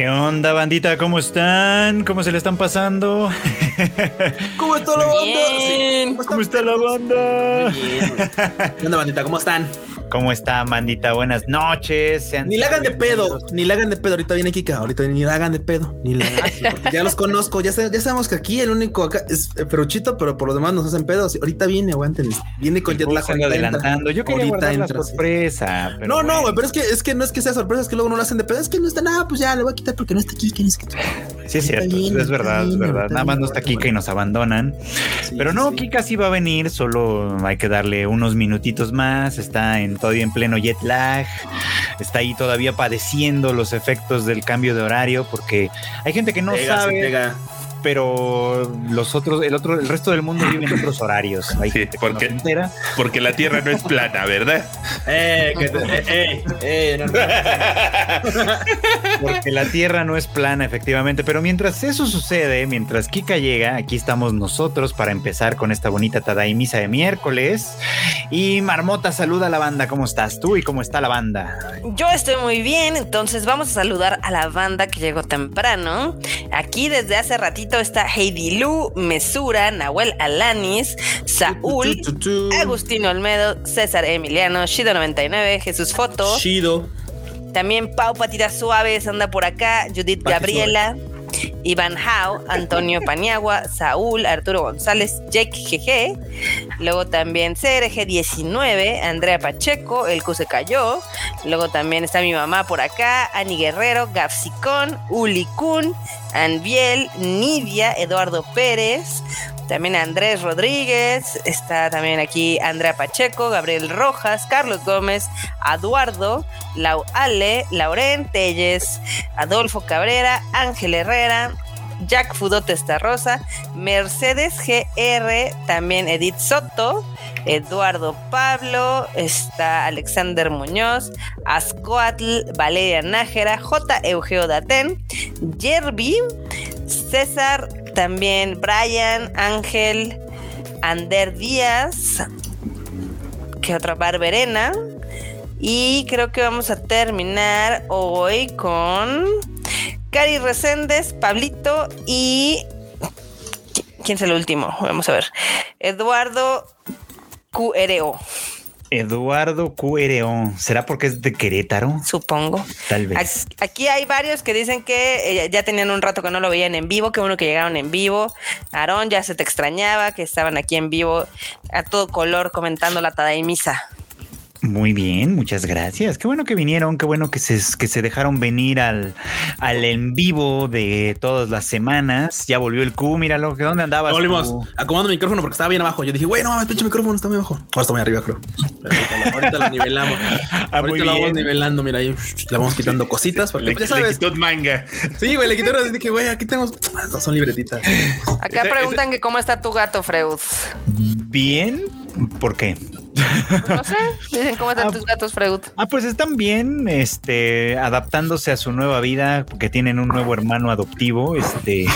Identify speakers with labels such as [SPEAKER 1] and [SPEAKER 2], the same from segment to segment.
[SPEAKER 1] ¿Qué onda, bandita? ¿Cómo están? ¿Cómo se le están pasando?
[SPEAKER 2] ¿Cómo está la banda?
[SPEAKER 1] ¿Cómo está la banda?
[SPEAKER 2] ¿Qué onda, bandita? ¿Cómo están?
[SPEAKER 1] ¿Cómo está, mandita? Buenas noches.
[SPEAKER 2] ni la hagan de pedo, ni la hagan de pedo. Ahorita viene Kika, ahorita ni la hagan de pedo, ni la Ya los conozco, ya, ya, sabemos que aquí el único acá es Feruchito, pero por lo demás nos hacen pedos. Ahorita viene, aguanten. Viene con jet
[SPEAKER 1] lag. adelantando. Yo quería guardar la sorpresa.
[SPEAKER 2] no, no, güey, pero es que, es que no es que sea sorpresa, es que luego no lo hacen de pedo. Es que no está nada, pues ya le voy a quitar porque no está aquí. ¿Quién es que
[SPEAKER 1] Sí, es cierto, es verdad, es verdad. Nada más no está Kika y nos abandonan. pero no, Kika sí va a venir, solo hay que darle unos minutitos más. Está en todavía en pleno jet lag, está ahí todavía padeciendo los efectos del cambio de horario porque hay gente que no sabe pero los otros, el otro, el resto del mundo vive en otros horarios.
[SPEAKER 3] porque, porque la Tierra no es plana, ¿verdad?
[SPEAKER 2] Eh, eh, eh,
[SPEAKER 1] porque la Tierra no es plana, efectivamente. Pero mientras eso sucede, mientras Kika llega, aquí estamos nosotros para empezar con esta bonita Tadaimisa de miércoles. Y Marmota, saluda a la banda. ¿Cómo estás tú y cómo está la banda?
[SPEAKER 4] Yo estoy muy bien, entonces vamos a saludar a la banda que llegó temprano. Aquí desde hace ratito está Heidi Lu, Mesura, Nahuel Alanis, Saúl, Agustín Olmedo, César Emiliano, Shido99, Jesús Foto.
[SPEAKER 2] Shido.
[SPEAKER 4] También Pau Patitas Suaves anda por acá, Judith Gabriela. Iván Hau, Antonio Paniagua, Saúl, Arturo González, Jake GG, luego también CRG19, Andrea Pacheco, El Q se cayó, luego también está mi mamá por acá, Ani Guerrero, Gafsicón, Uli Kun, Anviel, Nidia, Eduardo Pérez, también Andrés Rodríguez, está también aquí Andrea Pacheco, Gabriel Rojas, Carlos Gómez, Eduardo, Lau Ale, Lauren Telles, Adolfo Cabrera, Ángel Herrera, Jack Fudote Rosa, Mercedes GR, también Edith Soto, Eduardo Pablo, está Alexander Muñoz, Ascoatl, Valeria Nájera, J. Eugeo Daten, Yerby, César también Brian, Ángel, Ander Díaz, que otra Barberena. Y creo que vamos a terminar hoy con Cari Reséndez, Pablito y. ¿Quién es el último? Vamos a ver. Eduardo QRO.
[SPEAKER 1] Eduardo QRO. ¿Será porque es de Querétaro?
[SPEAKER 4] Supongo.
[SPEAKER 1] Tal vez.
[SPEAKER 4] Aquí hay varios que dicen que eh, ya tenían un rato que no lo veían en vivo, que uno que llegaron en vivo. Aarón ya se te extrañaba, que estaban aquí en vivo a todo color comentando la Tadaimisa.
[SPEAKER 1] Muy bien, muchas gracias. Qué bueno que vinieron, qué bueno que se, que se dejaron venir al, al en vivo de todas las semanas. Ya volvió el Q, míralo, que dónde andabas.
[SPEAKER 2] Volvimos, acomodando el micrófono porque estaba bien abajo. Yo dije, bueno, el pinche micrófono está muy abajo. Ahora está muy arriba, creo. ahorita, lo nivelamos. Ah, ahorita lo vamos nivelando, mira ahí le vamos quitando cositas. Porque
[SPEAKER 3] le, pues, ya sabes. Le quitó manga.
[SPEAKER 2] Sí, güey, le quitó así que, güey, aquí tenemos. son libretitas.
[SPEAKER 4] Acá preguntan que cómo está tu gato, Freud.
[SPEAKER 1] Bien, ¿por qué?
[SPEAKER 4] No sé, dicen cómo están ah, tus gatos, Freud.
[SPEAKER 1] Ah, pues están bien, este, adaptándose a su nueva vida, porque tienen un nuevo hermano adoptivo, este.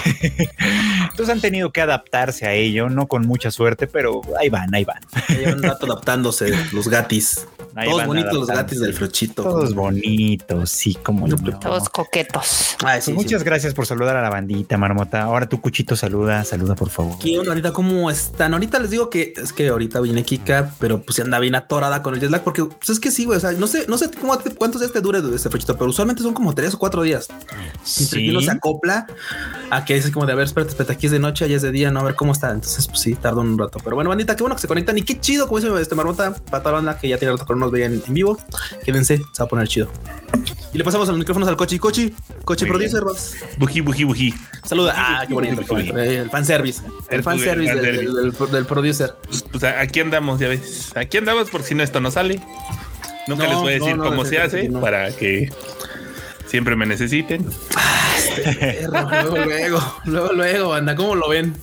[SPEAKER 1] Entonces han tenido que adaptarse a ello, no con mucha suerte, pero ahí van, ahí van.
[SPEAKER 2] Llevan un rato adaptándose los gatis. todos bonitos los gatis del flochito.
[SPEAKER 1] Todos bonitos, sí, como
[SPEAKER 4] Todos coquetos.
[SPEAKER 1] Pues muchas gracias por saludar a la bandita, Marmota. Ahora tu cuchito saluda, saluda por favor.
[SPEAKER 2] ¿Qué onda ahorita? ¿Cómo están? Ahorita les digo que es que ahorita viene Kika, pero pues anda bien atorada con el jet lag, porque pues es que sí, güey. O sea, no sé, no sé cómo, cuántos días te dure este flochito, pero usualmente son como tres o cuatro días. Sí. uno se acopla a que dices como de a ver, espérate, espérate, aquí es de noche, allá es de día, no a ver cómo está. Entonces, pues sí, tarda un rato. Pero bueno, bandita, qué bueno que se conectan y qué chido, como dice este Marmota, para toda la banda que ya tiene rato que no nos veían en vivo. Quédense, se va a poner chido. Y le pasamos los micrófonos al Cochi. Cochi, Cochi Producer,
[SPEAKER 3] Buji, buji, buji.
[SPEAKER 2] Saluda. Ah, qué bonito. El fanservice. El fanservice del, del, producer.
[SPEAKER 3] Pues aquí andamos, ya ves. Aquí andamos por si no esto no sale. Nunca les voy a decir cómo se hace para que siempre me necesiten.
[SPEAKER 2] Ah, este luego, luego, luego, luego, anda, ¿cómo lo ven?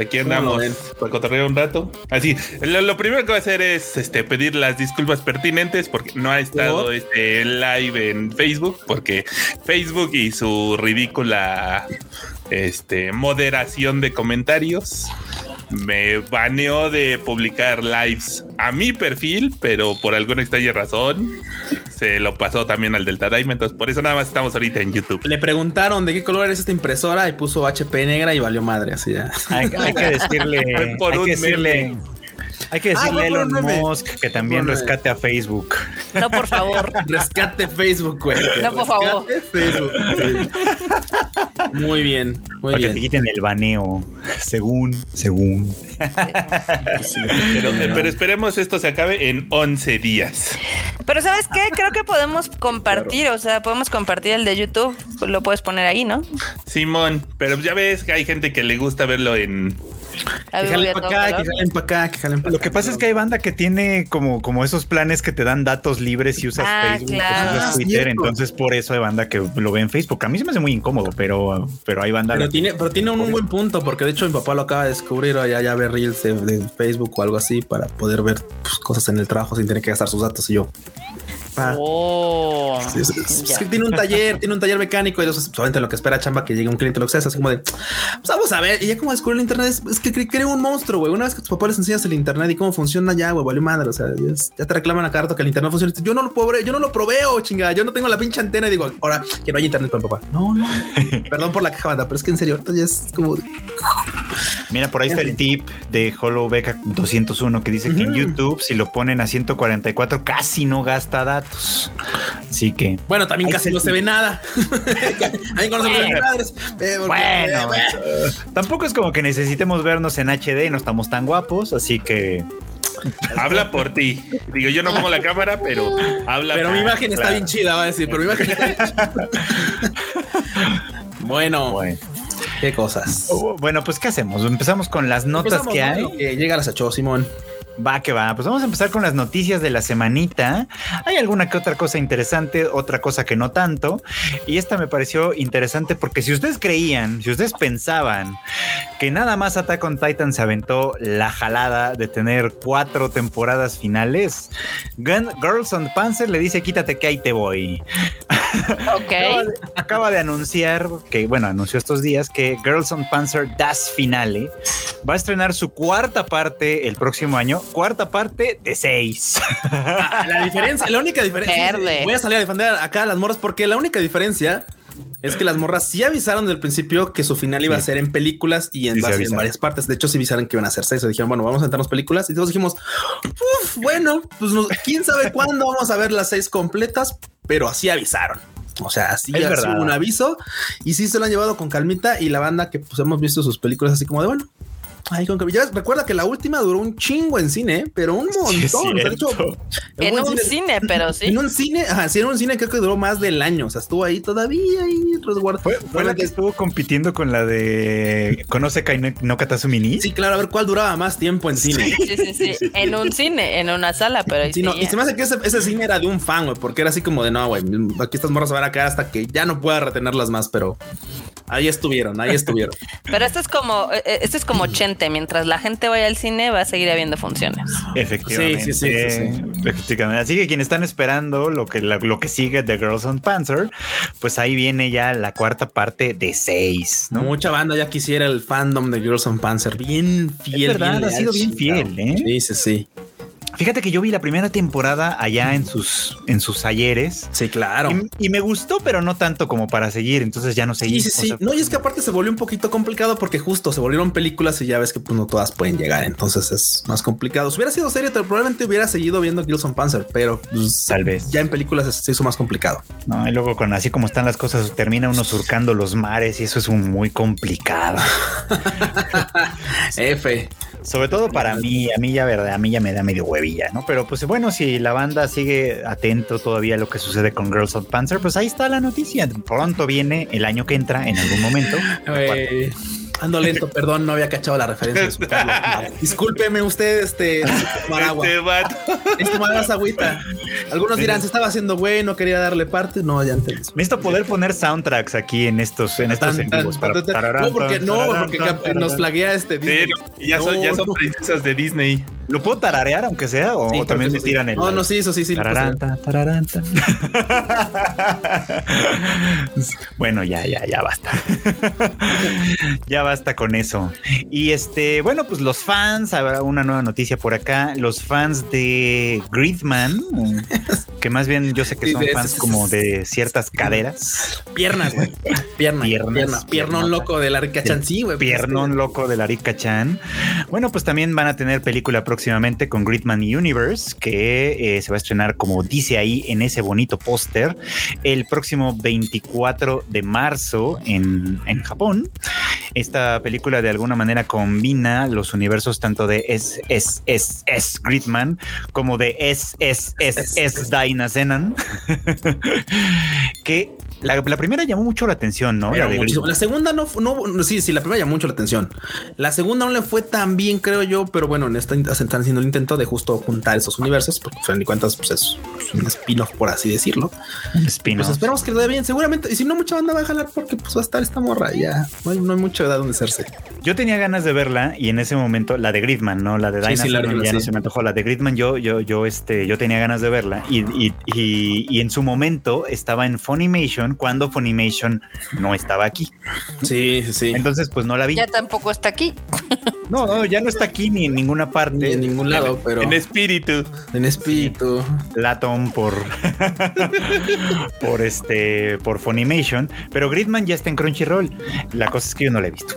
[SPEAKER 3] aquí andamos para cotorrear un rato. Así, lo, primero que voy a hacer es este, pedir las disculpas pertinentes porque no ha estado este live en Facebook, porque Facebook y su ridícula este, moderación de comentarios me baneó de publicar lives a mi perfil, pero por alguna extraña razón se lo pasó también al Delta Daima. Entonces, por eso nada más estamos ahorita en YouTube.
[SPEAKER 2] Le preguntaron de qué color es esta impresora y puso HP negra y valió madre. Así ya.
[SPEAKER 1] Hay, hay que decirle.
[SPEAKER 3] Por
[SPEAKER 1] hay
[SPEAKER 3] un
[SPEAKER 1] que decirle. Hay que decirle
[SPEAKER 2] Ah,
[SPEAKER 1] a Elon. Musk que también rescate a Facebook.
[SPEAKER 4] No, por favor.
[SPEAKER 2] Rescate Facebook, güey.
[SPEAKER 4] No, por favor.
[SPEAKER 2] Facebook. Muy bien, muy
[SPEAKER 1] Para que te quiten el baneo. Según, según.
[SPEAKER 3] Pero, pero esperemos esto se acabe en 11 días.
[SPEAKER 4] Pero ¿sabes qué? Creo que podemos compartir, o sea, podemos compartir el de YouTube. Lo puedes poner ahí, ¿no?
[SPEAKER 3] Simón, pero ya ves que hay gente que le gusta verlo en...
[SPEAKER 2] Que jalen para acá, que jalen para acá, que jalen para
[SPEAKER 1] Lo que pasa es que hay banda que tiene como, como esos planes que te dan datos libres y usas
[SPEAKER 4] Ah,
[SPEAKER 1] Facebook,
[SPEAKER 4] claro.
[SPEAKER 1] usas
[SPEAKER 2] Ah,
[SPEAKER 1] Twitter, entonces por eso hay banda que lo ve en Facebook. A mí se me hace muy incómodo, pero, pero hay banda.
[SPEAKER 2] Pero tiene, pero tiene un, un buen punto, porque de hecho mi papá lo acaba de descubrir, allá ya ve reels de, de Facebook o algo así para poder ver pues, cosas en el trabajo sin tener que gastar sus datos y yo.
[SPEAKER 4] Oh.
[SPEAKER 2] sí, es, es- es
[SPEAKER 4] Ya.
[SPEAKER 2] que tiene un taller, tiene un taller mecánico y entonces solamente lo que espera chamba que llegue un cliente lo que sea, es así como de pues vamos a ver. Y ya como descubrir el internet es, es que cre- crea un monstruo, güey. Una vez que tus papás les enseñas el internet y cómo funciona ya, güey, vale madre. O sea, ya, es- ya te reclaman a cada rato que el internet funciona. Yo no lo puedo, yo no lo proveo, chingada. Yo no tengo la pinche antena y digo, ahora que no hay internet para mi papá. No, no. Perdón por la queja, banda, pero es que en serio, ahorita ya es como
[SPEAKER 1] Mira, por ahí está el tip de Hollow Beca 201 que dice que en. YouTube, si lo ponen a 144, casi no gasta datos. Así que,
[SPEAKER 2] Bueno, también casi no se ve nada. Ahí conocen a mis padres. Eh, porque-
[SPEAKER 1] bueno,
[SPEAKER 2] eh,
[SPEAKER 1] tampoco es como que necesitemos vernos en HD y no estamos tan guapos, así que
[SPEAKER 3] Habla por ti. Digo, yo no pongo la cámara, pero habla
[SPEAKER 2] Pero mi imagen está bien chida, va a decir. Pero mi imagen está bien chida. Bueno,
[SPEAKER 1] bueno.
[SPEAKER 2] Qué cosas.
[SPEAKER 1] Oh, Bueno, pues ¿qué hacemos? Empezamos con las notas que hay.
[SPEAKER 2] Que llega a las 8, Simón.
[SPEAKER 1] Va que va. Pues vamos a empezar con las noticias de la semanita. Hay alguna que otra cosa interesante, otra cosa que no tanto. Y esta me pareció interesante porque si ustedes creían, si ustedes pensaban que nada más Attack on Titan se aventó la jalada de tener cuatro temporadas finales, Gun- Girls on Panzer le dice quítate que ahí te voy. Acaba
[SPEAKER 4] Ok.
[SPEAKER 1] de, acaba de anunciar que, bueno, anunció estos días que Girls on Panzer Das Finale va a estrenar su cuarta parte el próximo año, cuarta parte de seis.
[SPEAKER 2] Ah, La diferencia, la única diferencia.
[SPEAKER 4] Verde.
[SPEAKER 2] Voy a salir a defender acá a las morras porque la única diferencia es que las morras sí avisaron desde el principio que su final iba a ser en películas y en,
[SPEAKER 1] Sí, se
[SPEAKER 2] base- en
[SPEAKER 1] avisaron.
[SPEAKER 2] varias partes. De hecho, sí avisaron que iban a hacer seis. O dijeron, bueno, vamos a sentarnos películas y todos dijimos, "Uf, bueno, pues nos- quién sabe cuándo vamos a ver las seis completas, pero así avisaron. O sea, así
[SPEAKER 1] Es
[SPEAKER 2] hubo un aviso y sí se lo han llevado con calmita y la banda que pues hemos visto sus películas así como de bueno. Ahí con calmita. Ya recuerda que la última duró un chingo en cine, pero un montón.
[SPEAKER 1] Sí,
[SPEAKER 2] hecho.
[SPEAKER 4] En un cine, pero sí.
[SPEAKER 2] en un cine, ajá, sí, en un cine creo que duró más del año. O sea, estuvo ahí todavía ahí resguardado.
[SPEAKER 1] Fue, fue la que estuvo compitiendo con la de Conoce Kai no- no Katasumi ni.
[SPEAKER 2] Sí, claro, a ver cuál duraba más tiempo en cine.
[SPEAKER 4] Sí, sí, sí. En un cine, en una sala, pero ahí
[SPEAKER 2] Sí, no, y se me hace que ese, ese cine era de un fan, güey, porque era así como de no, güey, aquí estas morras se van a quedar hasta que ya no pueda retenerlas más, pero ahí estuvieron, ahí estuvieron.
[SPEAKER 4] Pero esto es como, eh, eh, esto es como Mientras la gente vaya al cine, va a seguir habiendo funciones.
[SPEAKER 1] Efectivamente.
[SPEAKER 2] Sí, sí, sí, sí,
[SPEAKER 1] Efectivamente. Así que quienes están esperando lo que, lo que sigue de Girls on Panzer, pues ahí viene ya la cuarta parte de seis, ¿no?
[SPEAKER 2] Mucha banda ya quisiera el fandom de Girls on Panzer, bien fiel.
[SPEAKER 1] verdad,
[SPEAKER 2] bien
[SPEAKER 1] ha
[SPEAKER 2] leal,
[SPEAKER 1] sido bien fiel, ¿eh?
[SPEAKER 2] Sí, sí, sí.
[SPEAKER 1] Fíjate que yo vi la primera temporada allá en sus, en sus ayeres.
[SPEAKER 2] Sí, claro.
[SPEAKER 1] Y, y me gustó, pero no tanto como para seguir. Entonces ya no seguí.
[SPEAKER 2] Sí, sí,
[SPEAKER 1] O
[SPEAKER 2] sí.
[SPEAKER 1] sea,
[SPEAKER 2] No, y es que aparte se volvió un poquito complicado porque justo se volvieron películas y ya ves que pues, no todas pueden llegar. Entonces es más complicado. Si hubiera sido serie, te- probablemente hubiera seguido viendo Gilson Panzer, pero pues,
[SPEAKER 1] Tal vez.
[SPEAKER 2] ya en películas se hizo más complicado.
[SPEAKER 1] No, y luego con así como están las cosas, termina uno surcando los mares y eso es un muy complicado.
[SPEAKER 2] F.
[SPEAKER 1] Sobre todo para mí, a mí ya verdad, a mí ya me da medio huevilla, ¿no? Pero pues bueno, si la banda sigue atento todavía a lo que sucede con Girls of Panzer, pues ahí está la noticia. Pronto viene el año que entra, en algún momento.
[SPEAKER 2] Ando lento, perdón, no había cachado la referencia. disculpadlo. Discúlpeme usted, este, tomar agua.
[SPEAKER 3] Este vato.
[SPEAKER 2] Es tomar más agüita. Algunos dirán, se estaba haciendo güey, no quería darle parte. No, ya entendí.
[SPEAKER 1] Necesito poder poner soundtracks aquí en estos, en estos
[SPEAKER 2] Tan,
[SPEAKER 1] en
[SPEAKER 2] tan,
[SPEAKER 1] vivos. para-
[SPEAKER 2] tan, tan.
[SPEAKER 1] tararán,
[SPEAKER 2] No, porque no, porque nos flaguea este.
[SPEAKER 3] Sí,
[SPEAKER 2] Disney.
[SPEAKER 3] ya son, ya son princesas de Disney.
[SPEAKER 1] ¿Lo puedo tararear aunque sea? ¿O
[SPEAKER 2] Sí,
[SPEAKER 1] también me
[SPEAKER 2] sí.
[SPEAKER 1] tiran el...
[SPEAKER 2] No, no, sí, eso sí, sí.
[SPEAKER 1] Tararanta, tararanta. bueno, ya, ya, ya basta. ya basta con eso. Y este, bueno, pues los fans, habrá una nueva noticia por acá. Los fans de Gridman, que más bien yo sé que son fans como de ciertas caderas.
[SPEAKER 2] Piernas, güey. Pierna,
[SPEAKER 1] Piernas,
[SPEAKER 2] pierna, piernón loco de la rica chan, sí, güey. pues,
[SPEAKER 1] Piernón loco de la Rika Chan. Bueno, pues también van a tener película próximamente con Gridman Universe, que eh, se va a estrenar como dice ahí en ese bonito póster el próximo 24 de marzo en, en Japón. Esta película de alguna manera combina los universos tanto de S, S, S, S Gridman como de S, S, S, S Daina Zenan. que la, la primera llamó mucho la atención, ¿no? La
[SPEAKER 2] segunda no, no, sí, sí, la primera llamó mucho la atención. La segunda no le fue tan bien, creo yo, pero bueno, en esta están haciendo el intento de justo juntar esos universos, porque al final de cuentas, pues es un spin-off, por así decirlo.
[SPEAKER 1] Spin-off.
[SPEAKER 2] Pues esperamos que le vaya bien, seguramente. Y si no, mucha banda va a jalar porque pues va a estar esta morra. Ya no hay, no hay mucha edad donde hacerse.
[SPEAKER 1] Yo tenía ganas de verla y en ese momento la de Gridman, no la de
[SPEAKER 2] Sí,
[SPEAKER 1] Dinah
[SPEAKER 2] sí, la
[SPEAKER 1] ya no se me antojó. La de Gridman, yo, yo, yo, este, yo tenía ganas de verla y, y, y, y en su momento estaba en Funimation cuando Funimation no estaba aquí.
[SPEAKER 2] Sí, sí, sí.
[SPEAKER 1] Entonces, pues no la vi.
[SPEAKER 4] Ya tampoco está aquí.
[SPEAKER 1] No, no, ya no está aquí ni en ninguna
[SPEAKER 2] Ni
[SPEAKER 1] parte.
[SPEAKER 2] en ningún lado, pero
[SPEAKER 3] En espíritu.
[SPEAKER 2] en espíritu.
[SPEAKER 1] Latom por por este por Funimation, pero Gridman ya está en Crunchyroll. La cosa es que yo no la he visto.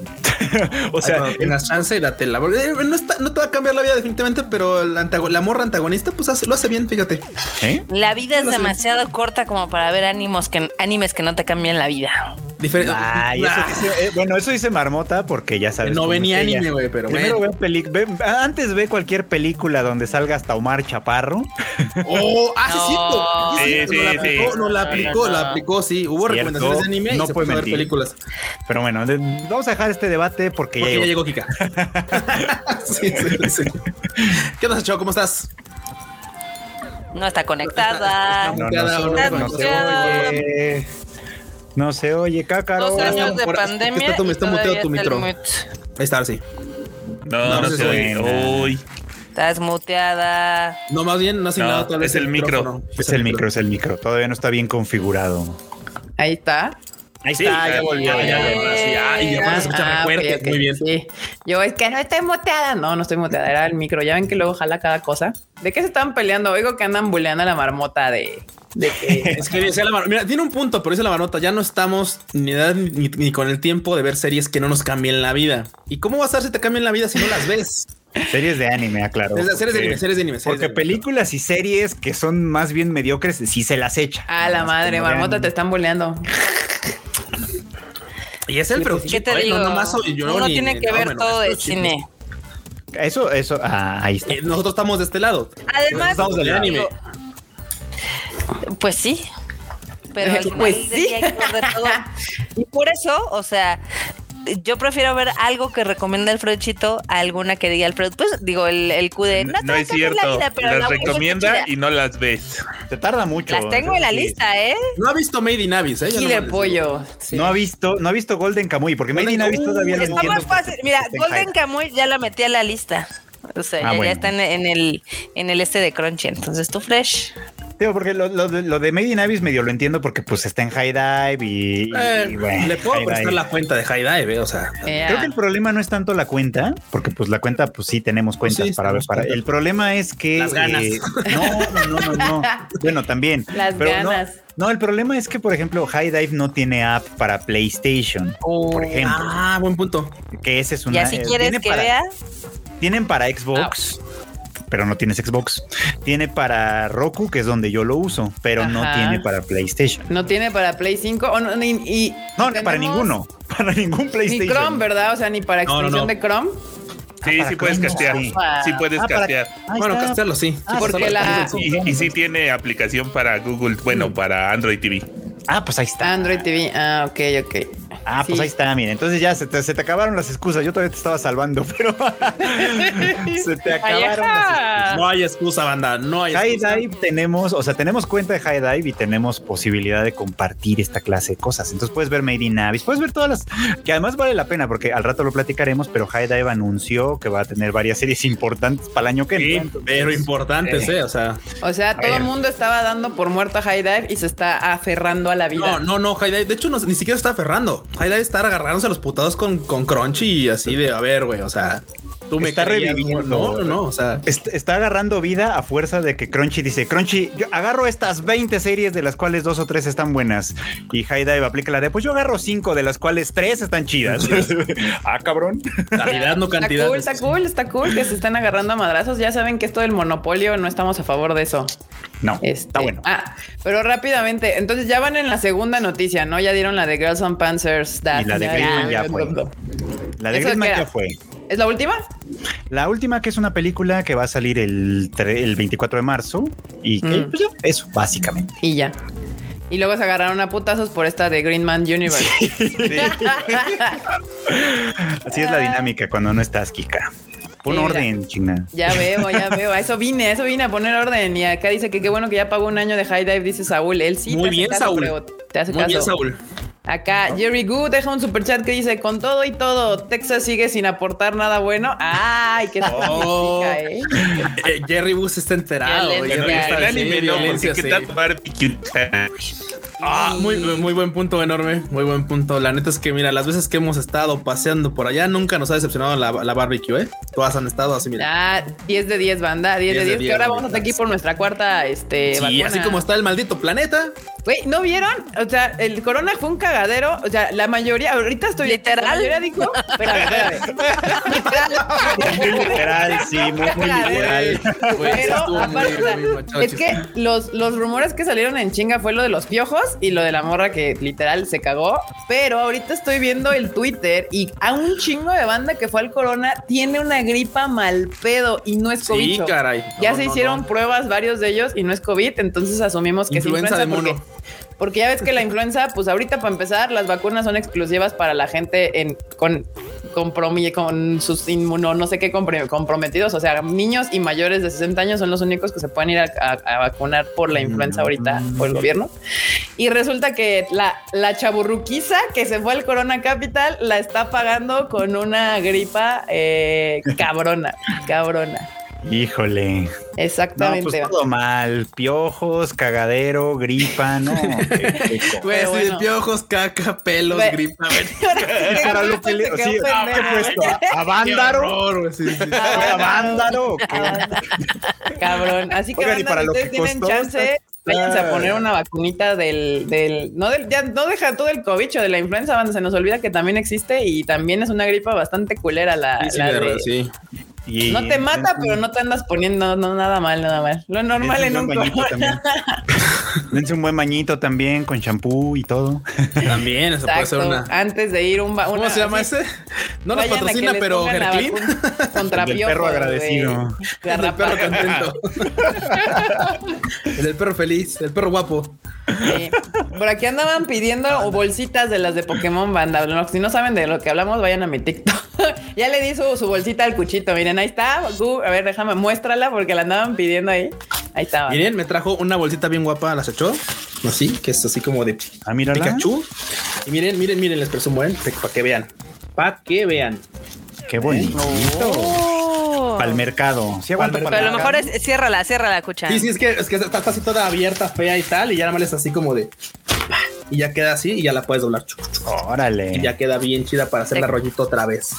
[SPEAKER 1] o sea,
[SPEAKER 2] Cuando tengas chance, date la. eh, No, está, no te va a cambiar la vida, definitivamente, pero la, la morra antagonista, pues hace- lo hace bien, fíjate.
[SPEAKER 1] ¿eh?
[SPEAKER 4] La vida es demasiado corta como para ver ánimos que, animes que no te cambian la vida.
[SPEAKER 2] Diferente.
[SPEAKER 1] Ay, eso dice- eh, bueno, eso dice Marmota porque ya sabes.
[SPEAKER 2] no
[SPEAKER 1] cómo
[SPEAKER 2] ve ni
[SPEAKER 1] es ella.
[SPEAKER 2] anime, güey, pero
[SPEAKER 1] Primero
[SPEAKER 2] bueno.
[SPEAKER 1] ve peli- ve- antes ve cualquier película donde salga hasta Omar Chaparro.
[SPEAKER 2] Oh, ah, sí,
[SPEAKER 4] No.
[SPEAKER 2] es cierto. Sí,
[SPEAKER 3] Sí, sí,
[SPEAKER 2] aplicó,
[SPEAKER 3] sí.
[SPEAKER 2] no la aplicó,
[SPEAKER 4] No,
[SPEAKER 2] la aplicó, sí. Hubo
[SPEAKER 1] Cierto,
[SPEAKER 2] recomendaciones de anime
[SPEAKER 1] no
[SPEAKER 2] y se
[SPEAKER 1] puede
[SPEAKER 2] ver películas.
[SPEAKER 1] Pero bueno, de- vamos a dejar este debate porque,
[SPEAKER 2] Porque
[SPEAKER 1] ya
[SPEAKER 2] ya
[SPEAKER 1] llegó.
[SPEAKER 2] llegó Kika. sí, sí, sí. ¿Qué onda, Chavo? ¿Cómo estás?
[SPEAKER 4] No está conectada.
[SPEAKER 2] Está-
[SPEAKER 1] No, se- no se
[SPEAKER 4] muteada.
[SPEAKER 1] oye. No se oye, cácaro.
[SPEAKER 4] Dos años de
[SPEAKER 2] es
[SPEAKER 4] pandemia.
[SPEAKER 2] está está muteado tu
[SPEAKER 4] el
[SPEAKER 2] micro. Ahí está, sí.
[SPEAKER 3] No,
[SPEAKER 2] No,
[SPEAKER 3] no,
[SPEAKER 2] no
[SPEAKER 3] se
[SPEAKER 2] se
[SPEAKER 3] oye. Uy.
[SPEAKER 4] Estás muteada.
[SPEAKER 2] No, más bien, no tal vez
[SPEAKER 3] es el micro.
[SPEAKER 2] micrófono.
[SPEAKER 1] Es el micro, es el micro. Todavía no está bien configurado.
[SPEAKER 5] Ahí está.
[SPEAKER 1] Ahí
[SPEAKER 3] Sí,
[SPEAKER 1] está,
[SPEAKER 3] ya
[SPEAKER 1] volvió.
[SPEAKER 2] ya,
[SPEAKER 1] ya
[SPEAKER 2] ya, sí, ah,
[SPEAKER 5] Ah,
[SPEAKER 2] fuerte,
[SPEAKER 5] ok, ok,
[SPEAKER 2] muy bien.
[SPEAKER 5] Sí. Yo es que no estoy muteada. No, no estoy muteada. Era el micro. Ya ven que luego jala cada cosa. ¿De qué se están peleando? Oigo que andan buleando a la marmota de, de que
[SPEAKER 2] Es que dice la mar- Mira, tiene un punto, pero dice la marmota, ya no estamos ni, edad, ni, ni con el tiempo de ver series que no nos cambien la vida. ¿Y cómo va a ser si te cambian la vida si no las ves?
[SPEAKER 1] Series de anime, aclaro.
[SPEAKER 2] Es de series de
[SPEAKER 1] porque-
[SPEAKER 2] anime, series de anime. series
[SPEAKER 1] Porque
[SPEAKER 2] de anime.
[SPEAKER 1] películas y series que son más bien mediocres, sí se las echa.
[SPEAKER 5] a la madre, marmota, te están buleando.
[SPEAKER 2] Y es el pero
[SPEAKER 4] ¿Qué te digo?
[SPEAKER 2] No, nomás soy yo
[SPEAKER 4] Uno
[SPEAKER 2] ni-
[SPEAKER 4] tiene que
[SPEAKER 2] no,
[SPEAKER 4] ver todo de cine.
[SPEAKER 1] Eso, eso, ah, ahí está.
[SPEAKER 2] Eh, Nosotros estamos de este lado.
[SPEAKER 4] Además,
[SPEAKER 2] Estamos del anime.
[SPEAKER 4] Pues sí. Pero al final
[SPEAKER 5] Pues sí.
[SPEAKER 4] día hay que ver de todo. Y por eso, o sea, yo prefiero ver algo que recomienda Alfredo Chito a alguna que diga Alfredo. Pues digo, el, el Q de no, te
[SPEAKER 3] No es
[SPEAKER 4] cambiar la
[SPEAKER 3] cierto.
[SPEAKER 4] vida, pero
[SPEAKER 3] Las
[SPEAKER 4] la
[SPEAKER 3] recomienda y no las ves.
[SPEAKER 1] Te tarda mucho.
[SPEAKER 4] Las tengo en la
[SPEAKER 1] Sí.
[SPEAKER 4] lista, ¿eh?
[SPEAKER 2] No ha visto Made in Abyss, ¿eh? Ya
[SPEAKER 5] Chile
[SPEAKER 2] no
[SPEAKER 5] pollo. Sí.
[SPEAKER 1] No ha visto, no ha visto Golden Kamuy, porque Made in Abyss todavía
[SPEAKER 4] Está
[SPEAKER 1] entiendo.
[SPEAKER 4] más fácil. Mira,
[SPEAKER 1] está en
[SPEAKER 4] Golden. Kamuy ya la metí a la lista. O sea,
[SPEAKER 1] Ah,
[SPEAKER 4] ya, ya
[SPEAKER 1] bueno.
[SPEAKER 4] está en, en el en el este de Crunchy. Entonces tú fresh.
[SPEAKER 1] Digo, porque lo, lo de, lo de Made in Abyss medio lo entiendo porque pues está en High Dive y,
[SPEAKER 2] Eh,
[SPEAKER 1] y, bueno,
[SPEAKER 2] le puedo prestar
[SPEAKER 1] Dive.
[SPEAKER 2] la cuenta de High Dive, eh, o sea.
[SPEAKER 5] Eh,
[SPEAKER 1] Creo que el problema no es tanto la cuenta, porque pues la cuenta, pues sí tenemos
[SPEAKER 2] Pues
[SPEAKER 1] cuentas
[SPEAKER 2] sí,
[SPEAKER 1] para ver. Para, el problema es que
[SPEAKER 2] Las ganas.
[SPEAKER 1] eh, no, no, no, no, no. Bueno, también.
[SPEAKER 5] Las
[SPEAKER 1] pero
[SPEAKER 5] ganas.
[SPEAKER 1] No, el problema es que, por ejemplo, High Dive no tiene app para PlayStation, por ejemplo,
[SPEAKER 2] Ah, buen punto.
[SPEAKER 1] que ese es una.
[SPEAKER 4] Ya si quieres
[SPEAKER 1] tiene
[SPEAKER 4] que
[SPEAKER 1] para-
[SPEAKER 4] vea,
[SPEAKER 1] Tienen para Xbox. Pero no tienes Xbox. Tiene para Roku, que es donde yo lo uso, pero no tiene para PlayStation.
[SPEAKER 5] No tiene para Play 5 o no, ni, y
[SPEAKER 1] No, para ninguno. Para ningún
[SPEAKER 5] Ni
[SPEAKER 1] PlayStation.
[SPEAKER 5] Chrome, ¿verdad? O sea, ni para
[SPEAKER 2] No, no,
[SPEAKER 5] extensión
[SPEAKER 2] no.
[SPEAKER 5] de Chrome.
[SPEAKER 3] Sí,
[SPEAKER 1] para
[SPEAKER 3] sí puedes castear.
[SPEAKER 1] sí.
[SPEAKER 3] Sí puedes
[SPEAKER 1] Ah, para-
[SPEAKER 3] castear.
[SPEAKER 2] Bueno, castearlo sí.
[SPEAKER 1] Ah,
[SPEAKER 5] porque la-.
[SPEAKER 3] Y, y sí tiene aplicación para Google, bueno, para Android TV.
[SPEAKER 1] Ah, pues ahí está.
[SPEAKER 5] Android TV. Ah, ok, ok.
[SPEAKER 1] Ah, pues
[SPEAKER 5] Sí.
[SPEAKER 1] ahí está, mira. Entonces ya se te, se te acabaron las excusas. Yo todavía te estaba salvando, pero se te acabaron las
[SPEAKER 4] Ajá.
[SPEAKER 2] No hay excusa, banda. No hay
[SPEAKER 1] High
[SPEAKER 2] excusa.
[SPEAKER 1] Dive tenemos, o sea, tenemos cuenta de High Dive y tenemos posibilidad de compartir esta clase de cosas. Entonces puedes ver Made in Abyss, puedes ver todas las que además vale la pena porque al rato lo platicaremos, pero High Dive anunció que va a tener varias series importantes para el año que
[SPEAKER 2] Sí,
[SPEAKER 1] entra.
[SPEAKER 2] pero importantes, eh. O sea,
[SPEAKER 5] O sea, todo el mundo estaba dando por muerto a High Dive y se está aferrando a la vida.
[SPEAKER 2] no, no, no, High Dive. De hecho, no, ni siquiera está aferrando. High Dive está agarrándose a los putados con, con Crunchy y así de, a ver, güey, o sea, tú me
[SPEAKER 1] Está reviviendo.
[SPEAKER 2] No, no, no, o sea.
[SPEAKER 1] Est- Está agarrando vida a fuerza de que Crunchy dice, Crunchy, yo agarro estas 20 series de las cuales dos o tres están buenas. Y High Dive aplica la de, pues yo agarro cinco de las cuales tres están chidas. ah, cabrón.
[SPEAKER 2] Calidad, no
[SPEAKER 5] Está cool, está cool, está cool que se estén agarrando a madrazos. Ya saben que esto del monopolio no estamos a favor de eso.
[SPEAKER 1] No,
[SPEAKER 5] Este,
[SPEAKER 1] está bueno.
[SPEAKER 5] Ah, pero rápidamente, entonces ya van en la segunda noticia, ¿no? Ya dieron la de Girls on Panzers.
[SPEAKER 1] Y la de Griezmann ya
[SPEAKER 5] ya-
[SPEAKER 1] fue. La de
[SPEAKER 5] ¿Eso
[SPEAKER 1] Griezmann ya fue.
[SPEAKER 5] ¿Es la última?
[SPEAKER 1] La última que es una película que va a salir el, el 24 de marzo y que
[SPEAKER 5] Mm.
[SPEAKER 1] pues, eso básicamente.
[SPEAKER 5] Y ya. Y luego se agarraron a putazos por esta de Green Man Universe.
[SPEAKER 1] Así es la dinámica cuando no estás, Kika. Pon
[SPEAKER 5] Sí,
[SPEAKER 1] orden, chingada.
[SPEAKER 5] Ya veo, ya veo. A eso vine, a eso vine a poner orden. Y acá dice que qué bueno que ya pagó un año de High Dive, dice Saúl. Él sí.
[SPEAKER 2] Muy
[SPEAKER 5] te hace
[SPEAKER 2] bien,
[SPEAKER 5] caso,
[SPEAKER 2] Saúl.
[SPEAKER 5] Te hace
[SPEAKER 2] Muy bien. Saúl.
[SPEAKER 5] Acá Jerry Good deja un superchat que dice: Con todo y todo, Texas sigue sin aportar nada bueno. ¡Ay, qué
[SPEAKER 2] Oh.
[SPEAKER 5] eh!
[SPEAKER 2] Eh, Jerry Bus está enterado. Jerry
[SPEAKER 3] Bueno,
[SPEAKER 2] está
[SPEAKER 3] el
[SPEAKER 2] sí, Ah, muy, muy buen punto, enorme. Muy buen punto. La neta es que, mira, las veces que hemos estado paseando por allá, nunca nos ha decepcionado la, la barbecue, ¿eh? Todas han estado así, mira.
[SPEAKER 5] Ah, 10 de 10, banda. 10 de
[SPEAKER 2] 10 de
[SPEAKER 5] 10. Que
[SPEAKER 2] 10,
[SPEAKER 5] ahora vamos hasta aquí por nuestra cuarta este,
[SPEAKER 2] Sí,
[SPEAKER 5] vacuna.
[SPEAKER 2] así como está el maldito planeta.
[SPEAKER 5] Güey, ¿no vieron? O sea, el corona fue un cagadero. O sea, la mayoría, ahorita estoy.
[SPEAKER 4] ¿Literal?
[SPEAKER 5] La mayoría dijo. Espérame, espérame.
[SPEAKER 1] literal, sí, muy, muy literal.
[SPEAKER 5] Pero
[SPEAKER 2] muy-
[SPEAKER 5] aparte, o sea,
[SPEAKER 2] muy machocho.
[SPEAKER 5] es que los, los rumores que salieron en chinga fue lo de los piojos y lo de la morra que literal se cagó. Pero ahorita estoy viendo el Twitter y a un chingo de banda que fue al corona tiene una gripa mal pedo y no es COVID.
[SPEAKER 2] Sí, caray.
[SPEAKER 5] Ya se
[SPEAKER 2] no,
[SPEAKER 5] hicieron
[SPEAKER 2] no.
[SPEAKER 5] pruebas varios de ellos y no es COVID, entonces asumimos que
[SPEAKER 2] Influenza
[SPEAKER 5] es
[SPEAKER 2] de
[SPEAKER 5] influenza
[SPEAKER 2] mono.
[SPEAKER 5] porque, porque ya ves que la influenza, pues ahorita para empezar, las vacunas son exclusivas para la gente en con con sus inmuno, no sé qué comprometidos, o sea, niños y mayores de 60 años son los únicos que se pueden ir a, a- a vacunar por la influenza ahorita por el gobierno. Y resulta que la, la chaburruquiza que se fue al Corona Capital la está pagando con una gripa eh, cabrona, cabrona.
[SPEAKER 1] Híjole. No,
[SPEAKER 5] Exactamente.
[SPEAKER 1] pues todo mal. Piojos, cagadero, gripa, no.
[SPEAKER 2] Güey, así de
[SPEAKER 5] bueno.
[SPEAKER 2] piojos, caca, pelos, gripa.
[SPEAKER 1] Para lo que le. Sí, ah, ¿Qué
[SPEAKER 5] pendejo.
[SPEAKER 1] fue esto? ¿A
[SPEAKER 2] Qué
[SPEAKER 1] Vándaro?
[SPEAKER 2] horror, güey, sí, sí.
[SPEAKER 1] ¿Fue a Vándaro? o qué?
[SPEAKER 5] Cabrón. Así que
[SPEAKER 1] Oigan, para lo que
[SPEAKER 5] tienen chance, váyanse a poner una vacunita del, del, no del, ya no deja todo el cobicho de la influenza, banda, se nos olvida que también existe y también es una gripa bastante culera la,
[SPEAKER 2] Sí, sí,
[SPEAKER 5] la
[SPEAKER 2] de sí.
[SPEAKER 1] Y-
[SPEAKER 5] no te mata, pero no te andas poniendo no, nada mal, nada mal. Lo normal
[SPEAKER 1] Dense
[SPEAKER 5] en un
[SPEAKER 1] bañito
[SPEAKER 5] corona.
[SPEAKER 1] también. Dense un buen bañito también con champú y todo.
[SPEAKER 2] También, eso puede ser una.
[SPEAKER 5] Antes de ir un
[SPEAKER 2] ¿Cómo se llama ese? No nos patrocina, pero
[SPEAKER 5] vacuna Contra
[SPEAKER 1] El perro agradecido.
[SPEAKER 2] El del perro contento. el del perro feliz, el perro guapo.
[SPEAKER 5] Sí. Por aquí andaban pidiendo bolsitas de las de Pokémon Banda. Si no saben de lo que hablamos, vayan a mi TikTok. ya le di su, su bolsita al cuchito. Miren, ahí está. A ver, déjame, muéstrala porque la andaban pidiendo ahí. Ahí estaba.
[SPEAKER 2] Miren, me trajo una bolsita bien guapa, las echó. Así, que es así como de
[SPEAKER 1] Ah.
[SPEAKER 2] Pikachu. Y miren, miren, miren, les presumo, ¿eh? Para que vean. Para que vean.
[SPEAKER 1] Qué bonito.
[SPEAKER 4] Oh.
[SPEAKER 1] Para el mercado. Sí, aguanta
[SPEAKER 2] Pa'l
[SPEAKER 1] para
[SPEAKER 4] Pero a lo mejor es, ciérrala, ciérrala, cucha.
[SPEAKER 2] Sí, sí, es que, es que está, está así toda abierta, fea y tal. Y ya nada más es así como de. Y ya queda así y ya la puedes doblar.
[SPEAKER 1] Órale.
[SPEAKER 2] Y ya queda bien chida para hacer la
[SPEAKER 4] Tec-
[SPEAKER 2] rollito otra vez.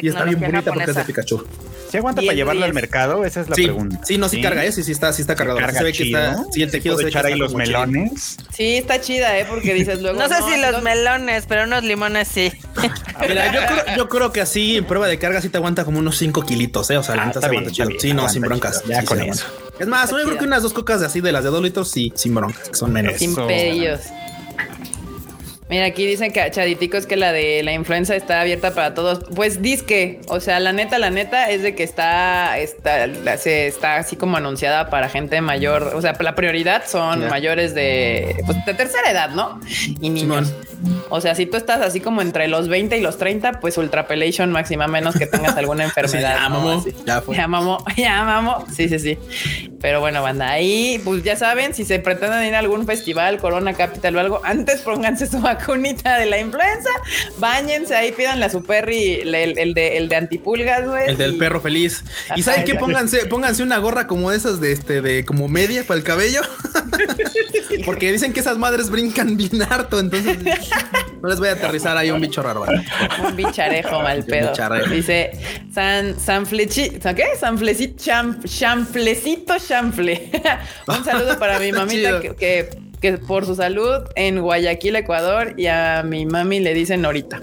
[SPEAKER 2] Y está bien bonita porque es de. Pikachu.
[SPEAKER 1] ¿Sí aguanta para llevarla al mercado? Esa es la
[SPEAKER 2] sí,
[SPEAKER 1] pregunta.
[SPEAKER 2] sí, no, sí, carga, ¿eh? Sí, sí está, sí está cargado.
[SPEAKER 1] Carga
[SPEAKER 2] se ve que está.
[SPEAKER 1] chido.
[SPEAKER 2] Sí, el tejido
[SPEAKER 1] ¿Puedo
[SPEAKER 2] se
[SPEAKER 1] echar ahí los
[SPEAKER 2] chido.
[SPEAKER 1] melones.
[SPEAKER 5] Sí, está chida, ¿eh? Porque dices luego.
[SPEAKER 4] No sé si los
[SPEAKER 5] no-
[SPEAKER 4] melones, pero unos limones sí.
[SPEAKER 2] Mira, yo creo, yo creo que así en prueba de carga sí te aguanta como unos 5 kilitos, ¿eh? O sea, la
[SPEAKER 1] Ah,
[SPEAKER 2] neta
[SPEAKER 1] está
[SPEAKER 2] se
[SPEAKER 1] bien,
[SPEAKER 2] aguanta chido.
[SPEAKER 1] bien,
[SPEAKER 2] Sí, no, sin broncas.
[SPEAKER 1] chido. Ya
[SPEAKER 2] Sí,
[SPEAKER 1] con
[SPEAKER 2] se
[SPEAKER 1] eso.
[SPEAKER 2] Es más, yo creo que unas dos cocas de así de las de dos litros, sí, sin broncas, que son menos.
[SPEAKER 5] Sin. Mira, aquí dicen que Chaditicos que la de la influenza está abierta para todos. Pues disque, o sea, la neta, la neta es de que está, está, se está así como anunciada para gente mayor. O sea, la prioridad son mayores de, pues, de tercera edad, ¿no? Y niños.
[SPEAKER 2] Simón.
[SPEAKER 5] O sea, si tú estás así como entre los 20 y los 30, pues ultrapelation máxima, menos que tengas alguna enfermedad.
[SPEAKER 2] ya,
[SPEAKER 5] ¿no?
[SPEAKER 2] ya fue.
[SPEAKER 5] Ya mamó, ya mamó. Sí, sí, sí. Pero bueno, banda, ahí pues ya saben, si se pretenden ir a algún festival, Corona Capital o algo, antes pónganse su vacunita de la influenza, bañense ahí, pídanle a su perri el, el- el de, el de antipulgas, güey.
[SPEAKER 2] El del
[SPEAKER 5] y-
[SPEAKER 2] perro feliz. Y saben qué, pónganse, pónganse una gorra como esas de este, de como media para el cabello. Porque dicen que esas madres brincan bien harto, entonces no les voy a aterrizar ahí un bicho raro. ¿vale?
[SPEAKER 5] Un bicharejo mal
[SPEAKER 2] Un
[SPEAKER 5] pedo.
[SPEAKER 2] bicharejo.
[SPEAKER 5] Dice San San Flechi, ¿San ¿qué? San Flecito cham, Chanflecito Chanfle. Un saludo para mi mamita que, que por su salud en Guayaquil, Ecuador, y a mi mami le dicen Norita.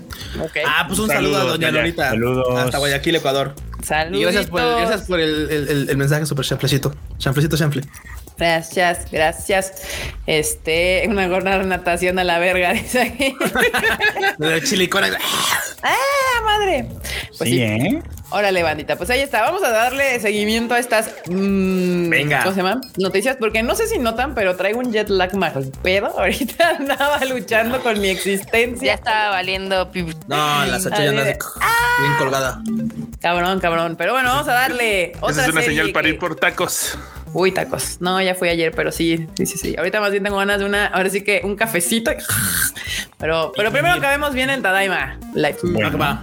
[SPEAKER 2] Ah, pues un saludo a Doña. Lorita.
[SPEAKER 1] Saludos.
[SPEAKER 2] Hasta Guayaquil, Ecuador.
[SPEAKER 5] Saludos.
[SPEAKER 2] Y gracias por el, gracias por el, el- el- el mensaje super chanflecito. Chanflecito, chanfle.
[SPEAKER 5] Gracias, gracias. Este, una gorra de natación a la verga, dice aquí.
[SPEAKER 2] De chilicona.
[SPEAKER 5] ¡Ah, madre! Pues
[SPEAKER 1] sí,
[SPEAKER 5] sí.
[SPEAKER 1] ¿eh?
[SPEAKER 5] Órale, bandita. Pues ahí está. Vamos a darle seguimiento a estas. mm,
[SPEAKER 2] Venga.
[SPEAKER 5] ¿Cómo se llama? Noticias, porque no sé si notan, pero traigo un jet lag más pedo. Ahorita andaba luchando con mi
[SPEAKER 4] Ya
[SPEAKER 5] existencia.
[SPEAKER 4] estaba valiendo.
[SPEAKER 2] No, la Sacha ya anda así, bien colgada.
[SPEAKER 5] Cabrón, cabrón. Pero bueno, vamos a darle otra
[SPEAKER 3] Esa es una
[SPEAKER 5] serie
[SPEAKER 3] señal para
[SPEAKER 5] que-
[SPEAKER 3] ir por tacos.
[SPEAKER 5] Uy, tacos. No, ya fui ayer, pero sí, sí, sí, sí. Ahorita más bien tengo ganas de una, ahora sí que un cafecito. Pero, pero primero acabemos bien en Tadaima Live.
[SPEAKER 2] Bueno, va.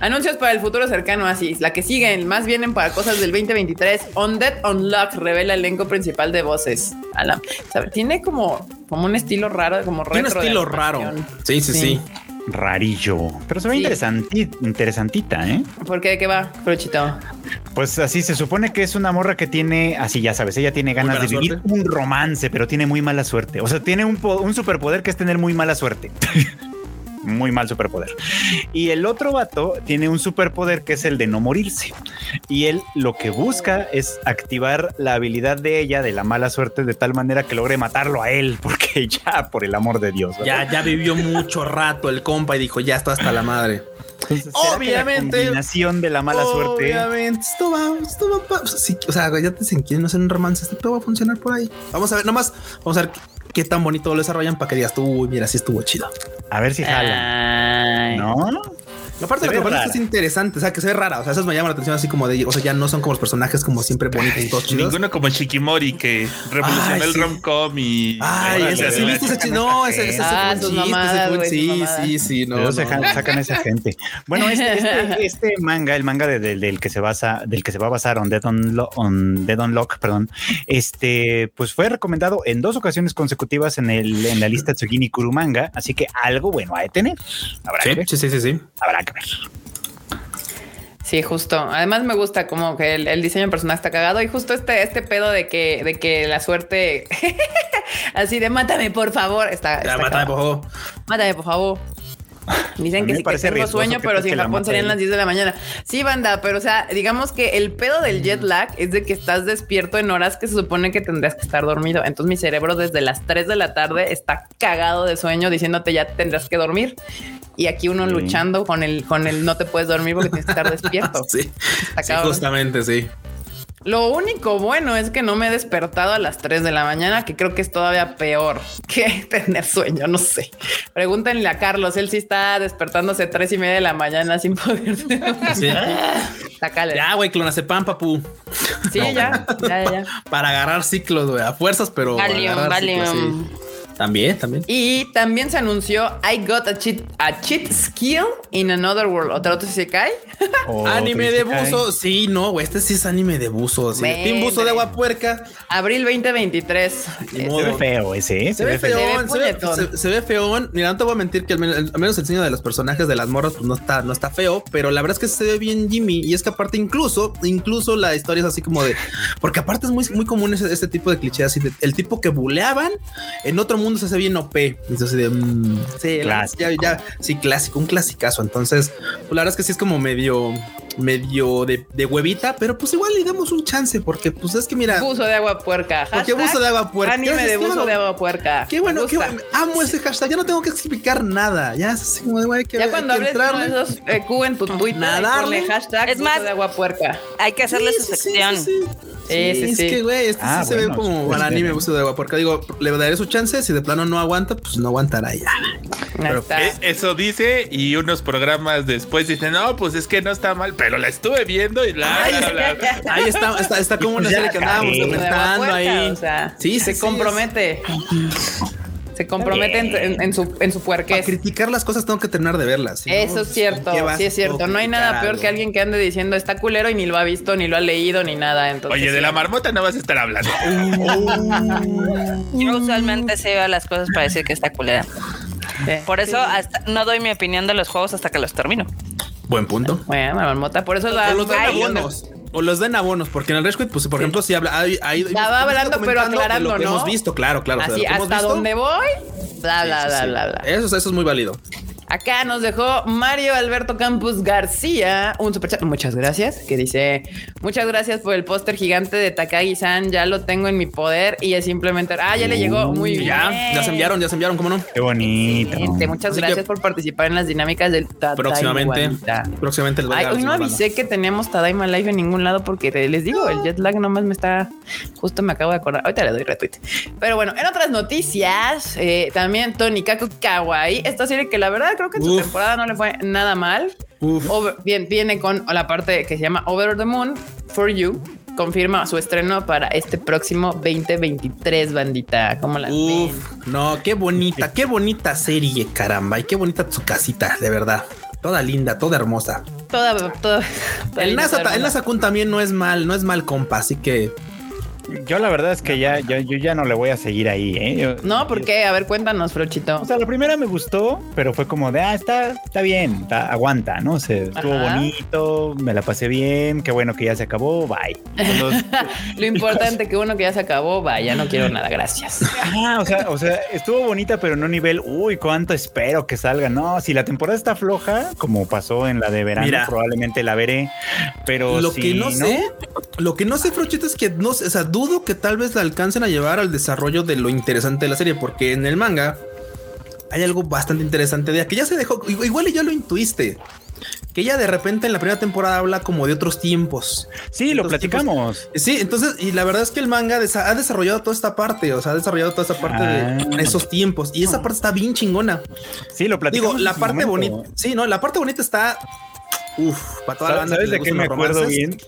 [SPEAKER 5] Anuncios para el futuro cercano, así. La que siguen, más vienen para cosas del 2023. On Dead Unlock revela el elenco principal de voces. Alam. ¿Sabe? Tiene como, como un estilo raro, como retro.
[SPEAKER 2] Tiene un estilo raro. Sí, sí, sí.
[SPEAKER 1] Rarillo. Pero se ve
[SPEAKER 5] Sí.
[SPEAKER 1] interesanti- interesantita, ¿eh?
[SPEAKER 5] ¿Por qué? ¿De qué va, Fruchito?
[SPEAKER 1] Pues así se supone que es una morra que tiene, así ya sabes, ella tiene ganas de vivir
[SPEAKER 2] suerte.
[SPEAKER 1] un romance, pero tiene muy mala suerte. O sea, tiene un, po- un superpoder que es tener muy mala suerte. muy mal superpoder. Y el otro vato tiene un superpoder que es el de no morirse. Y él lo que busca es activar la habilidad de ella de la mala suerte de tal manera que logre matarlo a él, porque ya, por el amor de Dios. ¿verdad?
[SPEAKER 2] Ya, ya vivió mucho rato el compa y dijo, ya está hasta la madre.
[SPEAKER 1] Entonces, ¿será que la
[SPEAKER 2] Obviamente-
[SPEAKER 1] combinación de la mala suerte.
[SPEAKER 2] Obviamente, esto va, esto va, o sea, ya te dicen quieren hacer un romance, esto va a funcionar por ahí. Vamos a ver, nomás, vamos a ver qué, tan bonito lo desarrollan para que digas tú, uy, mira, sí estuvo chido.
[SPEAKER 1] A ver si jala.
[SPEAKER 5] Ay.
[SPEAKER 1] ¿No? Ve
[SPEAKER 2] que pasa es
[SPEAKER 1] rara.
[SPEAKER 2] que es interesante, o sea, que se ve rara, o sea, eso me llama la atención así como de, o sea, ya no son como los personajes como siempre bonitos, todos chidos.
[SPEAKER 3] Ninguno como Shikimori que revolucionó
[SPEAKER 2] Ay,
[SPEAKER 3] el
[SPEAKER 2] sí.
[SPEAKER 3] rom-com y.
[SPEAKER 2] Ay, ese, sí, viste ese no, ese, ese,
[SPEAKER 5] Ah,
[SPEAKER 2] chiste, ese sí, sí, sí, no, no,
[SPEAKER 1] sacan,
[SPEAKER 2] no.
[SPEAKER 1] sacan a esa gente. Bueno, este, este, este manga, el manga de- de- del que se basa, del que se va a basar on Dead Unlock, on Dead Unlock, perdón, este, pues fue recomendado en dos ocasiones consecutivas en el en la lista Tsugini Kuru Manga, así que algo bueno ha de tener. Habrá que
[SPEAKER 2] Sí,
[SPEAKER 1] ver.
[SPEAKER 2] sí, sí, sí, sí.
[SPEAKER 1] Habrá que ver.
[SPEAKER 5] Sí, justo. Además me gusta como que el, el diseño del personaje está cagado y justo este, este pedo de que, de que la suerte así de mátame por favor está, está
[SPEAKER 2] mátame, por favor.
[SPEAKER 5] Mátame por favor. Dicen que sí que tengo sueño, pero si en Japón serían las 10 de la mañana. Sí, banda, pero o sea, digamos que el pedo del jet lag es de que estás despierto en horas que se supone que tendrías que estar dormido. Entonces mi cerebro desde las 3 de la tarde está cagado de sueño diciéndote ya tendrás que dormir. Y aquí uno
[SPEAKER 1] Sí.
[SPEAKER 5] luchando con el, con el no te puedes dormir porque tienes que estar despierto.
[SPEAKER 2] Sí,
[SPEAKER 5] Está
[SPEAKER 2] sí,
[SPEAKER 5] cabrón.
[SPEAKER 2] justamente, sí.
[SPEAKER 5] Lo único bueno es que no me he despertado a las 3 de la mañana, que creo que es todavía peor que tener sueño, no sé. Pregúntenle a Carlos, él sí está despertándose tres y media de la mañana sin poder.
[SPEAKER 2] Sí.
[SPEAKER 5] Sácale.
[SPEAKER 2] Ya, güey, clonazepam, papu.
[SPEAKER 5] Sí, ya, ya, ya.
[SPEAKER 2] Para agarrar ciclos, güey, a fuerzas, pero.
[SPEAKER 4] Valium, Valium.
[SPEAKER 2] ciclos, sí. También, también.
[SPEAKER 5] Y también se anunció I got a cheat, a cheat skill in another world. Otra otro se cae.
[SPEAKER 1] O
[SPEAKER 2] anime de buzo. Sí, no, güey. Este sí es anime de buzo. Sí. Team buzo de agua puerca.
[SPEAKER 5] Abril 2023.
[SPEAKER 2] Ni
[SPEAKER 5] Eh,
[SPEAKER 2] modo.
[SPEAKER 1] Se ve feo ese, ¿eh?
[SPEAKER 2] Se ve feón, se ve, se- se ve feón. Mira, no te voy a mentir que al menos, al menos el diseño de los personajes de las morras pues no está, no está feo, pero la verdad es que se ve bien Jimmy. Y es que aparte, incluso, incluso la historia es así como de, porque aparte es muy, muy común ese, este tipo de clichés así de el tipo que buleaban en otro mundo se hace bien OP. Entonces, de mm, sí, ya, ya, sí, clásico, un clasicazo. Entonces, pues, la verdad es que sí es como medio, medio de, de huevita, pero pues igual le damos un chance porque, pues es que mira,
[SPEAKER 5] Buzo de agua puerca.
[SPEAKER 2] Porque buzo de agua puerca.
[SPEAKER 5] Anime
[SPEAKER 2] Gracias,
[SPEAKER 5] de buzo
[SPEAKER 2] claro.
[SPEAKER 5] de agua puerca.
[SPEAKER 2] Qué bueno, qué bueno. Amo ese hashtag. Ya no tengo que explicar nada. Ya es así como de güey, que
[SPEAKER 5] Ya cuando
[SPEAKER 2] que
[SPEAKER 5] hables con
[SPEAKER 2] entrarle.
[SPEAKER 5] esos eh, Q en tu Twitter, ponle hashtag
[SPEAKER 4] Es
[SPEAKER 5] buzo
[SPEAKER 4] más,
[SPEAKER 5] de agua puerca.
[SPEAKER 4] Hay que hacerle
[SPEAKER 2] Sí,
[SPEAKER 4] su
[SPEAKER 2] sí, sí,
[SPEAKER 4] sección.
[SPEAKER 2] Sí, sí,
[SPEAKER 5] Sí, sí,
[SPEAKER 2] es
[SPEAKER 5] sí.
[SPEAKER 2] que güey, este
[SPEAKER 1] Ah,
[SPEAKER 2] sí se ve como para anime buzo de agua. Porque digo, le daré su chance. Si de plano no aguanta, pues no aguantará ya.
[SPEAKER 3] eh, eso dice y unos programas después dicen, no, pues es que no está mal, pero la estuve viendo y la...
[SPEAKER 2] Ahí está, está, está como una serie que andábamos comentando ahí.
[SPEAKER 5] sí, se compromete. Se compromete en, su, en su puerqués.
[SPEAKER 2] criticar las cosas tengo que terminar de verlas.
[SPEAKER 5] Eso es cierto, sí es cierto. No hay nada peor que alguien que ande diciendo está culero y ni lo ha visto, ni lo ha leído, ni nada. Entonces,
[SPEAKER 3] Oye, de la marmota no vas a estar hablando.
[SPEAKER 4] Yo usualmente se veo las cosas para decir que está culera. Por eso no doy mi opinión de los juegos hasta que los termino.
[SPEAKER 2] Buen punto.
[SPEAKER 5] Bueno, la marmota, por eso
[SPEAKER 2] la. Los. O los den abonos, porque en el Rescue, pues, por ejemplo, si habla. Ahí, ahí,
[SPEAKER 5] va hablando, pero aclarando, ¿no?
[SPEAKER 2] Hemos visto, claro, claro.
[SPEAKER 5] Así, hasta dónde voy, bla, bla, bla, bla, bla.
[SPEAKER 2] Eso, eso es muy válido.
[SPEAKER 5] Acá nos dejó Mario Alberto Campos García un superchat. Muchas gracias. Que dice: Muchas gracias por el póster gigante de Takagi-san. Ya lo tengo en mi poder y es simplemente. Ah, ya le llegó. Muy bien.
[SPEAKER 2] Ya, ya se enviaron, ya se enviaron, ¿cómo no?
[SPEAKER 1] Qué bonito.
[SPEAKER 5] muchas gracias por participar en las dinámicas del
[SPEAKER 2] Tadaima. Próximamente. Próximamente
[SPEAKER 5] les voy a Hoy no avisé que teníamos Tadaima Live en ningún lado porque les digo, el jet lag nomás me está. Justo me acabo de acordar. Ahorita le doy retweet. Pero bueno, en otras noticias, eh, también Tony Kako Kawaii. Esta serie que la verdad creo que en su temporada no le fue nada mal. bien, viene con la parte que se llama Over the Moon for You. Confirma su estreno para este próximo 2023, bandita. ¿Cómo la Uf,
[SPEAKER 2] No, qué bonita, qué bonita serie, caramba. Y qué bonita su casita, de verdad. Toda linda, toda hermosa.
[SPEAKER 5] Toda, toda.
[SPEAKER 2] el NASA, el NASA Kun también no es mal, no es mal compa, así que
[SPEAKER 1] yo la verdad es que ya, yo, ya no le voy a seguir ahí, ¿eh?
[SPEAKER 5] no, ¿por qué? A ver, cuéntanos, Frochito.
[SPEAKER 1] O sea, la primera me gustó, pero fue como de, ah, está, está bien, aguanta, ¿no? Se estuvo bonito, me la pasé bien, qué bueno que ya se acabó, bye.
[SPEAKER 5] Lo importante que bueno que ya se acabó, bye, ya no quiero nada, gracias.
[SPEAKER 1] Ah, o sea, o sea, estuvo bonita, pero no nivel, uy, cuánto espero que salga. No, si la temporada está floja, como pasó en la de verano, probablemente la veré, pero
[SPEAKER 2] lo que no, sé, lo que no sé, Frochito, es que no, o sea, dudo que tal vez la alcancen a llevar al desarrollo de lo interesante de la serie, porque en el manga hay algo bastante interesante de que ya se dejó, igual y ya lo intuiste. Que ella de repente en la primera temporada habla como de otros tiempos.
[SPEAKER 1] Sí, lo platicamos.
[SPEAKER 2] Sí, entonces, y la verdad es que el manga ha desarrollado toda esta parte, o sea, ha desarrollado toda esta parte de ah. esos tiempos. Y esa parte está bien chingona.
[SPEAKER 1] Sí, lo platicamos.
[SPEAKER 2] Digo, la parte bonita. Sí, no, la parte bonita está. Uf,
[SPEAKER 1] para toda la banda. ¿Sabes de qué me acuerdo bien?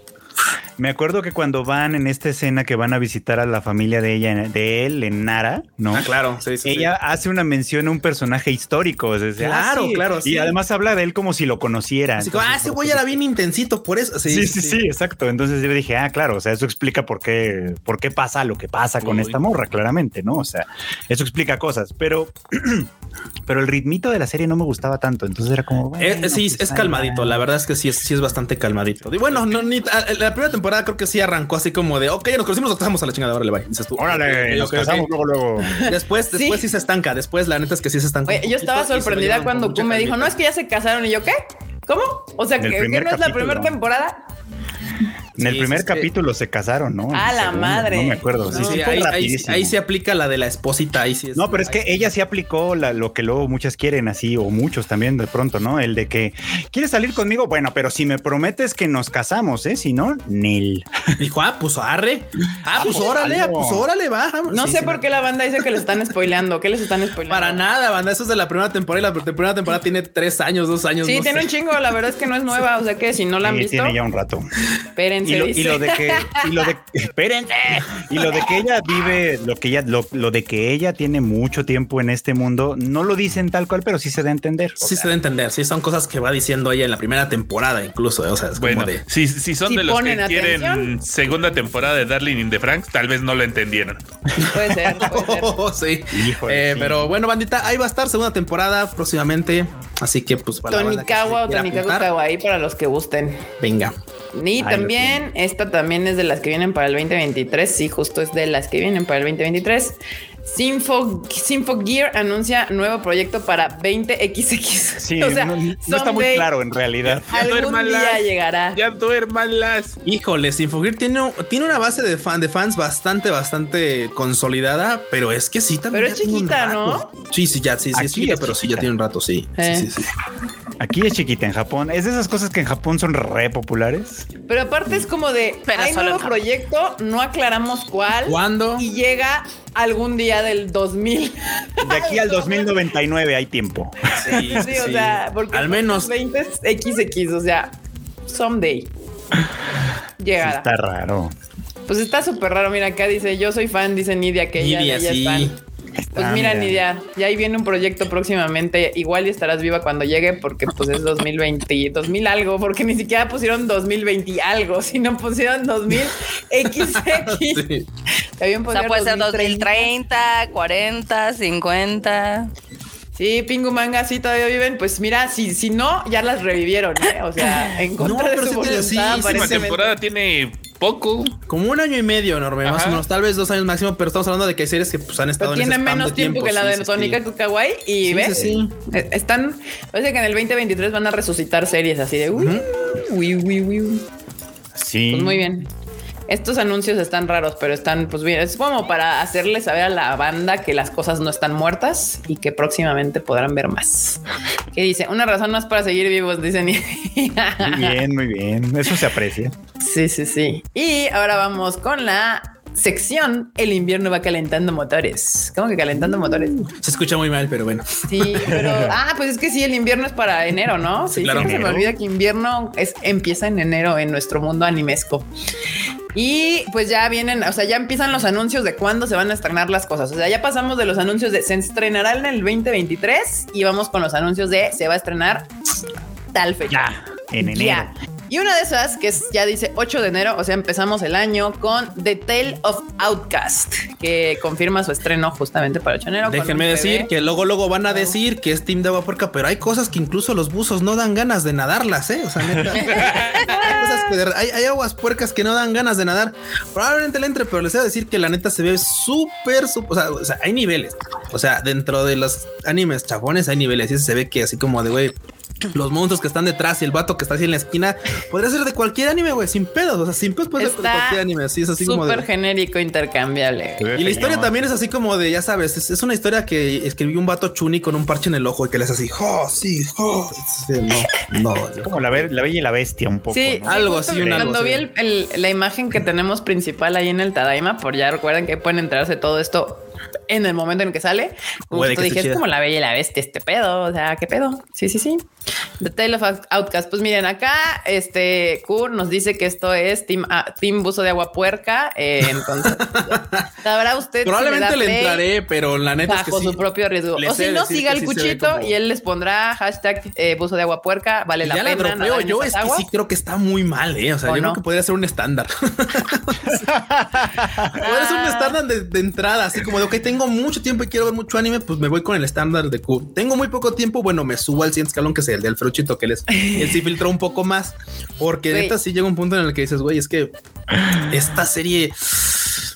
[SPEAKER 1] Me acuerdo que cuando van en esta escena que van a visitar a la familia de ella, de él, en Nara, ¿no?
[SPEAKER 2] Ah, claro,
[SPEAKER 1] Ella hace una mención a un personaje histórico. Ah,
[SPEAKER 2] claro, claro.
[SPEAKER 1] Y además habla de él como si lo conociera.
[SPEAKER 2] ah, ese güey era bien intensito, por eso.
[SPEAKER 1] Sí, sí, sí, exacto. Entonces yo dije, ah, claro, o sea, eso explica por qué, por qué pasa lo que pasa con esta morra, claramente, ¿no? O sea, eso explica cosas, pero, pero el ritmito de la serie no me gustaba tanto. Entonces era como,
[SPEAKER 2] eh, sí, pues es calmadito. La verdad es que sí es, sí es bastante calmadito. Y bueno, no, ni la primera temporada creo que sí arrancó así como de, ok, nos conocimos, nos casamos a la chingada, órale, bye.
[SPEAKER 1] Dices tú, órale, nos casamos luego, luego.
[SPEAKER 2] Después, después sí. se estanca, después la neta es que sí se estanca.
[SPEAKER 5] yo estaba sorprendida cuando tú me dijo, no, es que ya se casaron y yo, ¿qué? ¿Cómo? O sea, que, que no es la primera temporada.
[SPEAKER 1] En el primer capítulo se casaron, ¿no?
[SPEAKER 5] A la madre.
[SPEAKER 1] No me acuerdo. Sí,
[SPEAKER 2] sí, ahí, se aplica la de la esposita. Ahí sí
[SPEAKER 1] no, pero es que ella sí aplicó lo que luego muchas quieren así, o muchos también de pronto, ¿no? El de que quieres salir conmigo. Bueno, pero si me prometes que nos casamos, ¿eh? Si no, Nel.
[SPEAKER 2] Dijo, ah, pues arre. Ah, pues órale, ah, pues órale, va.
[SPEAKER 5] No sé por qué la banda dice que le están spoileando. ¿Qué les están spoileando?
[SPEAKER 2] Para nada, banda. Eso es de la primera temporada. La primera temporada tiene tres años, dos años.
[SPEAKER 5] Sí, tiene un chingo. La verdad es que no es nueva. O sea que si no la han visto.
[SPEAKER 1] Tiene ya un rato.
[SPEAKER 5] Espérense.
[SPEAKER 1] Y lo, de que, y lo de, espérense, y lo de que ella vive, lo que ella, lo, de que ella tiene mucho tiempo en este mundo, no lo dicen tal cual, pero sí se da a entender.
[SPEAKER 2] Sí se da a entender. Sí, son cosas que va diciendo ella en la primera temporada, incluso. O sea, es
[SPEAKER 3] bueno,
[SPEAKER 2] como de.
[SPEAKER 3] Si, si son de los que quieren segunda temporada de Darling in the Franks, tal vez no lo entendieron.
[SPEAKER 5] Puede ser, puede
[SPEAKER 2] ser. sí. Eh, pero bueno, bandita, ahí va a estar segunda temporada próximamente. Así que, pues,
[SPEAKER 5] para Tonikawa o Tonikawa Kawaii para los que gusten.
[SPEAKER 2] Venga.
[SPEAKER 5] Y también, esta también es de las que vienen para el 2023. Sí, justo es de las que vienen para el 2023. Sinfo, Gear anuncia nuevo proyecto para 20XX.
[SPEAKER 1] Sí, o sea, no, está muy claro en realidad.
[SPEAKER 5] Ya algún día llegará.
[SPEAKER 3] Ya duérmalas.
[SPEAKER 2] Híjole, Sinfogear tiene, tiene una base de, fan, de fans bastante, bastante consolidada, pero es que sí también.
[SPEAKER 5] Pero es chiquita, ¿no?
[SPEAKER 2] Sí, sí, ya, sí, sí, es chiquita, pero sí, ya tiene un rato, sí. Sí, sí, sí.
[SPEAKER 1] Aquí es chiquita en Japón. Es de esas cosas que en Japón son re populares.
[SPEAKER 5] Pero aparte es como de,
[SPEAKER 4] Pero
[SPEAKER 5] hay nuevo proyecto, no aclaramos cuál.
[SPEAKER 2] ¿Cuándo?
[SPEAKER 5] Y llega algún día del 2000.
[SPEAKER 1] De aquí al 2099 hay tiempo.
[SPEAKER 2] Sí,
[SPEAKER 5] Sí, o sea, porque
[SPEAKER 2] al menos
[SPEAKER 5] 20 es XX, o sea, someday.
[SPEAKER 1] Sí,
[SPEAKER 5] Llegará.
[SPEAKER 1] está raro.
[SPEAKER 5] Pues está súper raro. Mira, acá dice, yo soy fan, dice Nidia, que ella,
[SPEAKER 2] Nidia,
[SPEAKER 5] ella
[SPEAKER 2] sí.
[SPEAKER 5] es fan.
[SPEAKER 1] Está,
[SPEAKER 5] Pues mira,
[SPEAKER 1] mira.
[SPEAKER 5] Nidia, ya ahí viene un proyecto próximamente. Igual y estarás viva cuando llegue, porque pues es 2020, 2000 algo, porque ni siquiera pusieron 2020 algo, sino pusieron 2000 XX.
[SPEAKER 2] Sí.
[SPEAKER 5] También
[SPEAKER 4] O sea, puede ser
[SPEAKER 5] 2030.
[SPEAKER 4] 2030, 40, 50.
[SPEAKER 5] Sí, Pingu Manga sí todavía viven. Pues mira, si, si no, ya las revivieron, ¿eh? O sea, en contra
[SPEAKER 2] No,
[SPEAKER 5] de
[SPEAKER 2] pero
[SPEAKER 5] su
[SPEAKER 2] sí tiene-
[SPEAKER 5] voluntad.
[SPEAKER 2] sí, sí,
[SPEAKER 3] temporada tiene poco.
[SPEAKER 2] Como un año y medio, enorme, más o menos, tal vez dos años máximo, pero estamos hablando de que hay series que pues, han estado
[SPEAKER 5] Pero
[SPEAKER 2] en
[SPEAKER 5] tiene menos
[SPEAKER 2] de
[SPEAKER 5] tiempo que la
[SPEAKER 2] sí,
[SPEAKER 5] de Tonica
[SPEAKER 2] sí.
[SPEAKER 5] Kukawai y
[SPEAKER 2] Sí,
[SPEAKER 5] ves,
[SPEAKER 2] sí, sí.
[SPEAKER 5] eh, están, parece que en el 2023 van a resucitar series así de uy, uy, uy, uy.
[SPEAKER 1] Sí.
[SPEAKER 5] Pues muy bien. Estos anuncios están raros, pero están, pues bien, es como para hacerle saber a la banda que las cosas no están muertas y que próximamente podrán ver más. ¿Qué dice? Una razón más para seguir vivos, dicen.
[SPEAKER 1] Muy bien, muy bien. Eso se aprecia.
[SPEAKER 5] Sí, sí, sí. Y ahora vamos con la sección El invierno va calentando motores. ¿Cómo que calentando motores?
[SPEAKER 2] Se escucha muy mal, pero bueno.
[SPEAKER 5] Sí, pero ah, pues es que sí, el invierno es para enero, ¿no? Sí,
[SPEAKER 2] claro.
[SPEAKER 5] siempre se me olvida que invierno es, empieza en enero en nuestro mundo animesco. Y pues ya vienen, o sea, ya empiezan los anuncios de cuándo se van a estrenar las cosas. O sea, ya pasamos de los anuncios de se estrenará en el 2023 y vamos con los anuncios de se va a estrenar tal fecha.
[SPEAKER 1] Ya, en enero.
[SPEAKER 5] Ya. Y una de esas, que es, ya dice 8 de enero, o sea, empezamos el año con The Tale of Outcast, que confirma su estreno justamente para 8 de enero.
[SPEAKER 2] Déjenme decir que luego, luego van a decir que es Team de Agua Puerca, pero hay cosas que incluso los buzos no dan ganas de nadarlas, ¿eh? O sea, neta. hay, cosas que hay, hay aguas puercas que no dan ganas de nadar. Probablemente le entre, pero les voy a decir que la neta se ve súper, o sea, o sea, hay niveles. O sea, dentro de los animes chafones hay niveles y se ve que así como de, güey, los monstruos que están detrás y el vato que está así en la esquina podría ser de cualquier anime, güey, sin pedos, o sea, sin pedos puede ser de cualquier anime, así es así como
[SPEAKER 5] Súper genérico, intercambiable.
[SPEAKER 2] Y la historia también es así como de, ya sabes, es, es una historia que escribió un vato chuni con un parche en el ojo y que le hace así, oh, sí, oh. Sí, No, no.
[SPEAKER 1] Como la, be- la bella y la bestia, un poco.
[SPEAKER 5] Sí,
[SPEAKER 1] ¿no?
[SPEAKER 2] Algo así, un
[SPEAKER 5] Cuando
[SPEAKER 2] algo
[SPEAKER 5] vi
[SPEAKER 2] así.
[SPEAKER 5] el- el- la imagen que tenemos principal ahí en el Tadaima, por ya recuerden que pueden enterarse de todo esto en el momento en que sale.
[SPEAKER 2] Puede
[SPEAKER 5] Justo
[SPEAKER 2] que
[SPEAKER 5] dije, es como la bella y la bestia, este pedo. O sea, qué pedo. Sí, sí, sí. The Tale of Outcast. Pues miren, acá este Kur nos dice que esto es Team, ah, team Buzo de Agua Puerca. eh, entonces, sabrá usted.
[SPEAKER 2] Probablemente le entraré, pero la neta es que
[SPEAKER 5] bajo
[SPEAKER 2] sí.
[SPEAKER 5] su propio riesgo. O si no, siga el
[SPEAKER 2] sí
[SPEAKER 5] cuchito
[SPEAKER 2] como-
[SPEAKER 5] y él les pondrá hashtag eh, buzo de agua puerca. Vale
[SPEAKER 2] Y
[SPEAKER 5] la
[SPEAKER 2] ya
[SPEAKER 5] pena.
[SPEAKER 2] yo, es que sí creo que está muy mal, eh. O sea,
[SPEAKER 5] ¿O
[SPEAKER 2] yo
[SPEAKER 5] no?
[SPEAKER 2] creo que podría ser un estándar. podría ser un estándar de, de entrada, así como de, ok, tengo mucho tiempo y quiero ver mucho anime, pues me voy con el estándar de Q. Tengo muy poco tiempo, bueno, me subo al siguiente escalón, que es el del Fruchito, que él, es, él sí filtró un poco más, porque neta sí llega un punto en el que dices, güey, es que esta serie...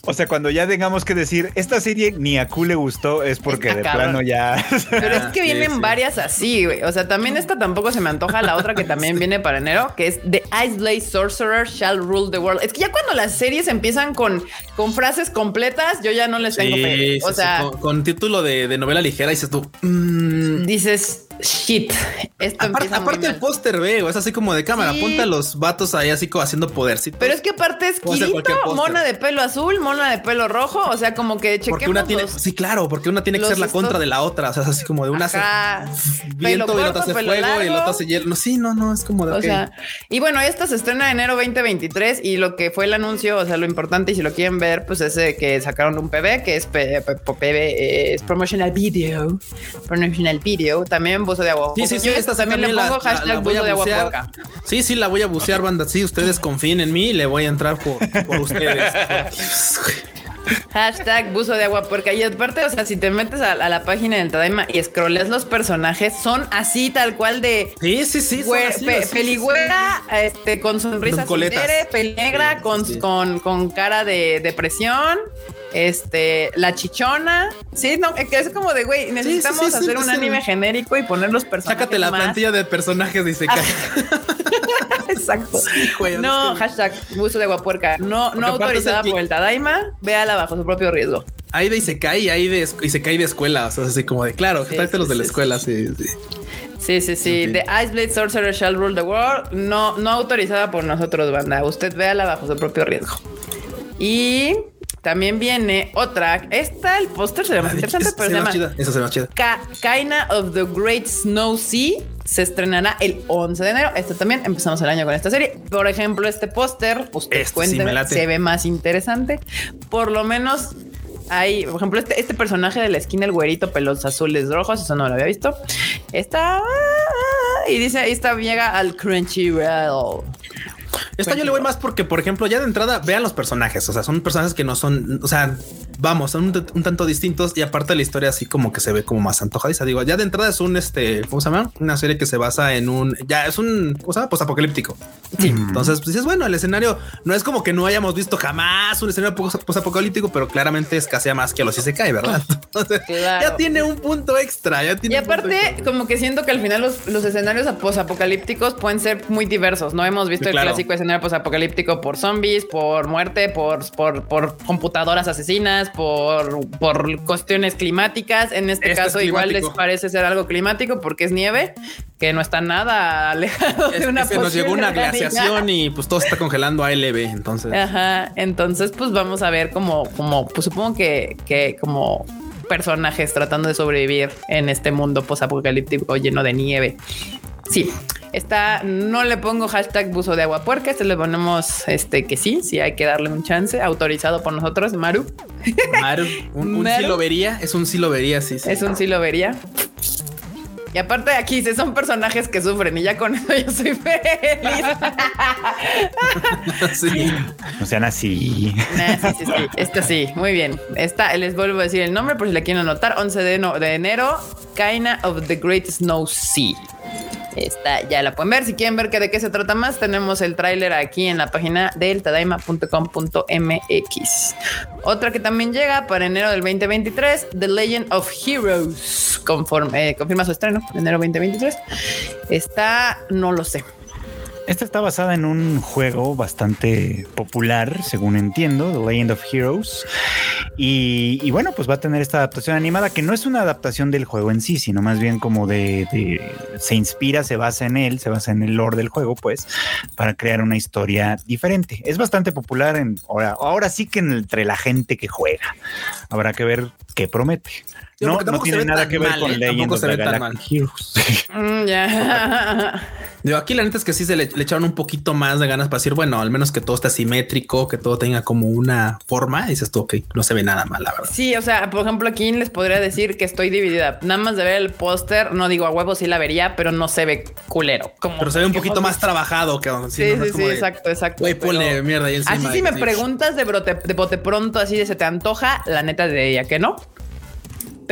[SPEAKER 1] O sea, cuando ya tengamos que decir esta serie ni a Q le gustó, es porque
[SPEAKER 5] Está
[SPEAKER 1] de
[SPEAKER 5] cabrón.
[SPEAKER 1] plano ya.
[SPEAKER 5] Pero es que
[SPEAKER 2] sí,
[SPEAKER 5] vienen
[SPEAKER 2] sí.
[SPEAKER 5] varias así, güey. O sea, también esta tampoco se me antoja. La otra que también viene para enero, que es The Ice Blade Sorcerer Shall Rule the World. Es que ya cuando las series empiezan con, con frases completas, yo ya no les tengo fe.
[SPEAKER 2] Sí,
[SPEAKER 5] O
[SPEAKER 2] sí,
[SPEAKER 5] sea,
[SPEAKER 2] sí, con, con título de, de novela ligera, dices tú, mm,
[SPEAKER 5] dices, shit, esto
[SPEAKER 2] Aparte, aparte el póster, ve, es así como de cámara,
[SPEAKER 5] Sí.
[SPEAKER 2] a los vatos ahí así como haciendo podercitos.
[SPEAKER 5] Pero es que aparte es Kirito, mona de pelo azul, mona de pelo rojo. O sea, como que chequemos
[SPEAKER 2] una tiene,
[SPEAKER 5] los-
[SPEAKER 2] sí, claro, porque una tiene que ser la contra de la otra, o sea, es así como de una hace
[SPEAKER 5] Ajá.
[SPEAKER 2] viento
[SPEAKER 5] Pelo
[SPEAKER 2] y la otra hace fuego y la otra hace hielo. No, sí, no, no, es como de
[SPEAKER 5] O sea, y bueno, esta se estrena enero 2023 y lo que fue el anuncio, o sea, lo importante y si lo quieren ver, pues es que sacaron un PB, que es PB, es promotional video, promotional video, también buzo de agua.
[SPEAKER 2] Sí, sí, sí, esta
[SPEAKER 5] también le
[SPEAKER 2] la-
[SPEAKER 5] pongo
[SPEAKER 2] la-
[SPEAKER 5] hashtag
[SPEAKER 2] la voy
[SPEAKER 5] buzo
[SPEAKER 2] a
[SPEAKER 5] de agua
[SPEAKER 2] bucear.
[SPEAKER 5] puerca.
[SPEAKER 2] Sí, sí, la voy a bucear, banda. Sí, ustedes confíen en mí y le voy a entrar por, por ustedes.
[SPEAKER 5] Hashtag buzo de agua puerca. Y aparte, o sea, si te metes a, a la página del Tadaima y scrolleas los personajes, son así tal cual de
[SPEAKER 2] Sí, sí, sí.
[SPEAKER 5] Güe-
[SPEAKER 2] así,
[SPEAKER 5] pe-
[SPEAKER 2] así, sí,
[SPEAKER 5] peligüera, este, con sonrisa
[SPEAKER 2] Con coletas.
[SPEAKER 5] sincere, pelinegra,
[SPEAKER 2] Sí,
[SPEAKER 5] con,
[SPEAKER 2] sí.
[SPEAKER 5] Con, con cara de depresión, este, la chichona. Sí, no, que es como de, güey, necesitamos
[SPEAKER 2] sí, sí,
[SPEAKER 5] hacer un anime genérico y poner los personajes
[SPEAKER 2] Sácate la
[SPEAKER 5] más-
[SPEAKER 2] plantilla de personajes, dice.
[SPEAKER 5] Exacto.
[SPEAKER 2] güey,
[SPEAKER 5] No, hashtag buzo de aguapuerca. No, no
[SPEAKER 2] Porque
[SPEAKER 5] autorizada por el Tadaima. Véala bajo su propio riesgo.
[SPEAKER 2] hay de y se cae y hay de y se cae de escuela. O sea, así como de claro, sí, los de la escuela. Sí, sí.
[SPEAKER 5] Sí, sí, sí. The Iceblade Sorcerer Shall Rule the World. No, no autorizada por nosotros, banda. Usted véala bajo su propio riesgo. Y también viene otra. Esta, el póster se ve más interesante, pero se, llama. Chida.
[SPEAKER 2] Eso se llama chida.
[SPEAKER 5] Kaina of the Great Snow Sea se estrenará el 11 de enero. Esto también empezamos el año con esta serie. Por ejemplo, este póster, usted este se ve más interesante. Por lo menos hay, por ejemplo, este, este personaje de la esquina, el güerito, pelos azules rojos, eso no lo había visto. Está y dice, ahí está, llega al Crunchyroll.
[SPEAKER 2] Esta yo le voy más porque, por ejemplo, ya de entrada vean los personajes. O sea, son personajes que no son, o sea, vamos, son un, tanto distintos y aparte la historia así como que se ve como más antojadiza. Digo, ya de entrada es un, este, ¿cómo se llama? Una serie que se basa en un, ya es un, ¿cómo se llama? Posapocalíptico. Sí. Entonces, pues dices, bueno, el escenario no es como que no hayamos visto jamás un escenario posapocalíptico, pero claramente escasea más que a los cae, ¿verdad? Entonces, ya tiene un punto extra. Ya tiene
[SPEAKER 5] y aparte, como que siento que al final los, los escenarios posapocalípticos pueden ser muy diversos. No hemos visto el clásico escenario posapocalíptico por zombies, por muerte, por, por, por computadoras asesinas, por, por cuestiones climáticas. En este, caso, igual les parece ser algo climático porque es nieve, que no está nada alejado de una
[SPEAKER 2] Se nos llegó una glaciación y pues todo está congelando a LB. Entonces,
[SPEAKER 5] ajá. Entonces, pues vamos a ver como, como, pues supongo que, que como personajes tratando de sobrevivir en este mundo posapocalíptico lleno de nieve. Sí, Está, no le pongo hashtag buzo de agua puerca, este le ponemos este que sí, sí hay que darle un chance, autorizado por nosotros, Maru.
[SPEAKER 2] Maru, un, sí lo vería, es un sí lo vería, sí,
[SPEAKER 5] Es un sí lo vería. Y aparte de aquí, son personajes que sufren y ya con eso yo soy feliz.
[SPEAKER 1] sí. No sean así.
[SPEAKER 5] sí, sí, sí. Esto sí, muy bien. Esta, les vuelvo a decir el nombre por si le quieren anotar. 11 de, de enero, Kaina of the Great Snow Sea. Esta ya la pueden ver. Si quieren ver que de qué se trata más, tenemos el tráiler aquí en la página del tadaima.com.mx. Otra que también llega para enero del 2023, The Legend of Heroes. Conforme, eh, confirma su estreno, enero 2023. Está, no lo sé.
[SPEAKER 1] Esta está basada en un juego bastante popular, según entiendo, The Legend of Heroes. Y, bueno, pues va a tener esta adaptación animada que no es una adaptación del juego en sí, sino más bien como de, se inspira, se basa en él, se basa en el lore del juego, pues, para crear una historia diferente. Es bastante popular en ahora, ahora sí que entre la gente que juega. Habrá que ver qué promete no, no tiene nada que ver con ¿eh? Legend of the Galactic Heroes.
[SPEAKER 5] Mm, ya.
[SPEAKER 2] Digo, aquí la neta es que sí se le, echaron un poquito más de ganas para decir, bueno, al menos que todo esté simétrico, que todo tenga como una forma. Y dices tú, ok, no se ve nada mal, la verdad.
[SPEAKER 5] Sí, o sea, por ejemplo, aquí les podría decir que estoy dividida. Nada más de ver el póster, no digo a huevo, sí la vería, pero no se ve culero. Como
[SPEAKER 2] pero se ve un poquito más trabajado que
[SPEAKER 5] Sí, sí, sí, exacto, exacto.
[SPEAKER 2] Güey, ponle mierda ahí encima.
[SPEAKER 5] Así si me preguntas de, brote, de bote pronto, así de se te antoja, la neta diría que no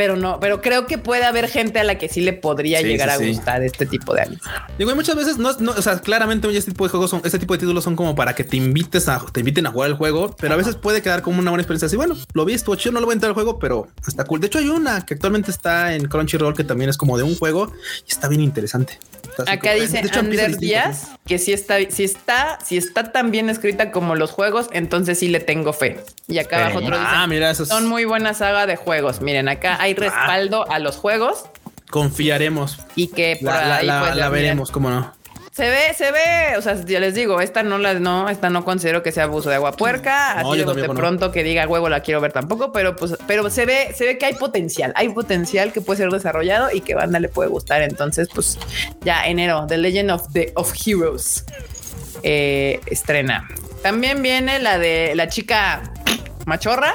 [SPEAKER 5] pero no, pero creo que puede haber gente a la que sí le podría llegar a gustar este tipo de anime.
[SPEAKER 2] Digo, muchas veces no, no, o sea, claramente este tipo de juegos son, este tipo de títulos son como para que te invites a, te inviten a jugar el juego, pero a veces puede quedar como una buena experiencia. Así, bueno, lo vi, estuvo chido, no lo voy a entrar al juego, pero está cool. De hecho, hay una que actualmente está en Crunchyroll que también es como de un juego y está bien interesante.
[SPEAKER 5] Acá dice Ander Díaz que si está, si está, si está tan bien escrita como los juegos, entonces sí le tengo fe. Y acá abajo otro dice, ah, mira, son muy buena saga de juegos. Miren, acá hay respaldo a los juegos.
[SPEAKER 2] Confiaremos.
[SPEAKER 5] Y que
[SPEAKER 2] por la, la veremos, cómo no.
[SPEAKER 5] Se ve, se ve, o sea, ya les digo, esta no la, no, esta no considero que sea abuso de agua puerca, así de, pronto que diga huevo la quiero ver tampoco, pero pues, pero se ve, se ve que hay potencial, hay potencial que puede ser desarrollado y que banda le puede gustar, entonces pues ya enero, The Legend of the of Heroes eh, estrena. También viene la de la chica machorra,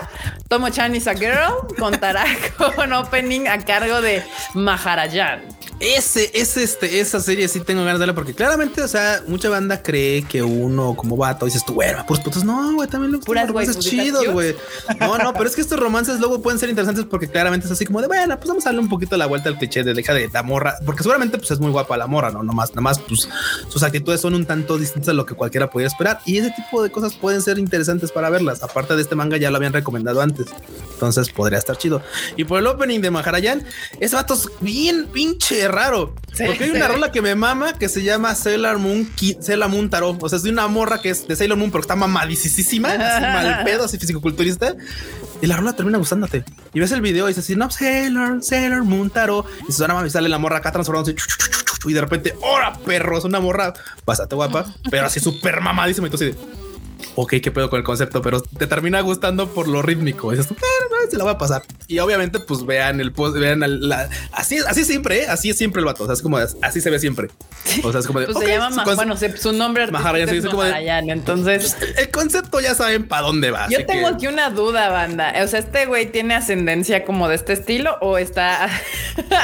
[SPEAKER 5] Tomo Chan is a Girl, contará con opening a cargo de Maharajan.
[SPEAKER 2] Ese, ese, este, esa serie sí tengo ganas de verla porque claramente, o sea, mucha banda cree que uno como vato dices tú, güey, puros putos. No, güey, también lo
[SPEAKER 5] puras
[SPEAKER 2] romances chidos, güey. No, no, pero es que estos romances luego pueden ser interesantes porque claramente es así como de, bueno, pues vamos a darle un poquito la vuelta al cliché de deja de la morra, porque seguramente pues es muy guapa la morra, no nomás, nomás, pues sus actitudes son un tanto distintas a lo que cualquiera podría esperar y ese tipo de cosas pueden ser interesantes para verlas. Aparte de este manga, ya lo habían recomendado antes, entonces podría estar chido. Y por el opening de Maharayan, ese vato es bien pinche es raro. porque hay una rola que me mama que se llama Sailor Moon, Sailor Moon Tarot. O sea, es de una morra que es de Sailor Moon, pero está mamadísima, así mal pedo, así fisicoculturista. Y la rola termina gustándote. Y ves el video y dices así, no, Sailor, Sailor Moon Tarot. Y se suena y sale la morra acá transformándose. Y de repente, ¡hora, perro! Es una morra bastante guapa, pero así súper mamadísima. Y tú así ok, qué pedo con el concepto, pero te termina gustando por lo rítmico. Dices, se la va a pasar. Y obviamente, pues vean el post, vean la, así, así siempre, ¿eh? así es siempre el vato. O sea, es como así se ve siempre. O sea, es como de,
[SPEAKER 5] pues se llama, bueno, su nombre es
[SPEAKER 2] Maharayan, entonces pues, el concepto ya saben para dónde va.
[SPEAKER 5] Yo tengo aquí una duda, banda. O sea, este güey tiene ascendencia como de este estilo o está,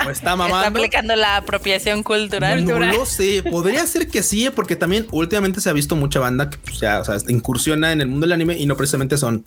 [SPEAKER 2] o está mamando.
[SPEAKER 4] Está aplicando la apropiación cultural.
[SPEAKER 2] No, lo sé. Podría ser que sí, porque también últimamente se ha visto mucha banda que pues, ya, o sea, incursiona en el mundo del anime y no precisamente son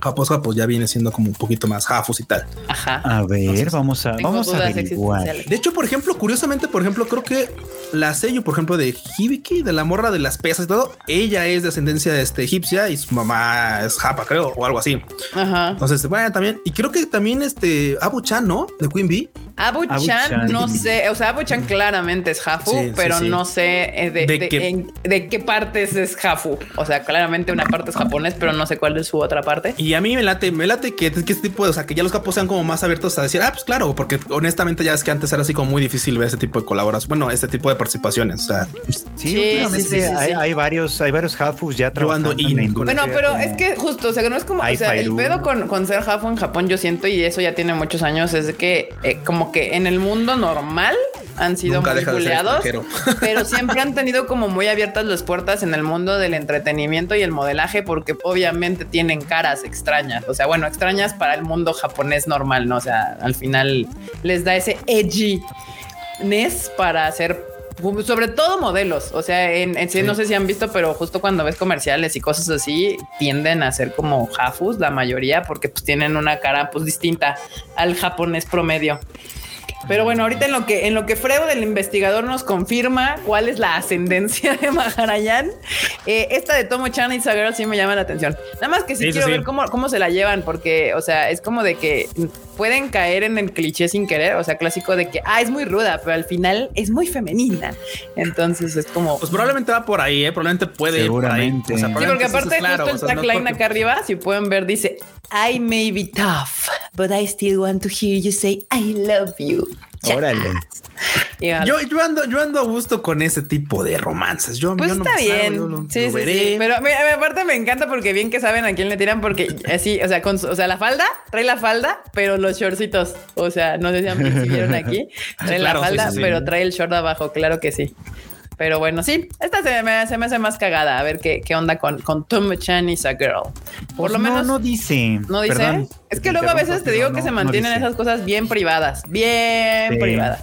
[SPEAKER 2] japos, japos. Ya viene siendo como un poquito más jafos y tal.
[SPEAKER 1] Ajá. A ver, vamos a, vamos a averiguar.
[SPEAKER 2] De hecho, por ejemplo, curiosamente, por ejemplo, creo que la sello, por ejemplo, de Hibiki, de la morra de las pesas y todo, ella es de ascendencia este, egipcia y su mamá es japa, creo, o algo así. Ajá. Entonces, bueno, también, y creo que también este Abu Chan, ¿no? De Queen Bee.
[SPEAKER 5] Abu, Chan, no sé, o sea, Abu Chan claramente es Hafu, pero no sé eh, de, ¿De, qué? de, qué partes es Hafu. O sea, claramente una parte es japonés, pero no sé cuál es su otra parte.
[SPEAKER 2] Y a mí me late, me late que, que este tipo de, o sea, que ya los capos sean como más abiertos a decir, ah, pues claro, porque honestamente ya es que antes era así como muy difícil ver ese tipo de colaboración, bueno, este tipo de participaciones. O sea,
[SPEAKER 1] sí, sí, sí, hay, varios, hay varios Hafus ya trabajando.
[SPEAKER 5] bueno, pero es que justo, o sea, que no es como, o sea, el pedo con, con ser Hafu en Japón, yo siento, y eso ya tiene muchos años, es de que eh, como que en el mundo normal han sido muy buleados, pero siempre han tenido como muy abiertas las puertas en el mundo del entretenimiento y el modelaje, porque obviamente tienen caras extrañas, o sea, bueno, extrañas para el mundo japonés normal, ¿no? O sea, al final les da ese edgy para hacer sobre todo modelos. O sea, en, sí. no sé si han visto, pero justo cuando ves comerciales y cosas así, tienden a ser como jafus la mayoría, porque pues tienen una cara pues distinta al japonés promedio. Pero bueno, ahorita en lo que en lo que Freud, el investigador, nos confirma cuál es la ascendencia de Maharayan, eh, esta de Tomo Chan y Sagero sí me llama la atención. Nada más que sí, quiero ver cómo, cómo se la llevan, porque, o sea, es como de que pueden caer en el cliché sin querer, o sea, clásico de que, ah, es muy ruda, pero al final es muy femenina. Entonces es como...
[SPEAKER 2] Pues probablemente va por ahí, ¿eh? Probablemente puede
[SPEAKER 1] Seguramente.
[SPEAKER 5] sí, porque aparte justo el tagline acá arriba, si pueden ver, dice, I may be tough, but I still want to hear you say I love you.
[SPEAKER 1] Órale.
[SPEAKER 2] Yo, yo, ando, yo ando a gusto con ese tipo de romances. Yo,
[SPEAKER 5] pues está bien. sí, sí, sí, Pero aparte me encanta porque bien que saben a quién le tiran, porque así, o sea, con, o sea, la falda, trae la falda, pero los shortcitos. O sea, no sé si vieron aquí. Trae la falda, pero trae el short abajo, claro que sí. Pero bueno, sí, esta se me, se me hace más cagada. A ver qué, qué onda con, con Tom Chan is a girl. Por
[SPEAKER 1] pues
[SPEAKER 5] lo menos.
[SPEAKER 1] No dice.
[SPEAKER 5] No dice. es que luego a veces te digo que se mantienen esas cosas bien privadas. Bien privadas.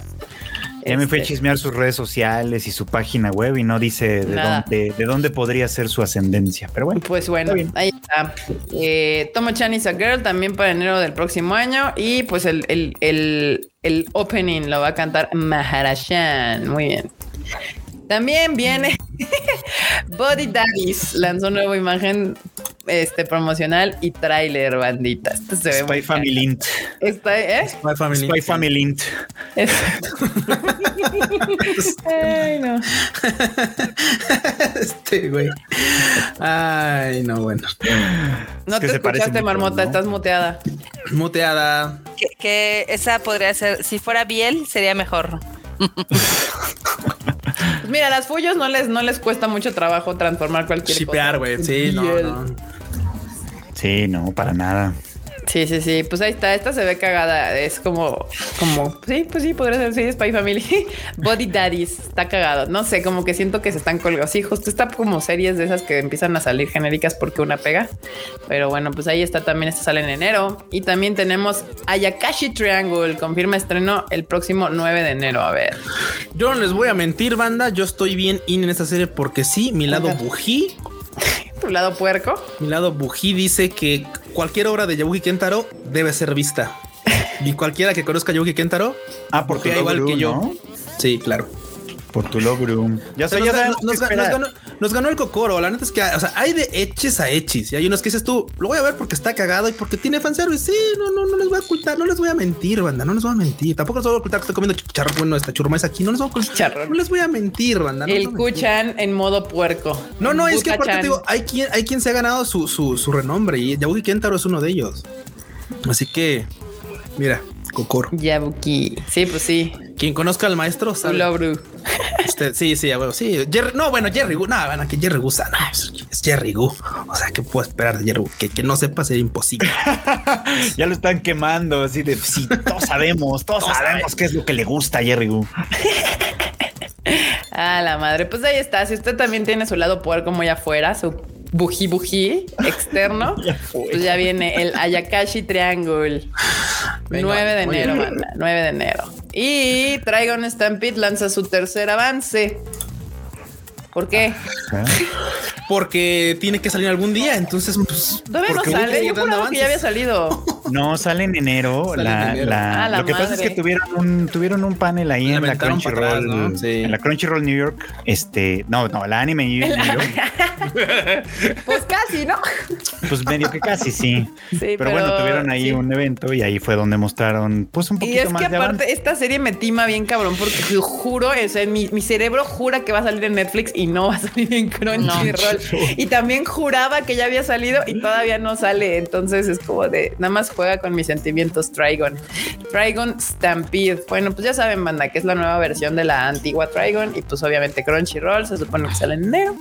[SPEAKER 1] Ya me fue a este chismear sus redes sociales y su página web y no dice de dónde, de dónde podría ser su ascendencia. Pero bueno.
[SPEAKER 5] Pues bueno, ahí está. Eh, Tomo Chan is a Girl también para enero del próximo año. Y pues el, el, el, el opening lo va a cantar Maharajan. Muy bien. También viene Body Daddies, lanzó nueva imagen este, promocional y tráiler, bandita. Este se ve
[SPEAKER 1] Spy Family Int.
[SPEAKER 5] Está, ¿eh?
[SPEAKER 1] Spy Family, Spy Family Int.
[SPEAKER 2] Ay, no. Este güey. Ay, no, bueno.
[SPEAKER 5] No te escuchaste, Marmota, estás muteada.
[SPEAKER 2] Muteada.
[SPEAKER 4] Que, que esa podría ser, si fuera Biel, sería mejor.
[SPEAKER 5] Pues mira, las follos no les, no les cuesta mucho trabajo transformar cualquier
[SPEAKER 2] Shipear, güey. Sí, no, no.
[SPEAKER 1] Sí, no, para nada.
[SPEAKER 5] Sí, sí, sí. Pues ahí está. Esta se ve cagada. Es como, como, sí, pues sí, podría ser, sí, Spy Family. Body Daddies. Está cagado. No sé, como que siento que se están colgando. Sí, justo está como series de esas que empiezan a salir genéricas porque una pega. Pero bueno, pues ahí está también. Esta sale en enero. Y también tenemos Ayakashi Triangle. Confirma estreno el próximo 9 de enero. A ver.
[SPEAKER 2] Yo no les voy a mentir, banda. Yo estoy bien in en esta serie porque sí, mi lado bují
[SPEAKER 5] tu lado puerco.
[SPEAKER 2] Mi lado bují dice que cualquier obra de Yabuki Kentaro debe ser vista. y cualquiera que conozca a Yabuki Kentaro,
[SPEAKER 1] ah, porque igual que yo.
[SPEAKER 2] Sí, claro.
[SPEAKER 1] Por tu logro.
[SPEAKER 2] Ya sé, ya nos ganó el cocoro. La neta es que, o sea, hay de eches a eches y hay unos que dices tú, lo voy a ver porque está cagado y porque tiene fanservice. Sí, no, no, no les voy a ocultar, no les voy a mentir, banda, no les voy a mentir. Tampoco les voy a ocultar que estoy comiendo chicharrón. Bueno, esta churma es aquí, no les voy a ocultar. No les voy a mentir, banda.
[SPEAKER 5] No el Kuchan en modo puerco.
[SPEAKER 2] No, no, es que aparte te digo, hay quien, hay quien se ha ganado su, su, su renombre y Yabuki Kentaro es uno de ellos. Así que, mira, Kokoro.
[SPEAKER 5] Yabuki. Sí, pues sí.
[SPEAKER 2] Quien conozca al maestro sabe. Usted, sí, sí, bueno, sí. Jerry, no, bueno, Jerry Gu. No, bueno, que Jerry Gu no, es Jerry Gu. O sea, ¿qué puedo esperar de Jerry Gu? Que, que no sepa ser imposible.
[SPEAKER 1] ya lo están quemando, así de sí, todos sabemos, todos, sabemos qué es lo que le gusta a Jerry Gu.
[SPEAKER 5] ah, la madre. Pues ahí está. Si usted también tiene su lado puerco muy afuera, su buji buji externo, pues ya viene el Ayakashi Triangle. 9 de enero, banda. 9 de enero. Y Trigon Stampede lanza su tercer avance. ¿Por qué?
[SPEAKER 2] Porque tiene que salir algún día. Entonces, pues.
[SPEAKER 5] Todavía no sale. Yo que ya había salido.
[SPEAKER 1] No, sale en enero. la, La, ah, lo que pasa es que tuvieron un, tuvieron un panel ahí en la Crunchyroll. En la Crunchyroll New York. Este, no, no, la anime New York.
[SPEAKER 5] pues casi, ¿no?
[SPEAKER 1] Pues medio que casi, sí. pero, bueno, tuvieron ahí un evento y ahí fue donde mostraron, pues un poquito más. Y es que aparte,
[SPEAKER 5] esta serie me tima bien cabrón, porque yo juro, o sea, mi, mi cerebro jura que va a salir en Netflix y no va a salir en Crunchyroll. Y también juraba que ya había salido y todavía no sale. Entonces es como de nada más juega con mis sentimientos Trigon. Trigon Stampede. Bueno, pues ya saben, banda, que es la nueva versión de la antigua Trigon. Y pues obviamente Crunchyroll se supone que sale en enero.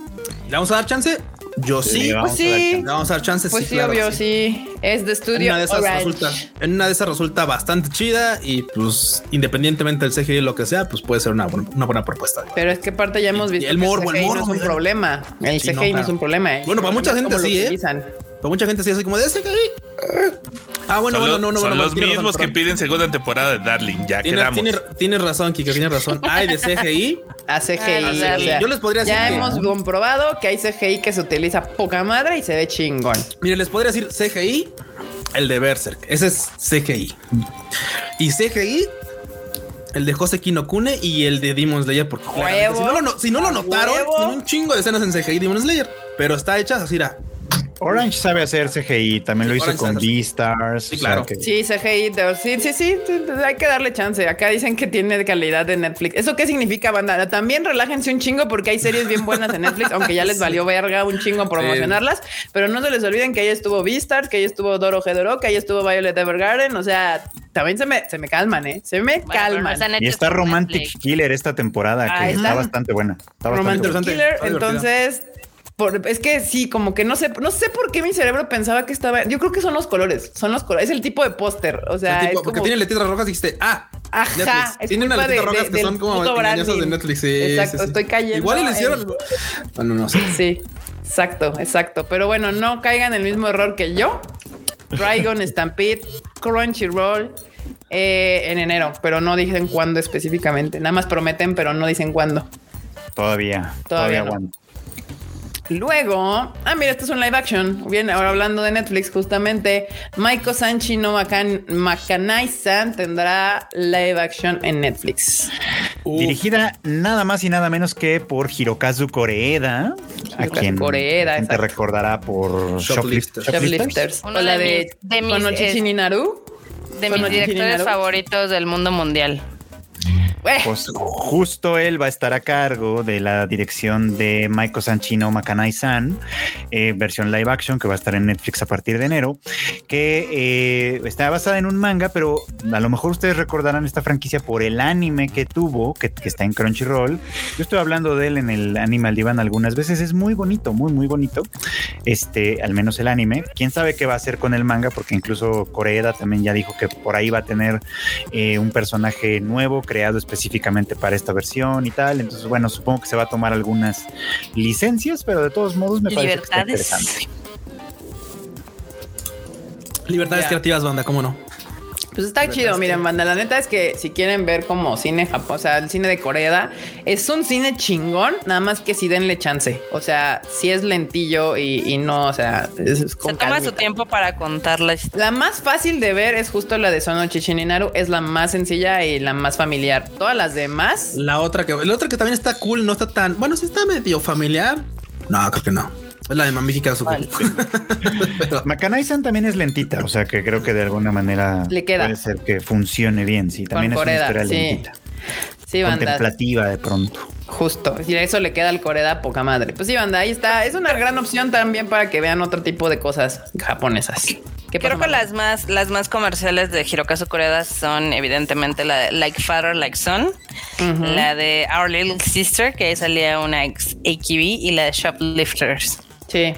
[SPEAKER 2] ¿Le vamos a dar chance? Yo sí.
[SPEAKER 5] pues sí.
[SPEAKER 2] vamos a dar chance.
[SPEAKER 5] Pues sí, obvio, sí. Es de estudio.
[SPEAKER 2] En una de, esas resulta, en una de esas resulta bastante chida y pues independientemente del CGI y lo que sea, pues puede ser una, una buena propuesta.
[SPEAKER 5] Pero es que aparte ya hemos visto
[SPEAKER 2] el morbo,
[SPEAKER 5] el,
[SPEAKER 2] CGI
[SPEAKER 5] no es un problema. El CGI no, es un problema. ¿eh?
[SPEAKER 2] Bueno, para mucha gente sí, ¿eh? Mucha gente sí, así como de CGI.
[SPEAKER 3] Ah, bueno, bueno, no, no, Son los mismos que piden segunda temporada de Darling. Ya quedamos.
[SPEAKER 2] Tienes razón, Kika, tienes razón. Hay de CGI
[SPEAKER 5] a CGI.
[SPEAKER 2] Yo les podría
[SPEAKER 5] decir. Ya hemos comprobado que hay CGI que se utiliza poca madre y se ve chingón.
[SPEAKER 2] Mire, les podría decir CGI, el de Berserk. Ese es CGI. Y CGI, el de Jose Kinokune y el de Demon Slayer. Porque si no lo, si no lo notaron, tiene un chingo de escenas en CGI Demon Slayer. Pero está hecha así, era
[SPEAKER 1] Orange sabe hacer CGI, también lo hizo con V-Stars.
[SPEAKER 5] Sí, claro. Sí, CGI, sí, sí, sí, hay que darle chance. Acá dicen que tiene calidad de Netflix. ¿Eso qué significa, banda? También relájense un chingo porque hay series bien buenas en Netflix, aunque ya les valió verga un chingo promocionarlas. Pero no se les olviden que ahí estuvo V-Stars, que ahí estuvo Doro Hedoro, que ahí estuvo Violet Evergarden. O sea, también se me, se me calman, ¿eh? Se me calman.
[SPEAKER 1] y está Romantic Killer esta temporada, que está, bastante buena.
[SPEAKER 5] Romantic Killer, entonces es que sí, como que no sé, no sé por qué mi cerebro pensaba que estaba. Yo creo que son los colores, son los colores, es el tipo de póster. O sea,
[SPEAKER 2] porque tiene letras rojas, dijiste, ah,
[SPEAKER 5] Ajá,
[SPEAKER 2] tiene unas letras rojas que son como de Netflix.
[SPEAKER 5] exacto, estoy cayendo.
[SPEAKER 2] Igual le hicieron.
[SPEAKER 5] Bueno, no sé. Sí, exacto, exacto. Pero bueno, no caigan en el mismo error que yo. Dragon Stampede, Crunchyroll. Eh, en enero, pero no dicen cuándo específicamente. Nada más prometen, pero no dicen cuándo.
[SPEAKER 1] Todavía, todavía, todavía
[SPEAKER 5] Luego, ah, mira, esto es un live action. Bien, ahora hablando de Netflix, justamente, Maiko Sanchi no Makan tendrá live action en Netflix.
[SPEAKER 1] Dirigida nada más y nada menos que por Hirokazu Koreeda, a quien
[SPEAKER 5] Koreeda,
[SPEAKER 1] te recordará por Shoplifters.
[SPEAKER 5] Shoplifters. O la de, de, mis.
[SPEAKER 4] De mis directores favoritos del mundo mundial.
[SPEAKER 1] Pues justo él va a estar a cargo de la dirección de Maiko Sanchino Makanai-san, eh, versión live action que va a estar en Netflix a partir de enero, que eh, está basada en un manga, pero a lo mejor ustedes recordarán esta franquicia por el anime que tuvo, que, está en Crunchyroll. Yo estoy hablando de él en el Animal Divan algunas veces, es muy bonito, muy, muy bonito. Este, al menos el anime. Quién sabe qué va a hacer con el manga, porque incluso Koreeda también ya dijo que por ahí va a tener eh, un personaje nuevo creado específicamente para esta versión y tal. Entonces, bueno, supongo que se va a tomar algunas licencias, pero de todos modos me parece interesante.
[SPEAKER 2] Libertades creativas, banda, ¿cómo no?
[SPEAKER 5] Pues está chido, miren, banda. La neta es que si quieren ver como cine Japón, o sea, el cine de Corea, es un cine chingón, nada más que si denle chance. O sea, si es lentillo y, no, o sea, es,
[SPEAKER 4] Se toma su tiempo para contarla.
[SPEAKER 5] La más fácil de ver es justo la de Sono Chichininaru, es la más sencilla y la más familiar. Todas las demás.
[SPEAKER 2] La otra que, la otra que también está cool, no está tan, bueno, sí está medio familiar No, creo que no. Es la de Mamífica
[SPEAKER 1] vale. Makanai-san también es lentita, o sea que creo que de alguna manera
[SPEAKER 5] Le queda.
[SPEAKER 1] puede ser que funcione bien. Sí, también es una historia sí. lentita.
[SPEAKER 5] Sí, banda.
[SPEAKER 1] Contemplativa de pronto.
[SPEAKER 5] Justo. Y eso le queda al Coreda poca madre. Pues sí, banda, ahí está. Es una gran opción también para que vean otro tipo de cosas japonesas.
[SPEAKER 4] Creo que las más, las más comerciales de Hirokazu Koreda son evidentemente la de Like Father, Like Son, la de Our Little Sister, que salía una ex AQB, y la de Shoplifters.
[SPEAKER 5] Sí.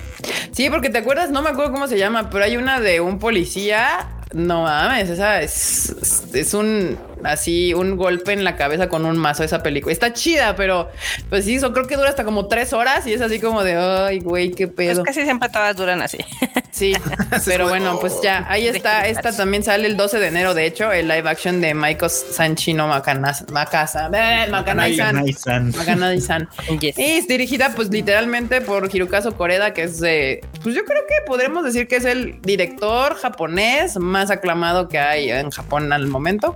[SPEAKER 5] Sí, porque te acuerdas, no me acuerdo cómo se llama, pero hay una de un policía. No mames, esa es, es un así un golpe en la cabeza con un mazo esa película. Está chida, pero pues sí, eso creo que dura hasta como tres horas y es así como de ay, güey, qué pedo.
[SPEAKER 4] Pues casi siempre todas duran así.
[SPEAKER 5] Sí, pero bueno, pues ya ahí está. Esta también sale el 12 de enero, de hecho, el live action de Michael Sanchino Macasa, Macasa, Makanai-san. Makanai-san. Y es dirigida, pues literalmente por Hirokazu Koreda, que es de, pues yo creo que podremos decir que es el director japonés más aclamado que hay en Japón al momento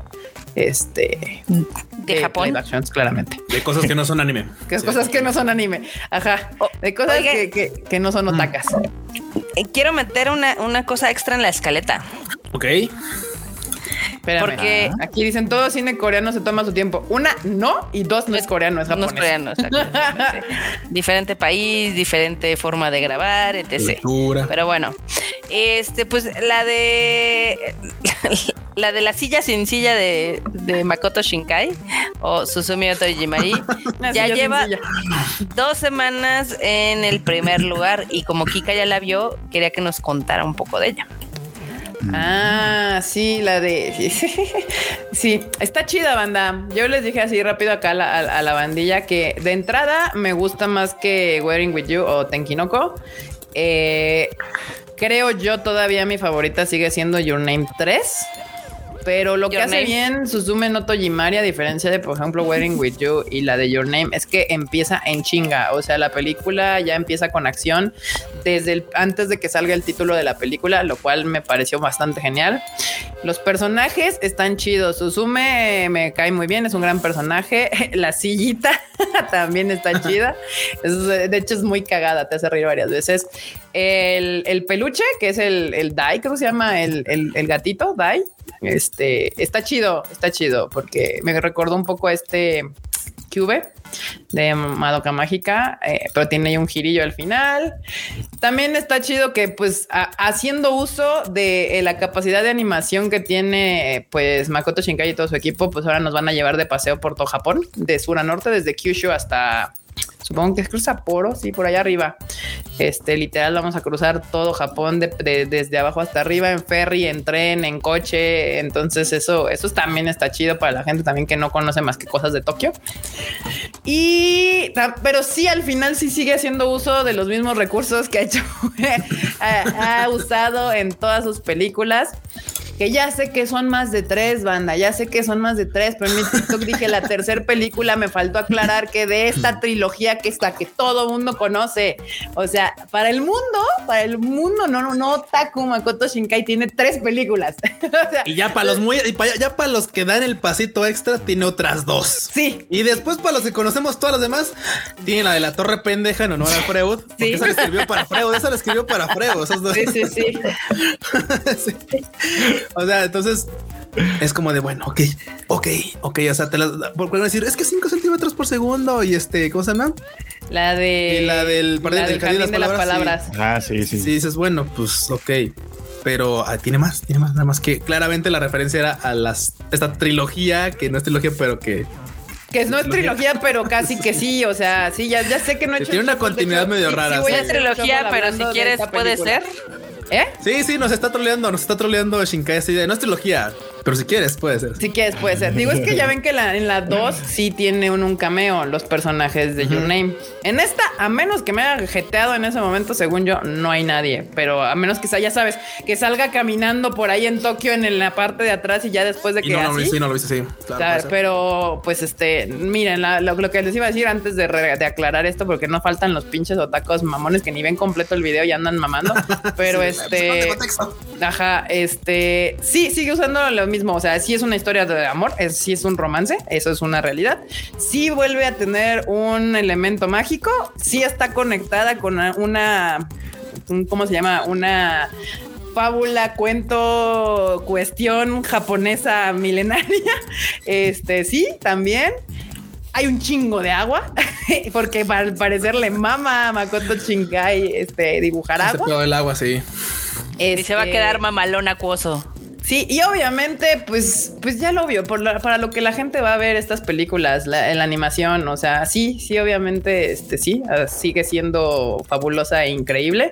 [SPEAKER 5] este
[SPEAKER 4] de, Japón
[SPEAKER 5] claramente.
[SPEAKER 2] De cosas que no son anime.
[SPEAKER 5] Que es cosas que no son anime. Ajá. De cosas que, que, no son otakas.
[SPEAKER 4] Eh, quiero meter una, una cosa extra en la escaleta.
[SPEAKER 2] Ok
[SPEAKER 5] porque aquí dicen todo cine coreano se toma su tiempo. Una, no, y dos, no es coreano, es japonés. No es coreano,
[SPEAKER 4] diferente país, diferente forma de grabar, etc. Pero bueno, este, pues la de la de la silla sin silla de, Makoto Shinkai o Susumi Otojimari ya lleva dos semanas en el primer lugar y como Kika ya la vio, quería que nos contara un poco de ella.
[SPEAKER 5] Ah, sí, la de. Sí, está chida, banda. Yo les dije así rápido acá a la, bandilla que de entrada me gusta más que Wearing with You o Tenkinoko. Eh, creo yo todavía mi favorita sigue siendo Your Name 3. Pero lo que hace bien Suzume no Tojimari, a diferencia de, por ejemplo, Wedding with You y la de Your Name, es que empieza en chinga. O sea, la película ya empieza con acción desde el, antes de que salga el título de la película, lo cual me pareció bastante genial. Los personajes están chidos. Suzume me cae muy bien, es un gran personaje. La sillita también está chida. de hecho, es muy cagada, te hace reír varias veces. El, peluche, que es el, el Dai, que se llama el, el gatito, Dai. Este está chido, está chido, porque me recordó un poco a este Cube de Madoka Mágica, eh, pero tiene ahí un girillo al final. También está chido que, pues, haciendo uso de eh, la capacidad de animación que tiene, pues, Makoto Shinkai y todo su equipo, pues ahora nos van a llevar de paseo por todo Japón, de sur a norte, desde Kyushu hasta supongo que es cruza Poro, sí, por allá arriba. Este, literal, vamos a cruzar todo Japón desde abajo hasta arriba, en ferry, en tren, en coche. Entonces, eso, eso también está chido para la gente también que no conoce más que cosas de Tokio. Y, pero sí, al final sí sigue haciendo uso de los mismos recursos que ha hecho, ha usado en todas sus películas que ya sé que son más de tres, banda, ya sé que son más de tres, pero en mi TikTok dije la tercera película, me faltó aclarar que de esta trilogía que está que todo mundo conoce, o sea, para el mundo, para el mundo, no, no, no, Taku Makoto Shinkai tiene tres películas.
[SPEAKER 2] y ya para los muy, ya para los que dan el pasito extra, tiene otras dos.
[SPEAKER 5] Sí.
[SPEAKER 2] Y después para los que conocemos todas las demás, tiene la de la torre pendeja en honor a Freud. Sí. Esa la escribió para Freud, esa la escribió para Freud. Sí, sí, sí. sí. O sea, entonces es como de bueno, ok, ok, ok. O sea, te las por decir es que 5 centímetros por segundo y este, ¿cómo se llama?
[SPEAKER 5] La de
[SPEAKER 2] la del
[SPEAKER 5] jardín, de, las palabras.
[SPEAKER 1] Ah, sí, sí.
[SPEAKER 2] Sí, dices, bueno, pues ok. Pero ah, tiene más, tiene más, nada más que claramente la referencia era a las esta trilogía que no es trilogía, pero que
[SPEAKER 5] que no es trilogía, pero casi que sí. O sea, sí, ya, ya sé que no he
[SPEAKER 2] hecho. Tiene una continuidad medio rara.
[SPEAKER 4] Sí, es trilogía, pero si quieres puede ser.
[SPEAKER 5] ¿Eh?
[SPEAKER 2] Sí, sí, nos está troleando, nos está troleando Shinkai así de no es trilogía. Pero si quieres, puede ser.
[SPEAKER 5] Si quieres, puede ser. Digo, es que ya ven que en la 2 sí tiene un, cameo los personajes de Your Name. En esta, a menos que me haya jeteado en ese momento, según yo, no hay nadie. Pero a menos que ya sabes, que salga caminando por ahí en Tokio en, la parte de atrás y ya después de que.
[SPEAKER 2] no, así, no lo viste, sí.
[SPEAKER 5] Claro, pero pues este, miren, lo, que les iba a decir antes de, de, aclarar esto, porque no faltan los pinches otacos mamones que ni ven completo el video y andan mamando. Pero este. Ajá, este. Sí, sigue usando los mismo. O sea, sí es una historia de amor, es, sí es un romance, eso es una realidad. Sí vuelve a tener un elemento mágico, sí está conectada con una, ¿cómo se llama? Una fábula, cuento, cuestión japonesa milenaria. Este sí, también. Hay un chingo de agua, porque al parecer le mama a Makoto Shinkai este, dibujar agua.
[SPEAKER 2] el agua, sí.
[SPEAKER 4] y se va a este, quedar mamalón acuoso.
[SPEAKER 5] Sí, y obviamente, pues, pues ya lo obvio, para lo que la gente va a ver estas películas, la, la animación, o sea, sí, sí, obviamente, este sí, ah, sigue siendo fabulosa e increíble.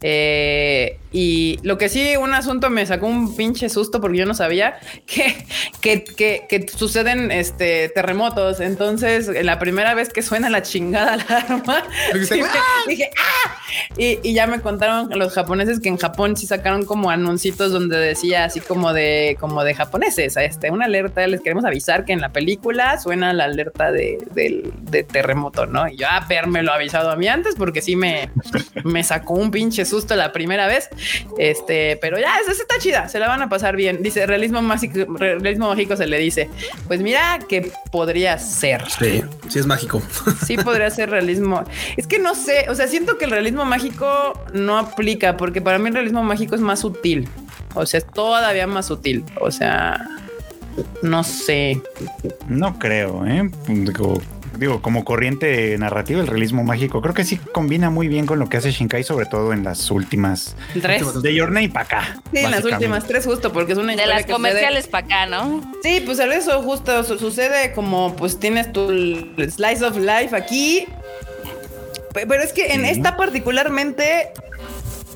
[SPEAKER 5] Eh, y lo que sí, un asunto me sacó un pinche susto porque yo no sabía que, que, que, suceden este, terremotos. Entonces, la primera vez que suena la chingada alarma, dije, ¡ah! Y, ya me contaron los japoneses que en Japón sí sacaron como anuncios donde decía así como de, como de japoneses, este, una alerta, les queremos avisar que en la película suena la alerta de, terremoto, ¿no? Y yo, a ah, lo avisado a mí antes porque sí me, me sacó un pinche susto la primera vez. Este, pero ya, esa está chida, se la van a pasar bien. Dice realismo mágico, realismo mágico se le dice. Pues mira que podría ser.
[SPEAKER 2] Sí, sí es mágico.
[SPEAKER 5] Sí podría ser realismo. Es que no sé, o sea, siento que el realismo mágico no aplica porque para mí el realismo mágico es más sutil. O sea, es todavía más sutil. O sea, no sé.
[SPEAKER 1] No creo, ¿eh? digo, como corriente narrativa, el realismo mágico, creo que sí combina muy bien con lo que hace Shinkai, sobre todo en las últimas
[SPEAKER 5] tres
[SPEAKER 1] de Your Name para acá.
[SPEAKER 5] Sí, en las últimas tres, justo porque es una
[SPEAKER 4] de las comerciales para acá, ¿no?
[SPEAKER 5] Sí, pues eso justo sucede como pues tienes tu slice of life aquí. Pero es que en esta particularmente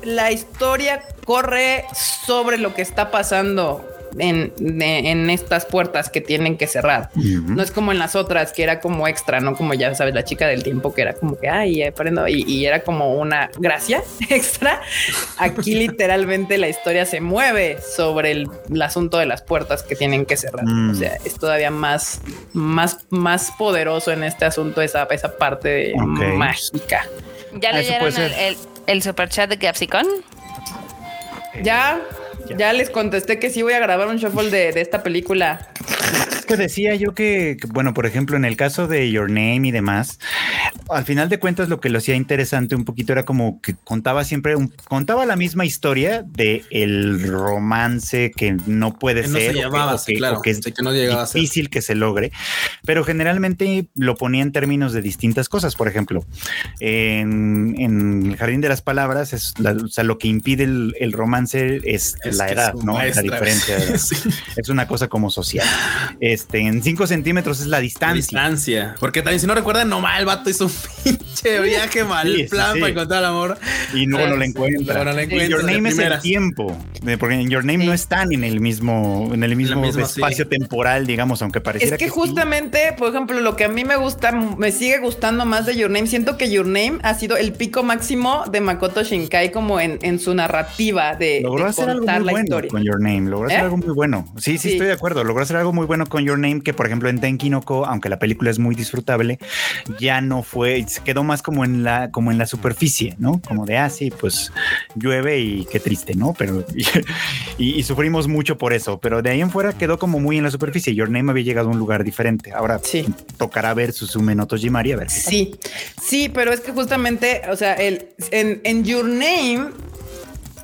[SPEAKER 5] la historia corre sobre lo que está pasando en, estas puertas que tienen que cerrar. No es como en las otras que era como extra, no como ya sabes, la chica del tiempo que era como que ay, aprendo y, era como una gracia extra. Aquí literalmente la historia se mueve sobre el, asunto de las puertas que tienen que cerrar. O sea, es todavía más, más, más poderoso en este asunto esa, esa parte mágica.
[SPEAKER 4] ¿Ya leyeron el, el, el super chat de Capsicon?
[SPEAKER 5] Ya, ya les contesté que sí voy a grabar un shuffle de, de esta película
[SPEAKER 1] que decía yo que, bueno, por ejemplo, en el caso de Your Name y demás, al final de cuentas lo que lo hacía interesante un poquito era como que contaba siempre, contaba la misma historia de el romance que no puede ser,
[SPEAKER 2] o que, es
[SPEAKER 1] difícil que se logre, pero generalmente lo ponía en términos de distintas cosas. Por ejemplo, en, el Jardín de las Palabras, es o sea, lo que impide el, romance es, la edad, ¿no? La diferencia. Es una cosa como social. Este, en 5 centímetros es la distancia.
[SPEAKER 2] distancia. Porque también, si no recuerdan, no mal, el vato hizo un pinche viaje mal plan para encontrar el amor.
[SPEAKER 1] Y no, no lo encuentra. No, En Your Name es el tiempo. Porque en Your Name no están en el mismo, en el mismo, espacio temporal, digamos, aunque pareciera
[SPEAKER 5] es que, justamente, por ejemplo, lo que a mí me gusta, me sigue gustando más de Your Name. Siento que Your Name ha sido el pico máximo de Makoto Shinkai como en, en su narrativa de,
[SPEAKER 1] Logró hacer algo muy bueno con Your Name. Logró hacer ¿Eh? algo muy bueno. Sí, sí, estoy de acuerdo. Logró hacer algo muy bueno con Your Name, que por ejemplo en Tenki no Ko, aunque la película es muy disfrutable, ya no fue, se quedó más como en la, como en la superficie, ¿no? Como de, ah, sí, pues llueve y qué triste, ¿no? Pero, y, sufrimos mucho por eso, pero de ahí en fuera quedó como muy en la superficie. Your Name había llegado a un lugar diferente. Ahora sí. tocará ver Susume no Tojimari, a ver.
[SPEAKER 5] sí, sí, pero es que justamente, o sea, el, en, en Your Name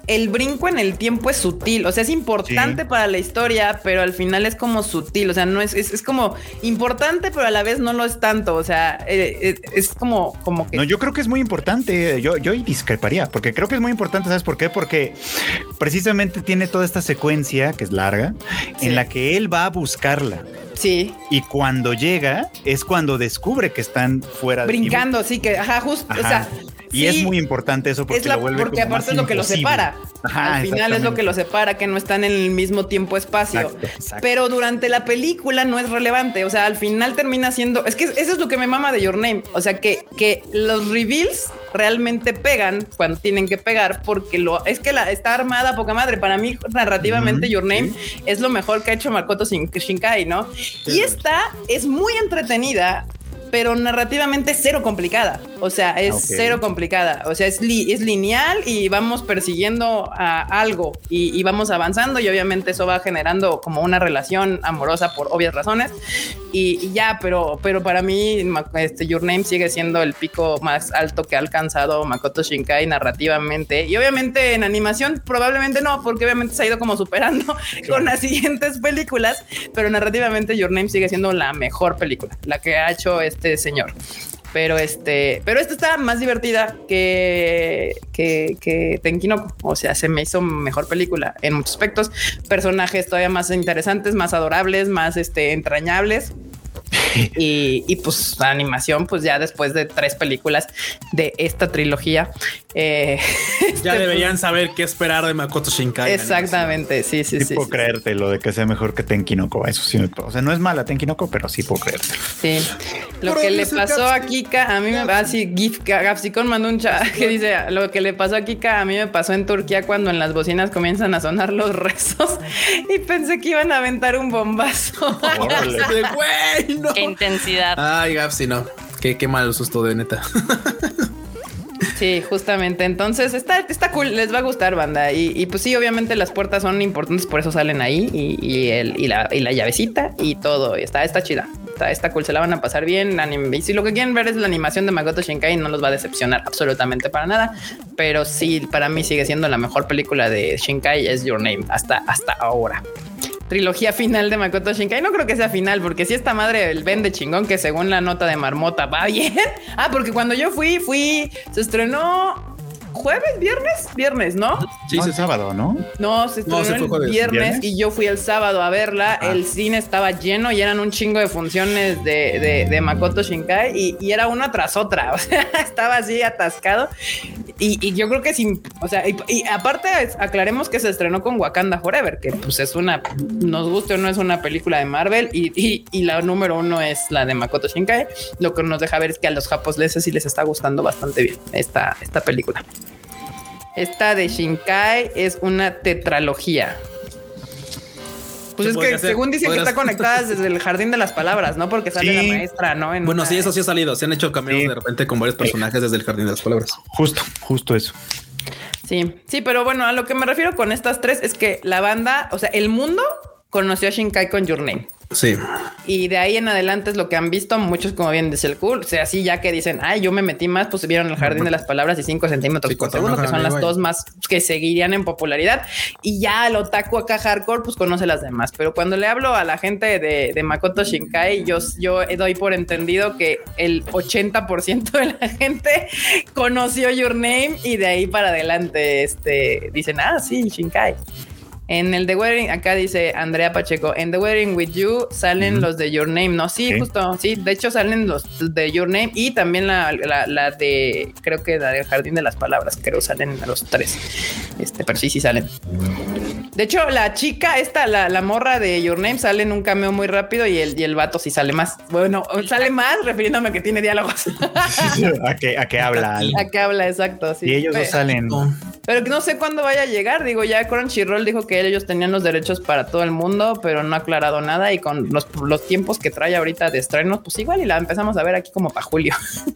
[SPEAKER 5] el brinco en el tiempo es sutil, o sea, es importante para la historia, pero al final es como sutil, o sea, no es, es, como importante, pero a la vez no lo es tanto, o sea, eh, eh, es como, como que...
[SPEAKER 1] No, yo creo que es muy importante, yo, yo discreparía, porque creo que es muy importante, ¿sabes por qué? Porque precisamente tiene toda esta secuencia, que es larga, en la que él va a buscarla.
[SPEAKER 5] Sí.
[SPEAKER 1] Y cuando llega es cuando descubre que están fuera
[SPEAKER 5] Brincando, sí, que, ajá, justo, o sea,
[SPEAKER 1] y es muy importante eso porque lo vuelve
[SPEAKER 5] Porque aparte es lo que lo separa. Al final es lo que lo separa, que no están en el mismo tiempo-espacio. Pero durante la película no es relevante. O sea, al final termina siendo. Es que eso es lo que me mama de Your Name. O sea, que, que los reveals realmente pegan cuando tienen que pegar, porque lo es que la, está armada poca madre. Para mí, narrativamente, Your Name es lo mejor que ha hecho Makoto Shinkai, ¿no? Y esta es muy entretenida pero narrativamente cero complicada. O sea, es cero complicada. O sea, es, es lineal y vamos persiguiendo a algo y, vamos avanzando y obviamente eso va generando como una relación amorosa por obvias razones y, ya, pero, pero para mí este Your Name sigue siendo el pico más alto que ha alcanzado Makoto Shinkai narrativamente y obviamente en animación probablemente no, porque obviamente se ha ido como superando con las siguientes películas, pero narrativamente Your Name sigue siendo la mejor película, la que ha hecho este señor. Pero este, pero esta está más divertida que, que, que Tenkinoko. O sea, se me hizo mejor película en muchos aspectos. Personajes todavía más interesantes, más adorables, más este, entrañables. y, pues la animación, pues ya después de tres películas de esta trilogía, eh,
[SPEAKER 2] ya este, deberían pues, saber qué esperar de Makoto Shinkai.
[SPEAKER 5] Exactamente, sí, sí, sí.
[SPEAKER 1] puedo creerte lo de que sea mejor que Tenkinoko. Eso sí, o sea, no es mala Tenkinoko, pero sí puedo creerte.
[SPEAKER 5] Sí. Lo que le pasó a Kika, a mí me va así, Gapsicon mandó un chat que dice, lo que le pasó a Kika, a mí me pasó en Turquía cuando en las bocinas comienzan a sonar los rezos y pensé que iban a aventar un bombazo.
[SPEAKER 4] Qué intensidad.
[SPEAKER 2] Ay, Gapsi, no. Qué, qué mal susto de neta.
[SPEAKER 5] Sí, justamente. Entonces está, está cool, les va a gustar, banda. Y, pues sí, obviamente las puertas son importantes, por eso salen ahí. Y, el, y, la, y la llavecita y todo. Y está, está chida. Está, está cool, se la van a pasar bien. Y si lo que quieren ver es la animación de Makoto Shinkai, no los va a decepcionar absolutamente para nada. Pero sí, para mí sigue siendo la mejor película de Shinkai, es Your Name, hasta, hasta ahora trilogía final de Makoto Shinkai. No creo que sea final, porque si esta madre el vende chingón que según la nota de Marmota va bien. Ah, porque cuando yo fui, fui, se estrenó jueves, viernes, viernes, ¿no?
[SPEAKER 1] Sí, es sábado, ¿no?
[SPEAKER 5] No, se estrenó el viernes, y yo fui el sábado a verla. Ah. El cine estaba lleno y eran un chingo de funciones de, de, Makoto Shinkai y, y, era una tras otra. O sea, estaba así atascado. Y, yo creo que sin, o sea, y, aparte aclaremos que se estrenó con Wakanda Forever, que pues es una, nos guste o no es una película de Marvel y, la número uno es la de Makoto Shinkai. Lo que nos deja ver es que a los japoneses sí les está gustando bastante bien esta, esta película. Esta de Shinkai es una tetralogía. Pues es que según dicen que está conectada desde el jardín de las palabras, ¿no? Porque sale la maestra, ¿no?
[SPEAKER 2] bueno, sí, eso sí ha salido. Se han hecho caminos de repente con varios personajes desde el jardín de las palabras.
[SPEAKER 1] Justo, justo eso.
[SPEAKER 5] Sí, sí, pero bueno, a lo que me refiero con estas tres es que la banda, o sea, el mundo conoció a Shinkai con Your Name.
[SPEAKER 2] Sí.
[SPEAKER 5] Y de ahí en adelante es lo que han visto muchos, como bien dice el cool. O sea, así ya que dicen, ay, yo me metí más, pues vieron el jardín de las palabras y 5 centímetros por segundo, que son las dos más que seguirían en popularidad. Y ya el otaku acá hardcore, pues conoce las demás. Pero cuando le hablo a la gente de, Makoto Shinkai, yo, yo doy por entendido que el 80% de la gente conoció Your Name y de ahí para adelante este, dicen, ah, sí, Shinkai. En el The Wedding, acá dice Andrea Pacheco, en The Wedding with You salen los de Your Name, ¿no? Sí, justo, sí, de hecho salen los de Your Name y también la, la, de, creo que la del Jardín de las Palabras, creo salen los tres, este, pero sí, sí salen. De hecho, la chica, esta, la, la morra de Your Name sale en un cameo muy rápido y el, y el vato sí sale más. Bueno, sale más refiriéndome a que tiene diálogos.
[SPEAKER 1] a que, a que habla.
[SPEAKER 5] A que habla, exacto. Sí.
[SPEAKER 1] Y ellos no salen.
[SPEAKER 5] Pero no sé cuándo vaya a llegar. Digo, ya Crunchyroll dijo que ellos tenían los derechos para todo el mundo, pero no ha aclarado nada. Y con los, tiempos que trae ahorita de estrenos, pues igual y la empezamos a ver aquí como para julio.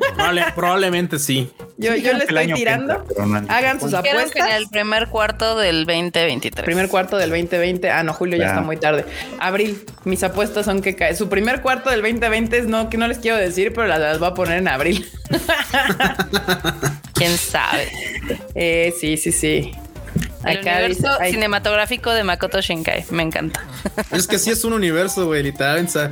[SPEAKER 2] probablemente sí.
[SPEAKER 5] Yo, yo le estoy tirando. Hagan sus apuestas.
[SPEAKER 4] en el primer cuarto del 2023.
[SPEAKER 5] Primer cuarto del 2020. Ah, no, julio ya, está muy tarde. Abril. Mis apuestas son que cae. Su primer cuarto del 2020 es no, que no les quiero decir, pero las, las voy a poner en abril.
[SPEAKER 4] ¿Quién sabe?
[SPEAKER 5] Eh, sí, sí, sí.
[SPEAKER 4] El universo cinematográfico de Makoto Shinkai. Me encanta.
[SPEAKER 2] Es que sí es un universo, güey, literalmente.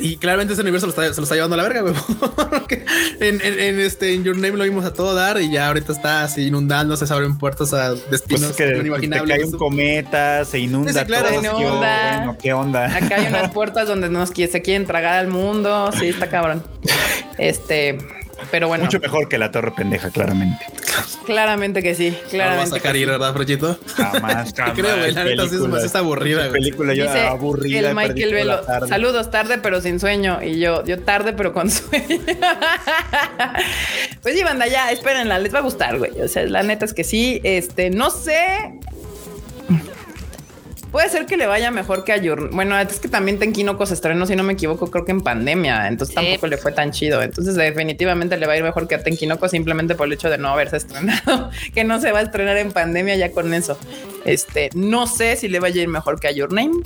[SPEAKER 2] y claramente ese universo se lo está llevando a la verga, güey. en, en, este, en Your Name lo vimos a todo dar y ya ahorita está así inundando, se abren puertas a destinos
[SPEAKER 1] pues que inimaginables. cae un cometa, se inunda
[SPEAKER 5] claro, todo.
[SPEAKER 1] ¿Qué onda?
[SPEAKER 5] Acá hay unas puertas donde nos, se quieren tragar al mundo. Sí, está cabrón. Este, pero bueno.
[SPEAKER 1] Mucho mejor que la torre pendeja, claramente.
[SPEAKER 5] Claramente que sí. Claramente.
[SPEAKER 2] No vas a sacar ir, ¿verdad, Frochito?
[SPEAKER 1] Jamás, jamás.
[SPEAKER 2] creo, güey. La neta es más aburrida,
[SPEAKER 1] güey. película yo Dice aburrida.
[SPEAKER 5] El Michael Velo. Saludos, tarde pero sin sueño. Y yo, yo tarde pero con sueño. pues sí, banda, ya, espérenla. Les va a gustar, güey. O sea, la neta es que sí. Este, no sé Puede ser que le vaya mejor que a Your... Bueno, es que también Tenkinoko se estrenó, si no me equivoco, creo que en pandemia, entonces tampoco le fue tan chido. Entonces definitivamente le va a ir mejor que a Tenkinoko simplemente por el hecho de no haberse estrenado, que no se va a estrenar en pandemia ya con eso. Este, no sé si le vaya a ir mejor que a Your Name.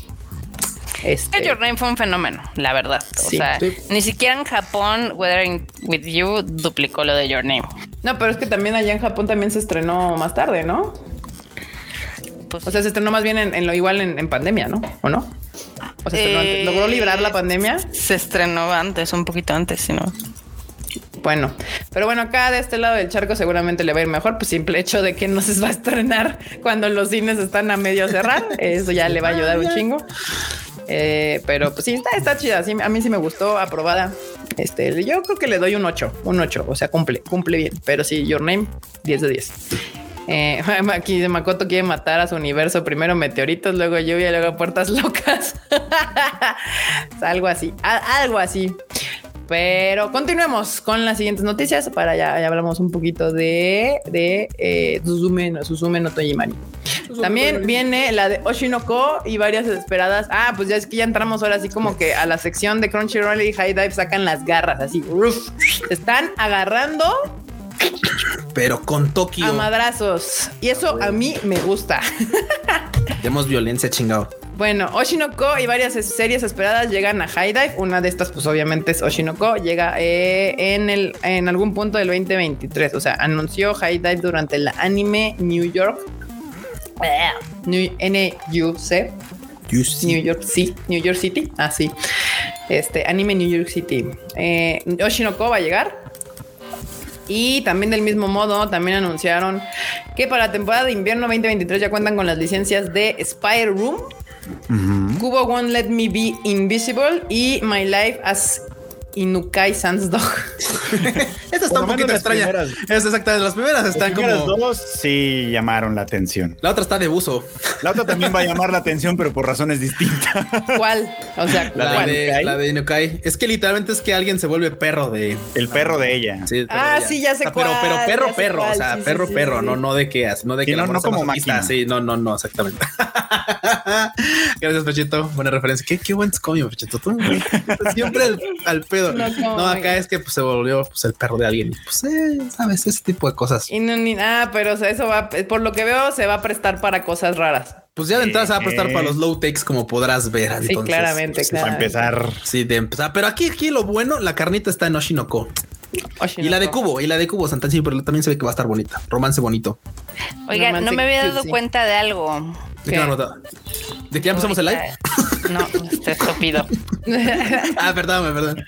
[SPEAKER 4] Este... Your Name fue un fenómeno, la verdad. o sea, ni siquiera en Japón, Weathering with You duplicó lo de Your Name.
[SPEAKER 5] No, pero es que también allá en Japón también se estrenó más tarde, ¿no? Pues, o sea, se estrenó más bien en, lo igual en, pandemia, ¿no? ¿O no? O sea, ¿logró librar la pandemia?
[SPEAKER 4] Se estrenó antes, un poquito antes, si no.
[SPEAKER 5] Bueno, pero bueno, acá de este lado del charco seguramente le va a ir mejor, pues simple hecho de que no se va a estrenar cuando los cines están a medio cerrar, eso ya le va a ayudar un chingo. Eh, pero pues sí, está, está chida, a mí sí me gustó, aprobada. Este, yo creo que le doy un 8, un 8, o sea, cumple, cumple bien, pero sí, Your Name, 10 de 10. Eh, aquí Makoto quiere matar a su universo. Primero meteoritos, luego lluvia, luego puertas locas. algo así, algo así. Pero continuemos con las siguientes noticias para ya, ya hablamos un poquito de, de eh, Suzume, no, Suzume no Tojimari. También viene la de Oshinoko y varias esperadas. Ah, pues ya es que ya entramos ahora así como que a la sección de Crunchyroll y High Dive sacan las garras así. están agarrando
[SPEAKER 2] pero con Tokio.
[SPEAKER 5] A madrazos. Y eso a mí me gusta.
[SPEAKER 2] Demos violencia, chingado.
[SPEAKER 5] Bueno, Oshinoko y varias series esperadas llegan a High Dive. Una de estas, pues obviamente es Oshinoko. Llega eh, en, el, en algún punto del 2023. O sea, anunció High Dive durante la anime New York. N-U-C. New York City. New York City. Ah, sí. Este anime New York City. Eh, Oshinoko va a llegar. Y también del mismo modo, también anunciaron que para la temporada de invierno 2023 ya cuentan con las licencias de Spire Room, Kubo Won't Let Me Be Invisible y My Life as Inukai Sans Dog.
[SPEAKER 2] Esta está un poquito extraña. Es exactamente, las primeras están como. Las
[SPEAKER 1] dos sí llamaron la atención.
[SPEAKER 2] La otra está de buzo.
[SPEAKER 1] La otra también va a llamar la atención, pero por razones distintas.
[SPEAKER 5] ¿Cuál? O sea,
[SPEAKER 2] la, De, la de Inukai. Es que literalmente es que alguien se vuelve perro de.
[SPEAKER 1] El perro de ella.
[SPEAKER 5] ah, sí, ya sé cuál.
[SPEAKER 2] Pero, pero perro, perro. o sea, perro, perro. No, no de que, no de que
[SPEAKER 1] no, no como máquina.
[SPEAKER 2] Sí, no, no, no, exactamente. Gracias, Pechito. Buena referencia. Qué, qué buen coño, Pechito. Tú siempre al, pedo. No, acá es que pues, se volvió pues, el perro de alguien. Pues, eh, sabes, ese tipo de cosas.
[SPEAKER 5] Y no, ni nada, pero eso va, por lo que veo, se va a prestar para cosas raras.
[SPEAKER 2] Pues ya de entrada se va a prestar para los low takes, como podrás ver.
[SPEAKER 5] Sí, claramente,
[SPEAKER 2] pues,
[SPEAKER 5] claro.
[SPEAKER 1] Para empezar.
[SPEAKER 2] Sí, de empezar. Pero aquí, aquí lo bueno, la carnita está en Oshinoko. Y la de Cubo, y la de Cubo, Santa pero también se ve que va a estar bonita. Romance bonito.
[SPEAKER 4] Oiga, no me había dado cuenta de algo.
[SPEAKER 2] ¿De qué, ¿De que ya empezamos el live?
[SPEAKER 4] No, este estúpido.
[SPEAKER 2] ah, perdón, perdón.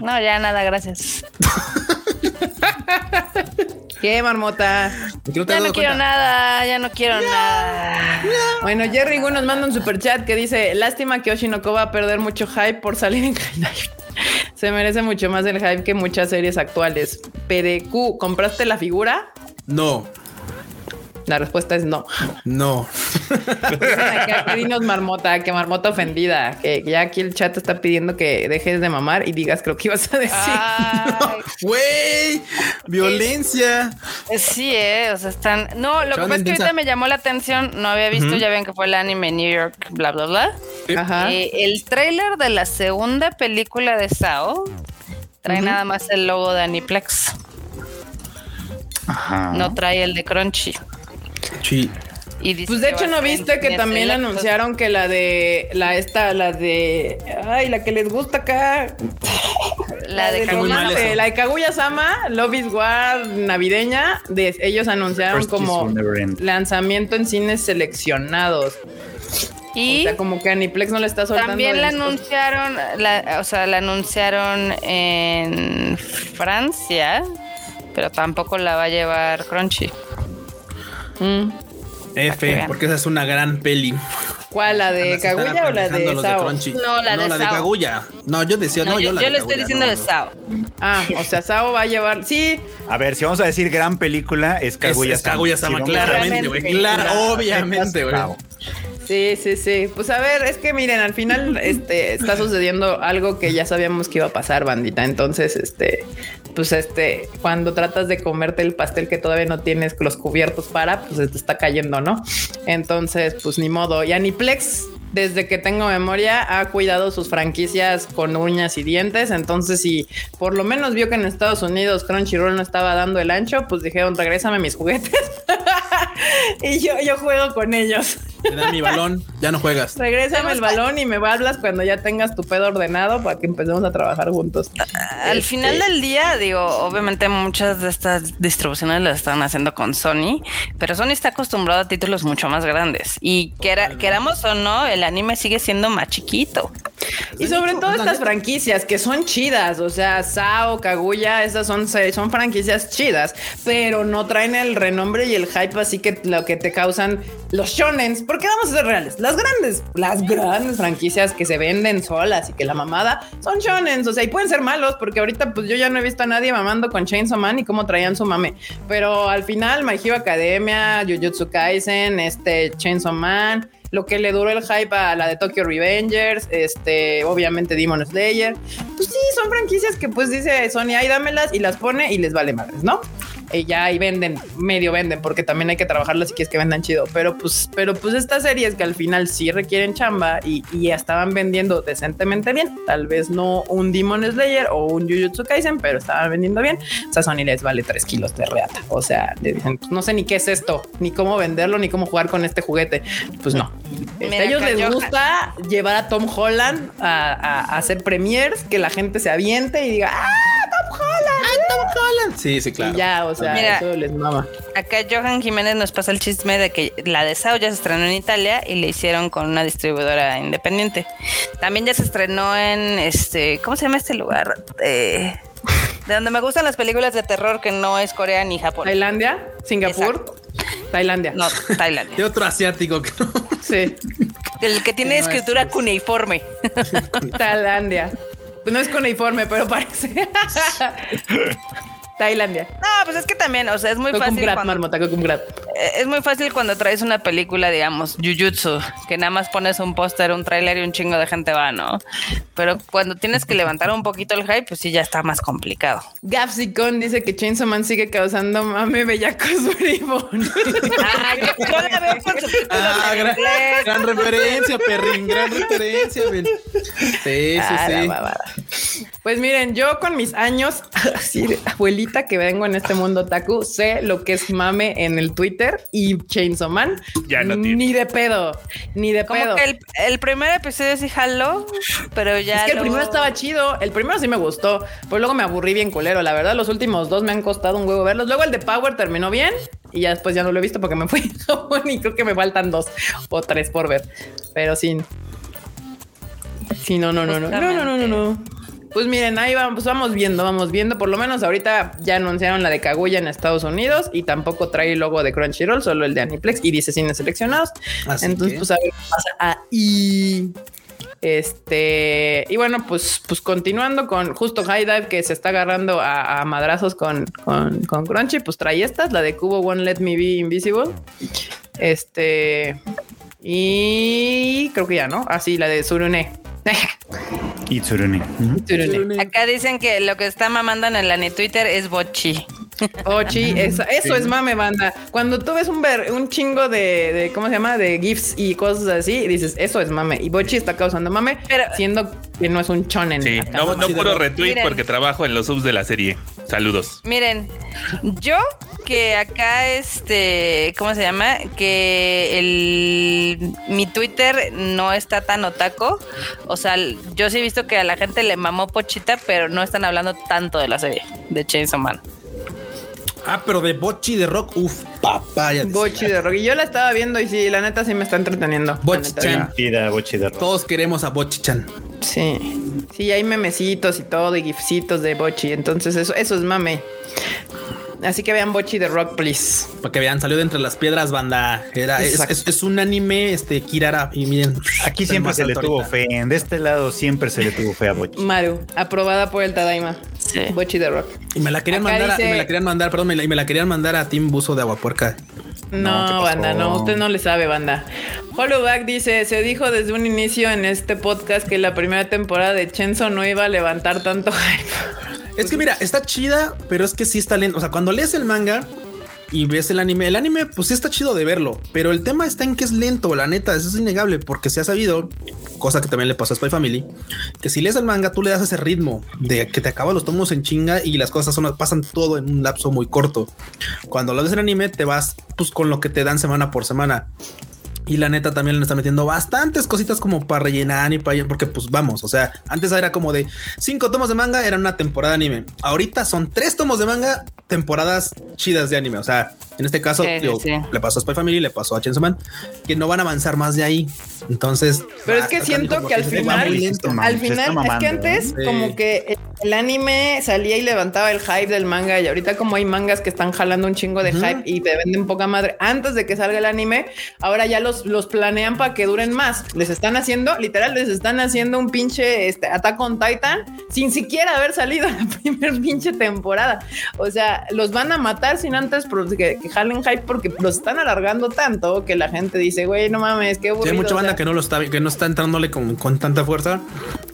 [SPEAKER 4] No, ya nada, gracias.
[SPEAKER 5] ¿Qué, marmota?
[SPEAKER 4] ya no quiero nada, ya no quiero nada.
[SPEAKER 5] Bueno, Jerry Gu nos manda un super chat que dice: Lástima que Oshinoko va a perder mucho hype por salir en Se merece mucho más el hype que muchas series actuales. PDQ, ¿compraste la figura?
[SPEAKER 2] No.
[SPEAKER 5] La respuesta es no.
[SPEAKER 2] No.
[SPEAKER 5] dinos marmota, que marmota ofendida, que ya aquí el chat está pidiendo que dejes de mamar y digas creo que ibas a decir.
[SPEAKER 2] Güey, violencia.
[SPEAKER 4] Sí, eh, o sea, están. No, lo que pasa es que ahorita me llamó la atención, no había visto, ya ven que fue el anime New York, bla, bla, bla. Ajá. Eh, el trailer de la segunda película de Sao trae nada más el logo de Aniplex. Ajá. No trae el de Crunchy.
[SPEAKER 2] Sí.
[SPEAKER 5] Y pues de hecho no viste que también anunciaron que la de la esta la de ay la que les gusta acá la, de, Kaguya, la de Kaguya Sama Love is War navideña de ellos anunciaron como lanzamiento en cines seleccionados y o sea, como que Aniplex no le está soltando.
[SPEAKER 4] También la anunciaron, la, o sea, la anunciaron en Francia, pero tampoco la va a llevar Crunchy.
[SPEAKER 2] Mm. F, porque esa es una gran peli.
[SPEAKER 5] ¿Cuál? ¿La de Kaguya o la de Sao?
[SPEAKER 4] no, la, de,
[SPEAKER 2] la Kaguya. No, yo decía, no, yo,
[SPEAKER 4] yo, le estoy diciendo de Sao.
[SPEAKER 5] Ah, o sea, Sao va a llevar. Sí.
[SPEAKER 1] A ver, si vamos a decir gran película, es Kaguya.
[SPEAKER 2] Es, Kaguya Sama, claramente, güey. Claro, obviamente, güey.
[SPEAKER 5] Sí, sí, sí. Pues a ver, es que miren, al final este, está sucediendo algo que ya sabíamos que iba a pasar, bandita. Entonces, este, pues este, cuando tratas de comerte el pastel que todavía no tienes los cubiertos para, pues te está cayendo, ¿no? Entonces, pues ni modo. Y Aniplex desde que tengo memoria, ha cuidado sus franquicias con uñas y dientes. Entonces, si por lo menos vio que en Estados Unidos Crunchyroll no estaba dando el ancho, pues dijeron, regrésame mis juguetes. y yo, yo juego con ellos.
[SPEAKER 2] Te dan mi balón, ya no juegas.
[SPEAKER 5] Regrésame el balón y me hablas cuando ya tengas tu pedo ordenado para que empecemos a trabajar juntos.
[SPEAKER 4] Al este, final del día, digo, obviamente muchas de estas distribuciones las están haciendo con Sony, pero Sony está acostumbrado a títulos mucho más grandes. Y queramos o no, el anime sigue siendo más chiquito.
[SPEAKER 5] Y sobre todo estas franquicias que son chidas, o sea, Sao, Kaguya, esas son, son franquicias chidas, pero no traen el renombre y el hype así que lo que te causan los shonens, porque vamos a ser reales, las grandes, las grandes franquicias que se venden solas y que la mamada son shonens, o sea, y pueden ser malos, porque ahorita pues yo ya no he visto a nadie mamando con Chainsaw Man y cómo traían su mame, pero al final My Hero Academia, Jujutsu Kaisen, este Chainsaw Man, lo que le duró el hype a la de Tokyo Revengers, este, obviamente Demon Slayer. Pues sí, son franquicias que pues dice Sony, ahí dámelas y las pone y les vale madres, ¿no? Y ya ahí venden, medio venden, porque también hay que trabajarlas si quieres que vendan chido. Pero pues, pero pues estas series que al final sí requieren chamba y, y estaban vendiendo decentemente bien. Tal vez no un Demon Slayer o un Jujutsu Kaisen, pero estaban vendiendo bien. O sea, Sony les vale tres kilos de reata. O sea, le dicen, pues, no sé ni qué es esto, ni cómo venderlo, ni cómo jugar con este juguete. Pues no. a ellos les gusta llevar a Tom Holland a, a hacer premiers, que la gente se aviente y diga, ¡ah!
[SPEAKER 2] Sí, sí, claro.
[SPEAKER 5] ya, o sea, eso les mama.
[SPEAKER 4] Acá Johan Jiménez nos pasa el chisme de que la de Sao ya se estrenó en Italia y le hicieron con una distribuidora independiente. También ya se estrenó en este, ¿cómo se llama este lugar? de donde me gustan las películas de terror que no es Corea ni Japón.
[SPEAKER 5] Tailandia, Singapur, Tailandia.
[SPEAKER 4] No, Tailandia.
[SPEAKER 2] De otro asiático.
[SPEAKER 5] Sí.
[SPEAKER 4] El que tiene escritura cuneiforme.
[SPEAKER 5] Tailandia. No es cuneiforme, pero parece. Tailandia.
[SPEAKER 4] No, pues es que también, o sea, es muy fácil.
[SPEAKER 5] cuando, eh,
[SPEAKER 4] es muy fácil cuando traes una película, digamos, Jujutsu, que nada más pones un póster, un tráiler y un chingo de gente va, ¿no? Pero cuando tienes que levantar un poquito el hype, pues sí ya está más complicado.
[SPEAKER 5] Gapsicon dice que Chainsaw Man sigue causando mame bellacos bribón.
[SPEAKER 4] ah, yo, la veo con ah,
[SPEAKER 2] gran, gran, referencia, perrín, gran referencia, Sí, sí,
[SPEAKER 5] ah, sí. Pues miren, yo con mis años, así de que vengo en este mundo taku, sé lo que es mame en el Twitter y Chainsaw Man.
[SPEAKER 3] Ya no
[SPEAKER 5] Ni de pedo, ni de pedo.
[SPEAKER 4] el, el, primer episodio sí jaló, pero ya.
[SPEAKER 5] Es que el primero estaba chido. El primero sí me gustó, pero luego me aburrí bien culero. La verdad, los últimos dos me han costado un huevo verlos. Luego el de Power terminó bien y ya después ya no lo he visto porque me fui y creo que me faltan dos o tres por ver. Pero sí. Sí, no, no, no, no, no, no, no, no. no. Pues miren, ahí vamos, vamos viendo, vamos viendo. Por lo menos ahorita ya anunciaron la de Kaguya en Estados Unidos y tampoco trae el logo de Crunchyroll, solo el de Aniplex y dice cines seleccionados. Entonces, pues a ver qué pasa ahí. Este, y bueno, pues, pues continuando con justo High Dive que se está agarrando a, madrazos con, con, con, Crunchy, pues trae estas, la de Cubo One Let Me Be Invisible. Este, y creo que ya, ¿no? Así, la de Surune.
[SPEAKER 1] Y Tsurune.
[SPEAKER 4] Acá dicen que lo que está mamando en el Twitter es Bochi.
[SPEAKER 5] Bochi, eso, es mame, banda. Cuando tú ves un ver, un chingo de, ¿cómo se llama? De GIFs y cosas así, dices, eso es mame. Y Bochi está causando mame, pero siendo que no es un chonen.
[SPEAKER 3] Sí, no, no puro retweet porque trabajo en los subs de la serie. Saludos.
[SPEAKER 4] Miren, yo que acá este, ¿cómo se llama? Que el mi Twitter no está tan otaco. O sea, yo sí he visto que a la gente le mamó Pochita, pero no están hablando tanto de la serie de Chainsaw Man.
[SPEAKER 2] Ah, pero de Bochi de Rock, uff, papaya.
[SPEAKER 5] Bochi de Rock. Y yo la estaba viendo y sí, la neta sí me está entreteniendo.
[SPEAKER 2] Bochi-chan.
[SPEAKER 1] Bochi de Rock.
[SPEAKER 2] Todos queremos a Bochi-chan.
[SPEAKER 5] Sí. Sí, hay memecitos y todo, y gifcitos de Bochi. Entonces, eso, eso es mame. Así que vean Bochi de Rock, please.
[SPEAKER 2] Para que vean, salió de entre las piedras, banda. Era, es, un anime, este, Kirara. Y miren,
[SPEAKER 1] aquí siempre se le tuvo fe. De este lado siempre se le tuvo fe a Bochi.
[SPEAKER 5] Maru, aprobada por el Tadaima. Sí. Bochi de Rock.
[SPEAKER 2] Y me la querían mandar, me la querían mandar, perdón, me la, me la querían mandar a Team Buzo de Aguapuerca.
[SPEAKER 5] No, banda, no, usted no le sabe, banda. Hollowback dice, se dijo desde un inicio en este podcast que la primera temporada de Chenzo no iba a levantar tanto hype.
[SPEAKER 2] Es que mira, está chida, pero es que sí está lento. O sea, cuando lees el manga y ves el anime, el anime, pues sí está chido de verlo, pero el tema está en que es lento, la neta, eso es innegable, porque se ha sabido, cosa que también le pasó a Spy Family, que si lees el manga, tú le das ese ritmo de que te acaban los tomos en chinga y las cosas son, pasan todo en un lapso muy corto. Cuando lo ves en anime, te vas pues con lo que te dan semana por semana. Y la neta también le está metiendo bastantes cositas como para rellenar y para porque pues vamos, o sea, antes era como de cinco tomos de manga, era una temporada de anime. Ahorita son tres tomos de manga, temporadas chidas de anime. O sea, en este caso le pasó a Spy Family, le pasó a Chainsaw Man, que no van a avanzar más de ahí. Entonces,
[SPEAKER 5] pero es que siento que al final, al final, es que antes como que el anime salía y levantaba el hype del manga y ahorita como hay mangas que están jalando un chingo de hype y te venden poca madre antes de que salga el anime, ahora ya los, los planean para que duren más. Les están haciendo, literal, les están haciendo un pinche este, Attack on Titan sin siquiera haber salido la primera pinche temporada. O sea, los van a matar sin antes que, que jalen hype porque los están alargando tanto que la gente dice, güey, no mames, qué aburrido.
[SPEAKER 2] hay mucha banda que no lo está, que no está entrándole con, con tanta fuerza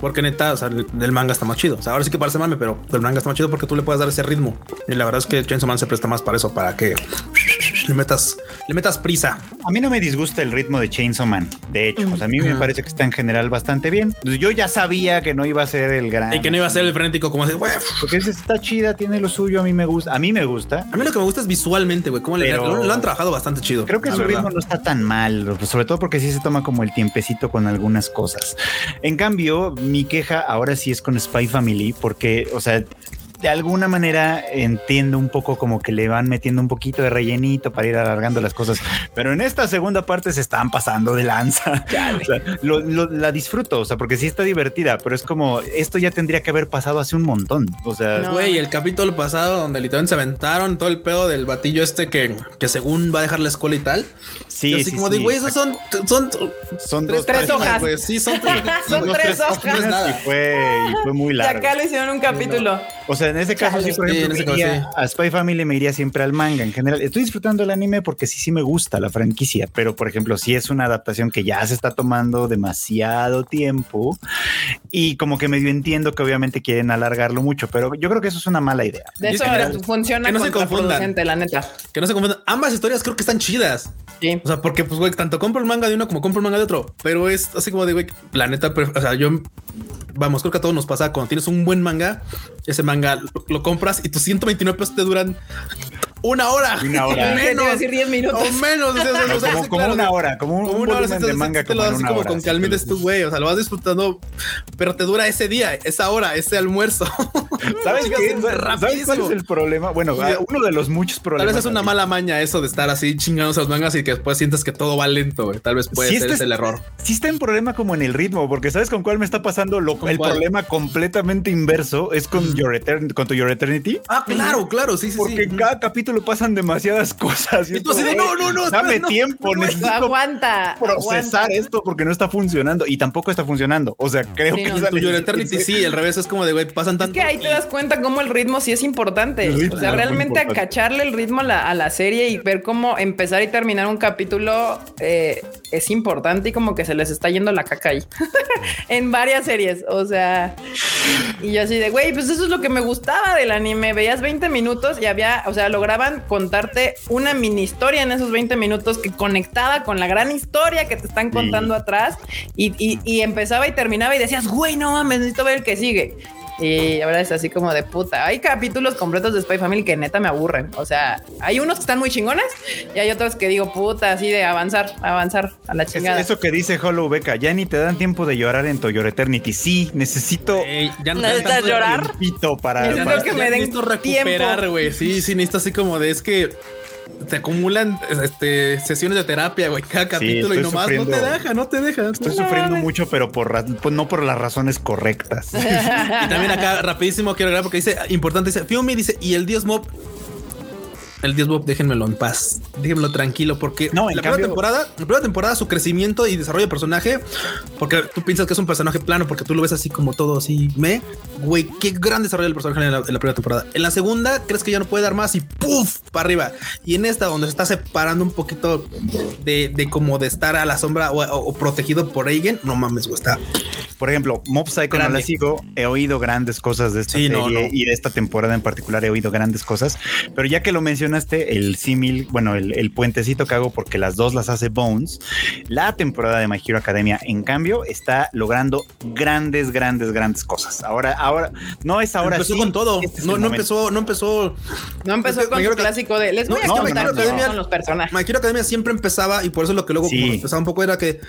[SPEAKER 2] porque neta, o sea, el, manga está más chido. O sea, ahora sí que parece mame, pero el manga está más chido porque tú le puedes dar ese ritmo. Y la verdad es que Chainsaw Man se presta más para eso, para que le metas, le metas prisa.
[SPEAKER 1] A mí no me disgusta el ritmo de Chainsaw Man. De hecho, a mí me parece que está en general bastante bien. Pues yo ya sabía que no iba a ser el gran.
[SPEAKER 2] Y que no iba a ser el frenético como así,
[SPEAKER 1] Porque está chida, tiene lo suyo. A mí me gusta. A mí me gusta.
[SPEAKER 2] A mí lo que me gusta es visualmente, güey. Cómo le, lo, han trabajado bastante chido.
[SPEAKER 1] Creo que su ritmo no está tan mal, sobre todo porque sí se toma como el tiempecito con algunas cosas. En cambio, mi queja ahora sí es con Spy Family, porque, o sea, de alguna manera entiendo un poco como que le van metiendo un poquito de rellenito para ir alargando las cosas, pero en esta segunda parte se están pasando de lanza. la disfruto, o sea, porque sí está divertida, pero es como esto ya tendría que haber pasado hace un montón. O sea,
[SPEAKER 2] güey, el capítulo pasado donde literalmente se aventaron todo el pedo del batillo este que, que según va a dejar la escuela y tal.
[SPEAKER 1] Sí, así
[SPEAKER 2] como de güey, esos son son
[SPEAKER 5] son tres, tres hojas.
[SPEAKER 2] Sí, son
[SPEAKER 5] tres, son tres hojas.
[SPEAKER 1] Y fue, y fue muy largo.
[SPEAKER 5] Y acá le hicieron un capítulo.
[SPEAKER 1] O sea, en ese caso, sí, por ejemplo, a Spy Family me iría siempre al manga en general. Estoy disfrutando el anime porque sí, sí me gusta la franquicia, pero por ejemplo, si es una adaptación que ya se está tomando demasiado tiempo y como que medio entiendo que obviamente quieren alargarlo mucho, pero yo creo que eso es una mala idea.
[SPEAKER 5] De eso funciona que no se confundan. la neta.
[SPEAKER 2] Que no se confundan. Ambas historias creo que están chidas. Sí. O sea, porque pues güey, tanto compro el manga de uno como compro el manga de otro, pero es así como de güey, la neta, o sea, yo vamos, creo que a todos nos pasa cuando tienes un buen manga, ese manga lo, compras y tus 129 pesos te duran una hora.
[SPEAKER 1] Una hora.
[SPEAKER 5] menos. decir 10 minutos.
[SPEAKER 2] O menos.
[SPEAKER 1] como, una hora, como un, como una hora de manga.
[SPEAKER 2] Te lo das como con calmita es tu güey. O sea, lo vas disfrutando, pero te dura ese día, esa hora, ese almuerzo.
[SPEAKER 1] ¿Sabes qué? ¿Sabes cuál es el problema? Bueno, uno de los muchos problemas.
[SPEAKER 2] Tal vez es una mala maña eso de estar así chingando esas mangas y que después sientes que todo va lento. Güey. Tal vez puede ser ese el error.
[SPEAKER 1] Sí está en problema como en el ritmo, porque ¿sabes con cuál me está pasando? Lo, el problema completamente inverso es con, Your Eternity, con tu Your Eternity.
[SPEAKER 2] Ah, claro, claro, sí, sí.
[SPEAKER 1] Porque en cada capítulo pasan demasiadas cosas.
[SPEAKER 2] Y, entonces, no, no, no.
[SPEAKER 1] Dame tiempo, necesito
[SPEAKER 5] aguanta,
[SPEAKER 1] procesar esto porque no está funcionando y tampoco está funcionando. O sea, creo que
[SPEAKER 2] no, tu Your Eternity sí, el revés es como de güey, pasan tanto.
[SPEAKER 5] Es que ahí te das cuenta cómo el ritmo sí es importante. o sea, realmente acacharle el ritmo a la, a la, serie y ver cómo empezar y terminar un capítulo eh, es importante y como que se les está yendo la caca ahí en varias series. O sea, y yo así de güey, pues eso es lo que me gustaba del anime. Veías 20 minutos y había, o sea, lograban contarte una mini historia en esos 20 minutos que conectaba con la gran historia que te están contando atrás y, y, empezaba y terminaba y decías, güey, no mames, necesito ver el que sigue. Y ahora es así como de puta. Hay capítulos completos de Spy Family que neta me aburren. O sea, hay unos que están muy chingones y hay otros que digo puta, así de avanzar, avanzar a la chingada.
[SPEAKER 1] eso que dice Hollow Beca, ya ni te dan tiempo de llorar en Your Eternity. Sí, necesito.
[SPEAKER 5] ya no ¿Necesitas llorar?
[SPEAKER 1] Para,
[SPEAKER 5] necesito que me den
[SPEAKER 2] recuperar, güey. Sí, sí, necesito así como de es que te acumulan este, sesiones de terapia, güey, cada capítulo y nomás no te deja, no te deja.
[SPEAKER 1] Estoy sufriendo mucho, pero por pues, no por las razones correctas.
[SPEAKER 2] y también acá, rapidísimo, quiero agregar porque dice, importante, dice, Fiumi dice, y el Dios Mob el Dios Bob, déjenmelo en paz, déjenmelo tranquilo, porque
[SPEAKER 1] no, en
[SPEAKER 2] la primera temporada, la primera temporada, su crecimiento y desarrollo de personaje, porque tú piensas que es un personaje plano, porque tú lo ves así como todo así, me, güey, qué gran desarrollo del personaje en la, primera temporada. En la segunda, crees que ya no puede dar más y puff, para arriba. Y en esta, donde se está separando un poquito de, de como de estar a la sombra o, protegido por Eigen, no mames, güey, está
[SPEAKER 1] por ejemplo, Mob Psycho no la sigo, he oído grandes cosas de esta serie y de esta temporada en particular he oído grandes cosas, pero ya que lo mencionaste, el símil, bueno, el, puentecito que hago porque las dos las hace Bones, la temporada de My Hero Academia, en cambio, está logrando grandes, grandes, grandes cosas. Ahora, ahora, no es ahora
[SPEAKER 2] empezó con todo, este no, no empezó, no empezó,
[SPEAKER 5] no empezó con el clásico de les voy a comentar con los personajes.
[SPEAKER 2] My Hero Academia siempre empezaba y por eso lo que luego empezaba un poco era que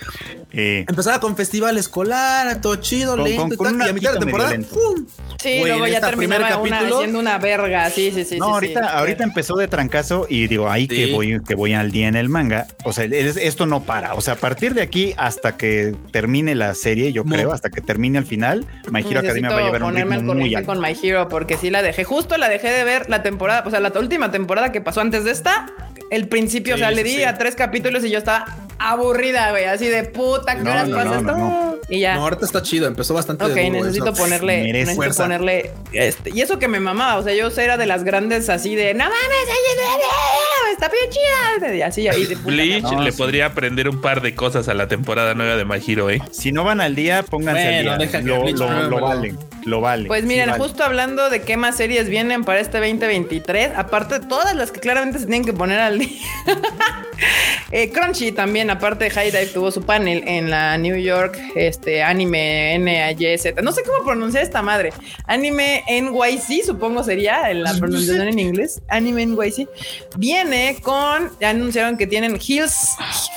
[SPEAKER 2] eh, empezaba con festival escolar, todo chido, lento y, a mitad de temporada, ¡pum!
[SPEAKER 5] Sí, luego ya terminaba una, haciendo una verga, sí, sí, sí.
[SPEAKER 1] No, ahorita, ahorita empezó de trancazo y digo, ahí que voy, que voy al día en el manga. O sea, esto no para. O sea, a partir de aquí hasta que termine la serie, yo creo, hasta que termine al final, My Hero Academia va a llevar un ritmo muy alto.
[SPEAKER 5] con My Hero porque sí la dejé, justo la dejé de ver la temporada, o sea, la última temporada que pasó antes de esta, el principio, o sea, le di a tres capítulos y yo estaba aburrida, güey, así de puta, ¿qué horas pasa esto? y ya.
[SPEAKER 2] No, ahorita está chido, empezó bastante.
[SPEAKER 5] Ok, necesito ponerle, necesito ponerle este. Y eso que me mamaba, o sea, yo era de las grandes así de, no mames, está bien chida. Y así, ahí de
[SPEAKER 3] Bleach le podría aprender un par de cosas a la temporada nueva de My Hero, ¿eh?
[SPEAKER 1] Si no van al día, pónganse al día. Lo, lo, lo valen lo vale.
[SPEAKER 5] Pues miren, justo hablando de qué más series vienen para este 2023, aparte de todas las que claramente se tienen que poner al día. Eh, Crunchy también, aparte de High Dive, tuvo su panel en la New York este, Anime NYZ. No sé cómo pronunciar esta madre. Anime NYC, supongo sería la pronunciación en inglés. Anime NYC. Viene con, ya anunciaron que tienen Hills,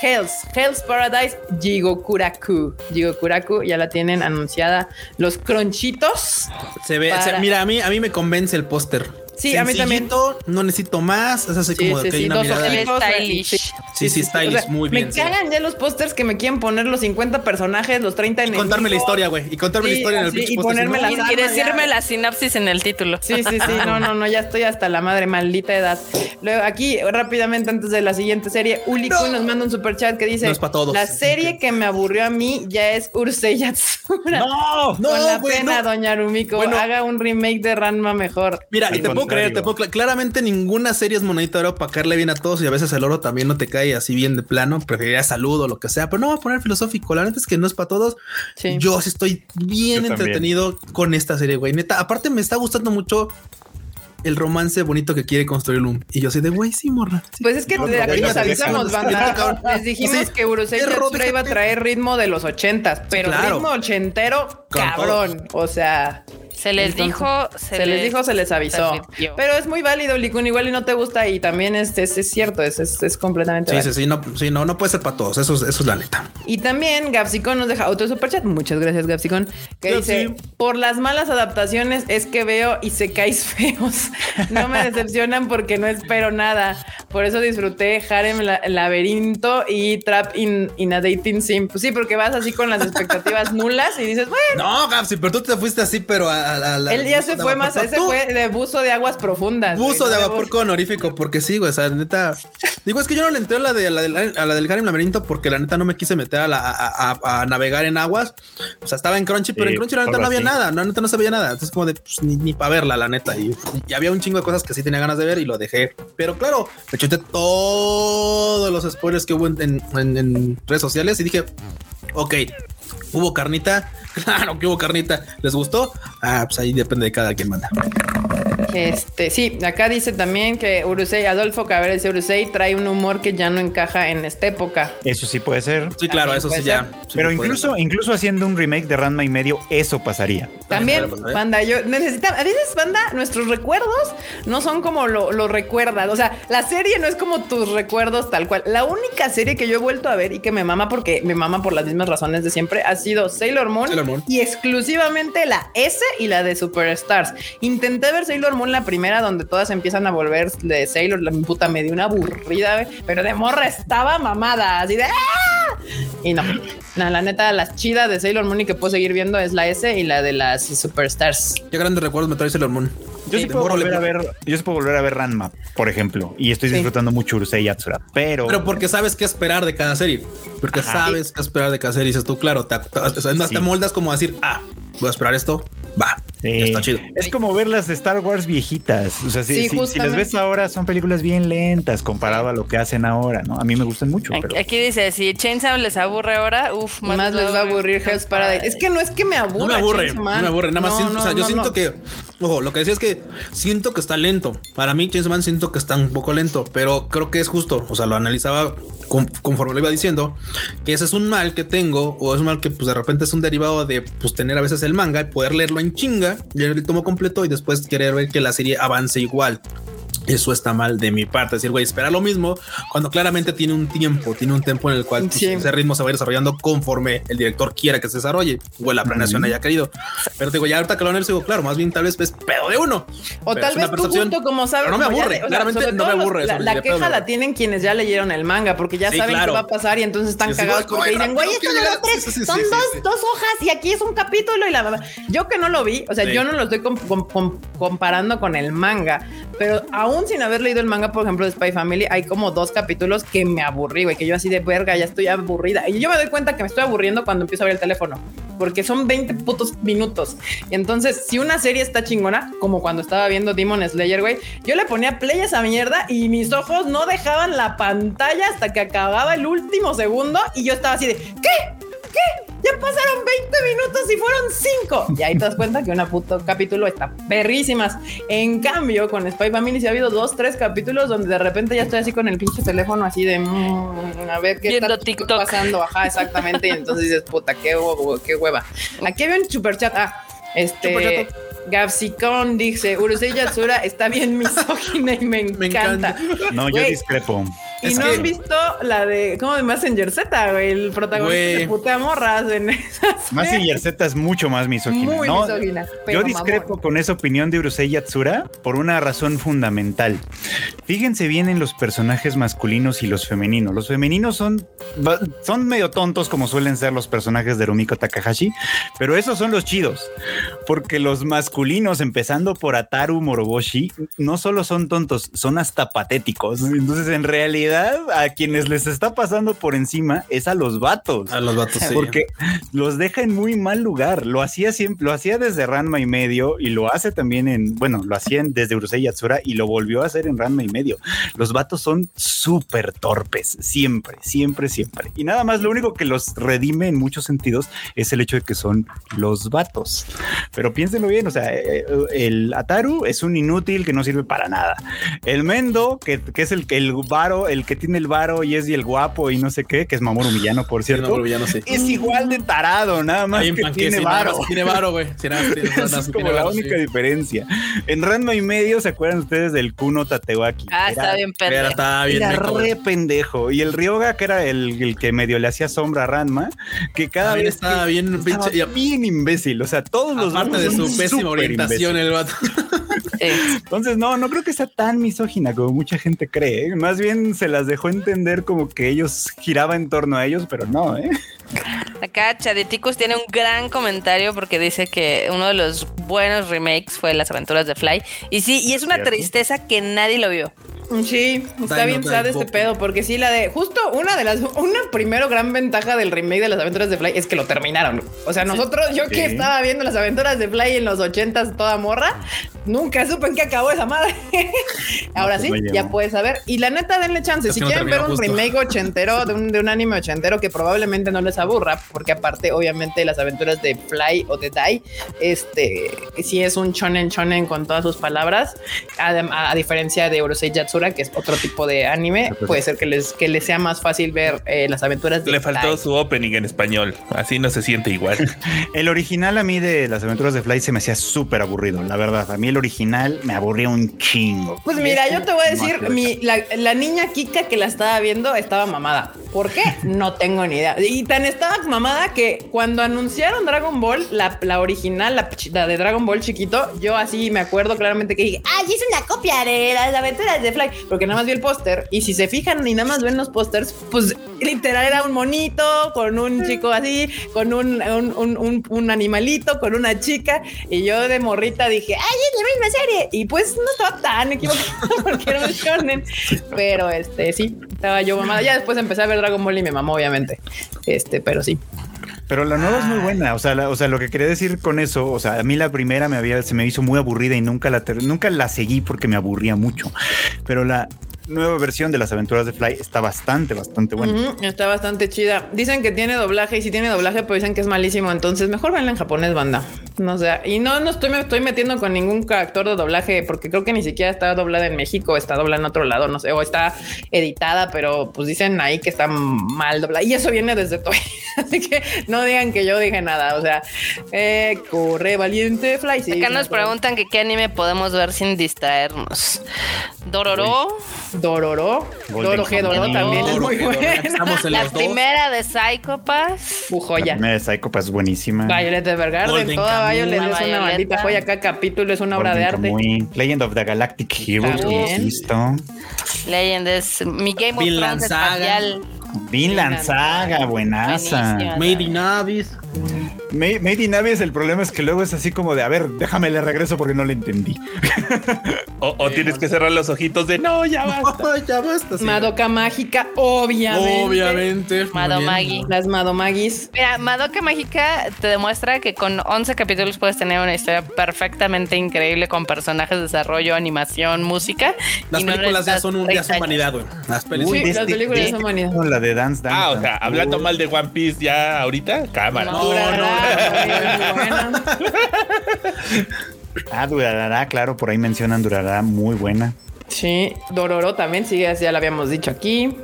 [SPEAKER 5] Hells, Hells Paradise, Jigokuraku. Jigokuraku ya la tienen anunciada. Los Crunchitos.
[SPEAKER 2] Se ve, mira, a mí, a mí me convence el póster.
[SPEAKER 5] Sí, a mí también.
[SPEAKER 2] No necesito más. Es así como de que hay una mirada. Stylish. Sí, sí, stylish, muy bien.
[SPEAKER 5] Me cagan ya los pósters que me quieren poner los 50 personajes, los 30
[SPEAKER 2] en Y contarme la historia, güey. Y contarme la historia en el
[SPEAKER 4] sí, Y ponerme la Y decirme la sinapsis en el título.
[SPEAKER 5] Sí, sí, sí. No, no, no. Ya estoy hasta la madre, maldita edad. Luego, aquí, rápidamente, antes de la siguiente serie, Uli nos manda un super chat que dice:
[SPEAKER 2] no es para todos.
[SPEAKER 5] La serie que me aburrió a mí ya es Urusei Yatsura. No, no. Con la pena, doña Rumiko. Haga un remake de Ranma mejor.
[SPEAKER 2] Mira, y te puedo creer, te puedo Claramente ninguna serie es monedita de oro para caerle bien a todos y a veces el oro también no te cae así bien de plano. Preferiría saludo o lo que sea, pero no voy a poner filosófico. La neta es que no es para todos. Yo sí estoy bien entretenido con esta serie, güey. Neta, aparte me está gustando mucho el romance bonito que quiere construir Loom. Y yo soy de güey, sí, morra.
[SPEAKER 5] Pues es que de aquí nos avisamos, banda. Les dijimos que Urusei Yatsura iba a traer ritmo de los ochentas, pero ritmo ochentero, cabrón. O sea,
[SPEAKER 4] se les dijo,
[SPEAKER 5] se, les, dijo, se les avisó. Pero es muy válido, Likun, igual y no te gusta y también es, es, cierto, es, es, completamente
[SPEAKER 2] sí, Sí, sí, no, sí, no, no puede ser para todos, eso, eso es la neta.
[SPEAKER 5] Y también Gapsicon nos deja otro superchat, muchas gracias Gapsicon, que dice, por las malas adaptaciones es que veo y se caes feos, no me decepcionan porque no espero nada, por eso disfruté Harem Laberinto y Trap in, in a Dating Sim, pues sí, porque vas así con las expectativas nulas y dices, bueno.
[SPEAKER 2] No, Gapsi, pero tú te fuiste así, pero a
[SPEAKER 5] él ya se fue más, ese fue de buzo de aguas profundas.
[SPEAKER 2] Buzo de vapor con honorífico, porque sí, güey, o sea, neta. Digo, es que yo no le entré a la, de, la, a la del Harem Laberinto porque la neta no me quise meter a, la, a, navegar en aguas. O sea, estaba en Crunchy, pero en Crunchy la neta no había nada, la neta no se veía nada. Entonces, como de pues, ni, para verla, la neta. Y, había un chingo de cosas que sí tenía ganas de ver y lo dejé. Pero claro, me chuté todos los spoilers que hubo en, en redes sociales y dije, ok, hubo carnita Claro que hubo carnita. ¿Les gustó? Ah, pues ahí depende de cada quien manda.
[SPEAKER 5] Este, sí, acá dice también que Urusei, Adolfo Cabrera Urusei trae un humor que ya no encaja en esta época.
[SPEAKER 1] Eso sí puede ser.
[SPEAKER 2] Sí, claro, eso sí ya.
[SPEAKER 1] Pero incluso, incluso haciendo un remake de Ranma y medio, eso pasaría.
[SPEAKER 5] También, banda, yo necesitaba, a veces, banda, nuestros recuerdos no son como lo, lo recuerdas. O sea, la serie no es como tus recuerdos tal cual. La única serie que yo he vuelto a ver y que me mama porque me mama por las mismas razones de siempre ha sido Sailor Moon, Sailor Moon. y exclusivamente la S y la de Superstars. Intenté ver Sailor Moon la primera donde todas empiezan a volver de Sailor, la puta me dio una aburrida, pero de morra estaba mamada, así de ¡ah! Y no, la neta, las chidas de Sailor Moon y que puedo seguir viendo es la S y la de las Superstars.
[SPEAKER 2] Qué grandes recuerdos me trae Sailor Moon.
[SPEAKER 1] Yo sí, puedo volver a ver, yo sí puedo volver a ver Ranma, por ejemplo, y estoy disfrutando mucho Urusei Yatsura, pero
[SPEAKER 2] pero porque sabes qué esperar de cada serie, porque sabes qué esperar de cada serie, y dices tú, claro, te, te moldas como decir, ah, voy a esperar esto, va. Está chido.
[SPEAKER 1] Es como ver las de Star Wars viejitas. O sea, si, si, las ves ahora, son películas bien lentas comparado a lo que hacen ahora, ¿no? A mí me gustan mucho.
[SPEAKER 4] Aquí, dice: si Chainsaw les aburre ahora, uff,
[SPEAKER 5] más, les va a aburrir Hell's Paradise. Es que no es que me aburra.
[SPEAKER 2] No me aburre, no me aburre. Nada más siento, o sea, yo siento que, ojo, lo que decía es que siento que está lento. Para mí, Chainsaw Man siento que está un poco lento, pero creo que es justo. O sea, lo analizaba conforme lo iba diciendo, que ese es un mal que tengo, o es un mal que pues de repente es un derivado de pues tener a veces el manga y poder leerlo en chinga, leer el tomo completo y después querer ver que la serie avance igual. Eso está mal de mi parte. Es decir, güey, espera lo mismo cuando claramente tiene un tiempo, tiene un tiempo en el cual pues, ese ritmo se va a ir desarrollando conforme el director quiera que se desarrolle o la planeación haya querido. Pero digo, ya ahorita que lo analizo, digo, claro, más bien tal vez es pedo de uno.
[SPEAKER 5] O tal vez tu punto, como sabes,
[SPEAKER 2] no me aburre, claramente no me aburre.
[SPEAKER 5] la, queja la tienen quienes ya leyeron el manga porque ya saben qué va a pasar y entonces están cagados porque dicen, güey, esto no tres, son dos, dos hojas y aquí es un capítulo y la yo que no lo vi, o sea, yo no lo estoy comparando con el manga, pero aún sin haber leído el manga, por ejemplo, de Spy Family, hay como dos capítulos que me aburrí, güey, que yo así de verga, ya estoy aburrida. Y yo me doy cuenta que me estoy aburriendo cuando empiezo a ver el teléfono, porque son 20 putos minutos. Entonces, si una serie está chingona, como cuando estaba viendo Demon Slayer, güey, yo le ponía play esa mierda y mis ojos no dejaban la pantalla hasta que acababa el último segundo y yo estaba así de, ¿qué? ¿Qué? Ya pasaron 20 minutos y fueron 5. Y ahí te das cuenta que una puto capítulo está perrísimas. En cambio, con Spy Family sí ha habido dos, tres capítulos donde de repente ya estoy así con el pinche teléfono así de mm, a ver qué está pasando. Ajá, exactamente. Y entonces dices, puta, qué, qué hueva. Aquí había un super chat. Ah, este. Gapsicón dice, Urusei Yatsura está bien misógina y me encanta.
[SPEAKER 1] No, yo discrepo.
[SPEAKER 5] Y no has visto la de, ¿cómo de Messenger Z, güey? El protagonista de putea morras en esas.
[SPEAKER 1] Messenger Z es mucho más misógina.
[SPEAKER 5] Muy misógina.
[SPEAKER 1] Yo discrepo con esa opinión de Urusei Yatsura por una razón fundamental. Fíjense bien en los personajes masculinos y los femeninos. Los femeninos son, son medio tontos como suelen ser los personajes de Rumiko Takahashi, pero esos son los chidos. Porque los masculinos, empezando por Ataru Moroboshi, no solo son tontos, son hasta patéticos. Entonces, en realidad, a quienes les está pasando por encima es a los vatos.
[SPEAKER 2] A los vatos,
[SPEAKER 1] Porque los deja en muy mal lugar. Lo hacía siempre, lo hacía desde Ranma y medio y lo hace también en, bueno, lo hacían desde Urusei Yatsura y lo volvió a hacer en Ranma y medio. Los vatos son súper torpes, siempre, siempre, siempre. Y nada más lo único que los redime en muchos sentidos es el hecho de que son los vatos. Pero piénsenlo bien, o sea, eh, eh, el Ataru es un inútil que no sirve para nada. El Mendo, que, que es el, el varo, el que tiene el varo y es y el guapo y no sé qué, que es Mamoru Millano, por cierto. Es igual de tarado, nada más que tiene varo.
[SPEAKER 2] Tiene varo, güey.
[SPEAKER 1] es como la única diferencia. En Ranma y medio, ¿se acuerdan ustedes del Kuno Tatewaki?
[SPEAKER 4] Ah, está bien
[SPEAKER 1] pendejo. Era, bien era re pendejo. Y el Ryoga, que era el, el, que medio le hacía sombra a Ranma, que cada vez
[SPEAKER 2] estaba bien,
[SPEAKER 1] bien imbécil. O sea, todos los
[SPEAKER 2] Aparte de su pésima orientación, el vato.
[SPEAKER 1] Entonces, no, no creo que sea tan misógina como mucha gente cree. ¿eh? Más bien se las dejó entender como que ellos giraba en torno a ellos, pero no, ¿eh?
[SPEAKER 4] Acá Chadeticus tiene un gran comentario porque dice que uno de los buenos remakes fue Las aventuras de Fly. Y sí, y es una tristeza que nadie lo vio.
[SPEAKER 5] Sí, está bien sad este pedo, porque sí, la de justo una de las, una primero gran ventaja del remake de las aventuras de Fly es que lo terminaron. O sea, nosotros, yo que estaba viendo las aventuras de Fly en los ochentas toda morra, nunca supe en qué acabó esa madre. Ahora sí, ya puedes saber. Y la neta, denle chance. si quieren ver un remake ochentero de un, de un anime ochentero que probablemente no les aburra, porque aparte, obviamente, las aventuras de Fly o de Dai, este, sí es un shonen shonen con todas sus palabras, a, a diferencia de Urusei Que es otro tipo de anime, puede ser que les, que les sea más fácil ver eh, las aventuras
[SPEAKER 3] de Le faltó su opening en español, así no se siente igual.
[SPEAKER 1] el original a mí de las aventuras de Fly se me hacía súper aburrido, la verdad. A mí el original me aburría un chingo.
[SPEAKER 5] Pues mira, yo te voy a decir, mi, la, niña Kika que la estaba viendo estaba mamada. ¿Por qué? No tengo ni idea. Y tan estaba mamada que cuando anunciaron Dragon Ball, la, la original, la, de Dragon Ball chiquito, yo así me acuerdo claramente que dije, ay, es una copia de las aventuras de Fly porque nada más vi el póster y si se fijan y nada más ven los pósters, pues literal era un monito con un chico así, con un, un, animalito, con una chica y yo de morrita dije, ay, es la misma serie y pues no estaba tan equivocado porque era un shonen, pero este sí, estaba yo mamada. Ya después empecé a ver Dragon Ball y me mamó obviamente, este, pero sí.
[SPEAKER 1] Pero la nueva es muy buena. O sea, o sea, lo que quería decir con eso, o sea, a mí la primera me había, se me hizo muy aburrida y nunca la, nunca la seguí porque me aburría mucho. Pero la, nueva versión de las aventuras de Fly está bastante, bastante buena.
[SPEAKER 5] está bastante chida. Dicen que tiene doblaje y si tiene doblaje, pues dicen que es malísimo. Entonces, mejor venla en japonés, banda. No sé. y no, no estoy, me estoy metiendo con ningún actor de doblaje porque creo que ni siquiera está doblada en México, está doblada en otro lado, no sé, o está editada, pero pues dicen ahí que está mal doblada. Y eso viene desde Toy. Así que no digan que yo dije nada. O sea, eh, corre valiente Fly.
[SPEAKER 4] Acá nos preguntan que qué anime podemos ver sin distraernos. Dororo.
[SPEAKER 5] Dororo. Doro G. Dororo también es muy buena.
[SPEAKER 4] la primera de Psychopass.
[SPEAKER 5] joya.
[SPEAKER 1] La primera de Psychopass es buenísima.
[SPEAKER 5] Violet Evergarden. Toda Violet es una maldita joya. Cada capítulo es una obra de arte.
[SPEAKER 1] Legend of the Galactic Heroes. Listo.
[SPEAKER 4] Legend es mi Game of Thrones espacial.
[SPEAKER 1] Vinland Saga, buenaza.
[SPEAKER 2] Made in Abyss.
[SPEAKER 1] Made in Abyss, el problema es que luego es así como de, a ver, déjame le regreso porque no le entendí.
[SPEAKER 3] o, tienes que cerrar los ojitos de, no, ya basta.
[SPEAKER 5] ya basta. Madoka Mágica, obviamente.
[SPEAKER 2] Obviamente.
[SPEAKER 4] Madomagi.
[SPEAKER 5] Las Madomagis.
[SPEAKER 4] Mira, Madoka Mágica te demuestra que con 11 capítulos puedes tener una historia perfectamente increíble con personajes, desarrollo, animación, música.
[SPEAKER 2] Las películas ya son, un, ya son vanidad, güey.
[SPEAKER 5] Las películas, sí, las películas ya son vanidad.
[SPEAKER 1] La de Dance Dance.
[SPEAKER 3] Ah, o sea, hablando mal de One Piece ya ahorita, cámara.
[SPEAKER 5] No, no, no.
[SPEAKER 1] ah, Durará, claro, por ahí mencionan Durará, muy buena.
[SPEAKER 5] Sí, Dororo también sigue, ya lo habíamos dicho aquí.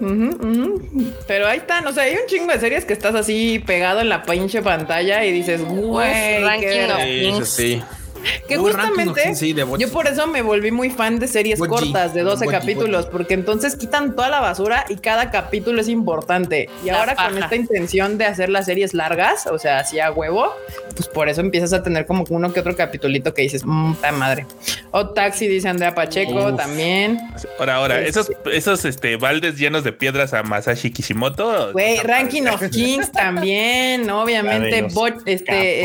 [SPEAKER 5] Pero ahí están, o sea, hay un chingo de series que estás así pegado en la pinche pantalla y dices, güey,
[SPEAKER 4] ranking
[SPEAKER 2] sí.
[SPEAKER 5] Que justamente yo por eso me volví muy fan de series cortas de 12 capítulos, porque entonces quitan toda la basura y cada capítulo es importante. Y ahora con esta intención de hacer las series largas, o sea, así a huevo, pues por eso empiezas a tener como uno que otro capitulito que dices, mmm, madre. O Taxi, dice Andrea Pacheco, también.
[SPEAKER 3] Ahora, ahora, esos, esos este, baldes llenos de piedras a Masashi Kishimoto.
[SPEAKER 5] Güey, Ranking of Kings también, obviamente. este,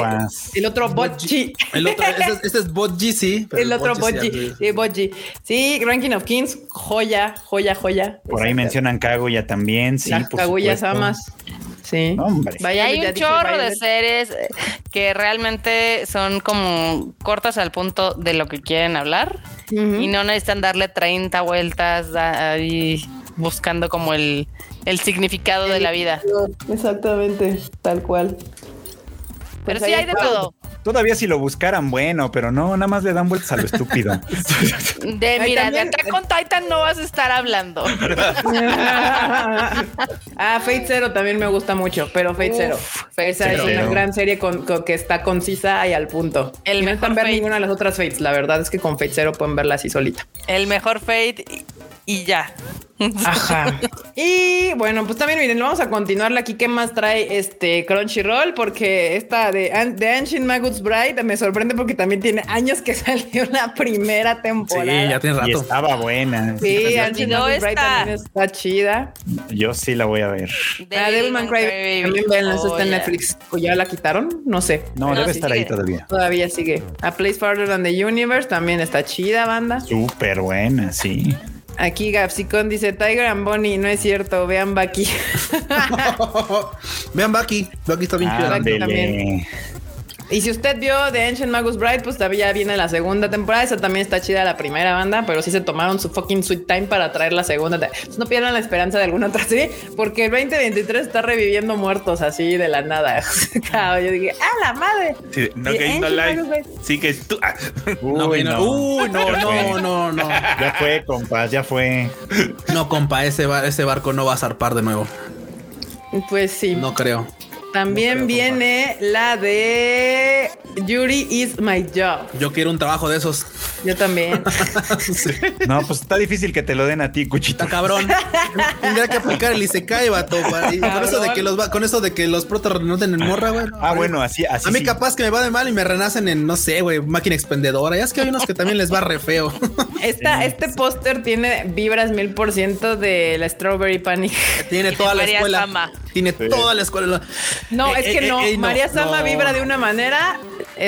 [SPEAKER 5] el otro Bochi.
[SPEAKER 2] El otro, este es Bodji, sí.
[SPEAKER 5] El otro Bodji, sí, Bodji. Sí, Ranking of Kings, joya, joya, joya.
[SPEAKER 1] Por ahí mencionan Kaguya también, sí.
[SPEAKER 5] Las Kaguya Samas. Sí.
[SPEAKER 4] Vaya, hay un chorro de series eh, que realmente son como cortas al punto de lo que quieren hablar y no necesitan darle 30 vueltas ahí buscando como el, el significado de la vida.
[SPEAKER 5] Exactamente, tal cual.
[SPEAKER 4] Pero pues sí hay de todo.
[SPEAKER 1] Todavía si lo buscaran, bueno, pero no, nada más le dan vueltas a lo estúpido.
[SPEAKER 4] De mira, de acá con Titan no vas a estar hablando.
[SPEAKER 5] ah, Fate Zero también me gusta mucho, pero Fate Zero. Fate Zero es una gran serie con, que está concisa y al punto. El no mejor ver ninguna de las otras Fates. La verdad es que con Fate Zero pueden verla así solita.
[SPEAKER 4] El mejor Fate y ya.
[SPEAKER 5] Ajá. y bueno, pues también miren, vamos a continuar aquí. ¿Qué más trae este Crunchyroll? Porque esta de, de Ancient Magus Bride me sorprende porque también tiene años que salió la primera temporada.
[SPEAKER 2] Sí, ya tiene rato.
[SPEAKER 1] Y estaba buena.
[SPEAKER 5] Sí, Ancient Magus Bride también está chida.
[SPEAKER 1] Yo sí la voy a ver.
[SPEAKER 5] Ah, Devilman Cry también ven, oh, está en Netflix. ¿O ya la quitaron? No sé.
[SPEAKER 1] No, debe estar ahí todavía.
[SPEAKER 5] Todavía sigue. A Place Farther Than the Universe también está chida, banda.
[SPEAKER 1] Súper buena, sí.
[SPEAKER 5] Aquí Gapsicón dice Tiger and Bonnie, no es cierto, vean Bucky.
[SPEAKER 2] vean Bucky, Bucky está bien
[SPEAKER 5] también. Y si usted vio The Ancient Magus Bride, pues todavía viene la segunda temporada. Esa también está chida la primera banda, pero sí se tomaron su fucking sweet time para traer la segunda. no pierdan la esperanza de alguna otra serie, porque el 2023 está reviviendo muertos así de la nada. yo dije, ¡ah, la madre!
[SPEAKER 3] Sí, no que no live. Sí que tú. Ah.
[SPEAKER 2] Uy, no, no, no, no, no,
[SPEAKER 1] Ya fue, compa, ya fue.
[SPEAKER 2] No, compa, ese, ese barco no va a zarpar de nuevo.
[SPEAKER 5] Pues sí.
[SPEAKER 2] No creo.
[SPEAKER 5] También viene la de Yuri is my job.
[SPEAKER 2] Yo quiero un trabajo de esos.
[SPEAKER 5] Yo también.
[SPEAKER 1] No, pues está difícil que te lo den a ti, cuchita.
[SPEAKER 2] cabrón. Tendría que aplicar el Isekai, vato. con eso de que los con eso de que los protas renoten en morra, güey.
[SPEAKER 1] ah, bueno, así, así.
[SPEAKER 2] A mí capaz que me va de mal y me renacen en, no sé, güey, máquina expendedora. Ya es que hay unos que también les va re feo.
[SPEAKER 5] Esta, este póster tiene vibras mil por ciento de la Strawberry Panic.
[SPEAKER 2] Tiene toda la escuela. Tiene toda la escuela.
[SPEAKER 5] No, es que no. María Sama vibra de una manera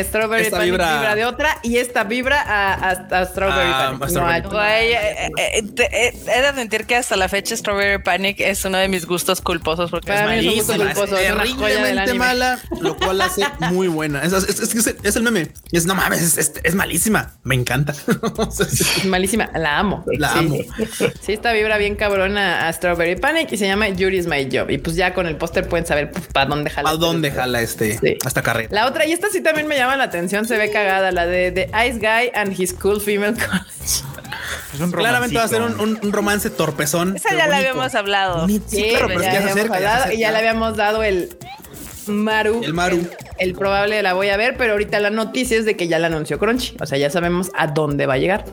[SPEAKER 5] Strawberry
[SPEAKER 2] Esta
[SPEAKER 5] Panic
[SPEAKER 2] vibra-
[SPEAKER 5] vibra... de otra y esta vibra a, a- a Strawberry
[SPEAKER 2] Ah,
[SPEAKER 5] Panic.
[SPEAKER 2] Strawberry
[SPEAKER 5] No,
[SPEAKER 4] Güey, eh, eh, te- eh, he de admitir que hasta la fecha Strawberry Panic es uno de mis gustos culposos porque
[SPEAKER 5] Para
[SPEAKER 4] es malísima.
[SPEAKER 5] culposo, es
[SPEAKER 2] terriblemente
[SPEAKER 5] anime.
[SPEAKER 2] mala, lo cual la hace muy buena. Es, es- es- es- es el meme. Es no mames, es, es- es malísima. Me encanta.
[SPEAKER 5] Malísima, la amo.
[SPEAKER 2] La
[SPEAKER 5] Sí.
[SPEAKER 2] amo.
[SPEAKER 5] Sí, esta vibra bien cabrona a Strawberry Panic y se llama Yuri's My Job. Y pues ya con el póster pueden saber para dónde jala.
[SPEAKER 2] ¿A dónde jala este
[SPEAKER 5] Sí.
[SPEAKER 2] esta carrera?
[SPEAKER 5] La otra, y esta sí también me llama la atención, se ve cagada, la de The Ice Guy and His Cool Female College.
[SPEAKER 1] Es un
[SPEAKER 2] Claramente va a ser un,
[SPEAKER 1] romancito.
[SPEAKER 2] un- un romance torpezón.
[SPEAKER 4] Esa ya la habíamos hablado.
[SPEAKER 2] Sí,
[SPEAKER 5] Sí,
[SPEAKER 2] claro, pero es
[SPEAKER 5] ya
[SPEAKER 2] que ya se acerca. ya se
[SPEAKER 5] hablado y ya le habíamos dado el Maru.
[SPEAKER 2] El Maru.
[SPEAKER 5] El, el probable la voy a ver, pero ahorita la noticia es de que ya la anunció Crunchy. O sea, ya sabemos a dónde va a llegar.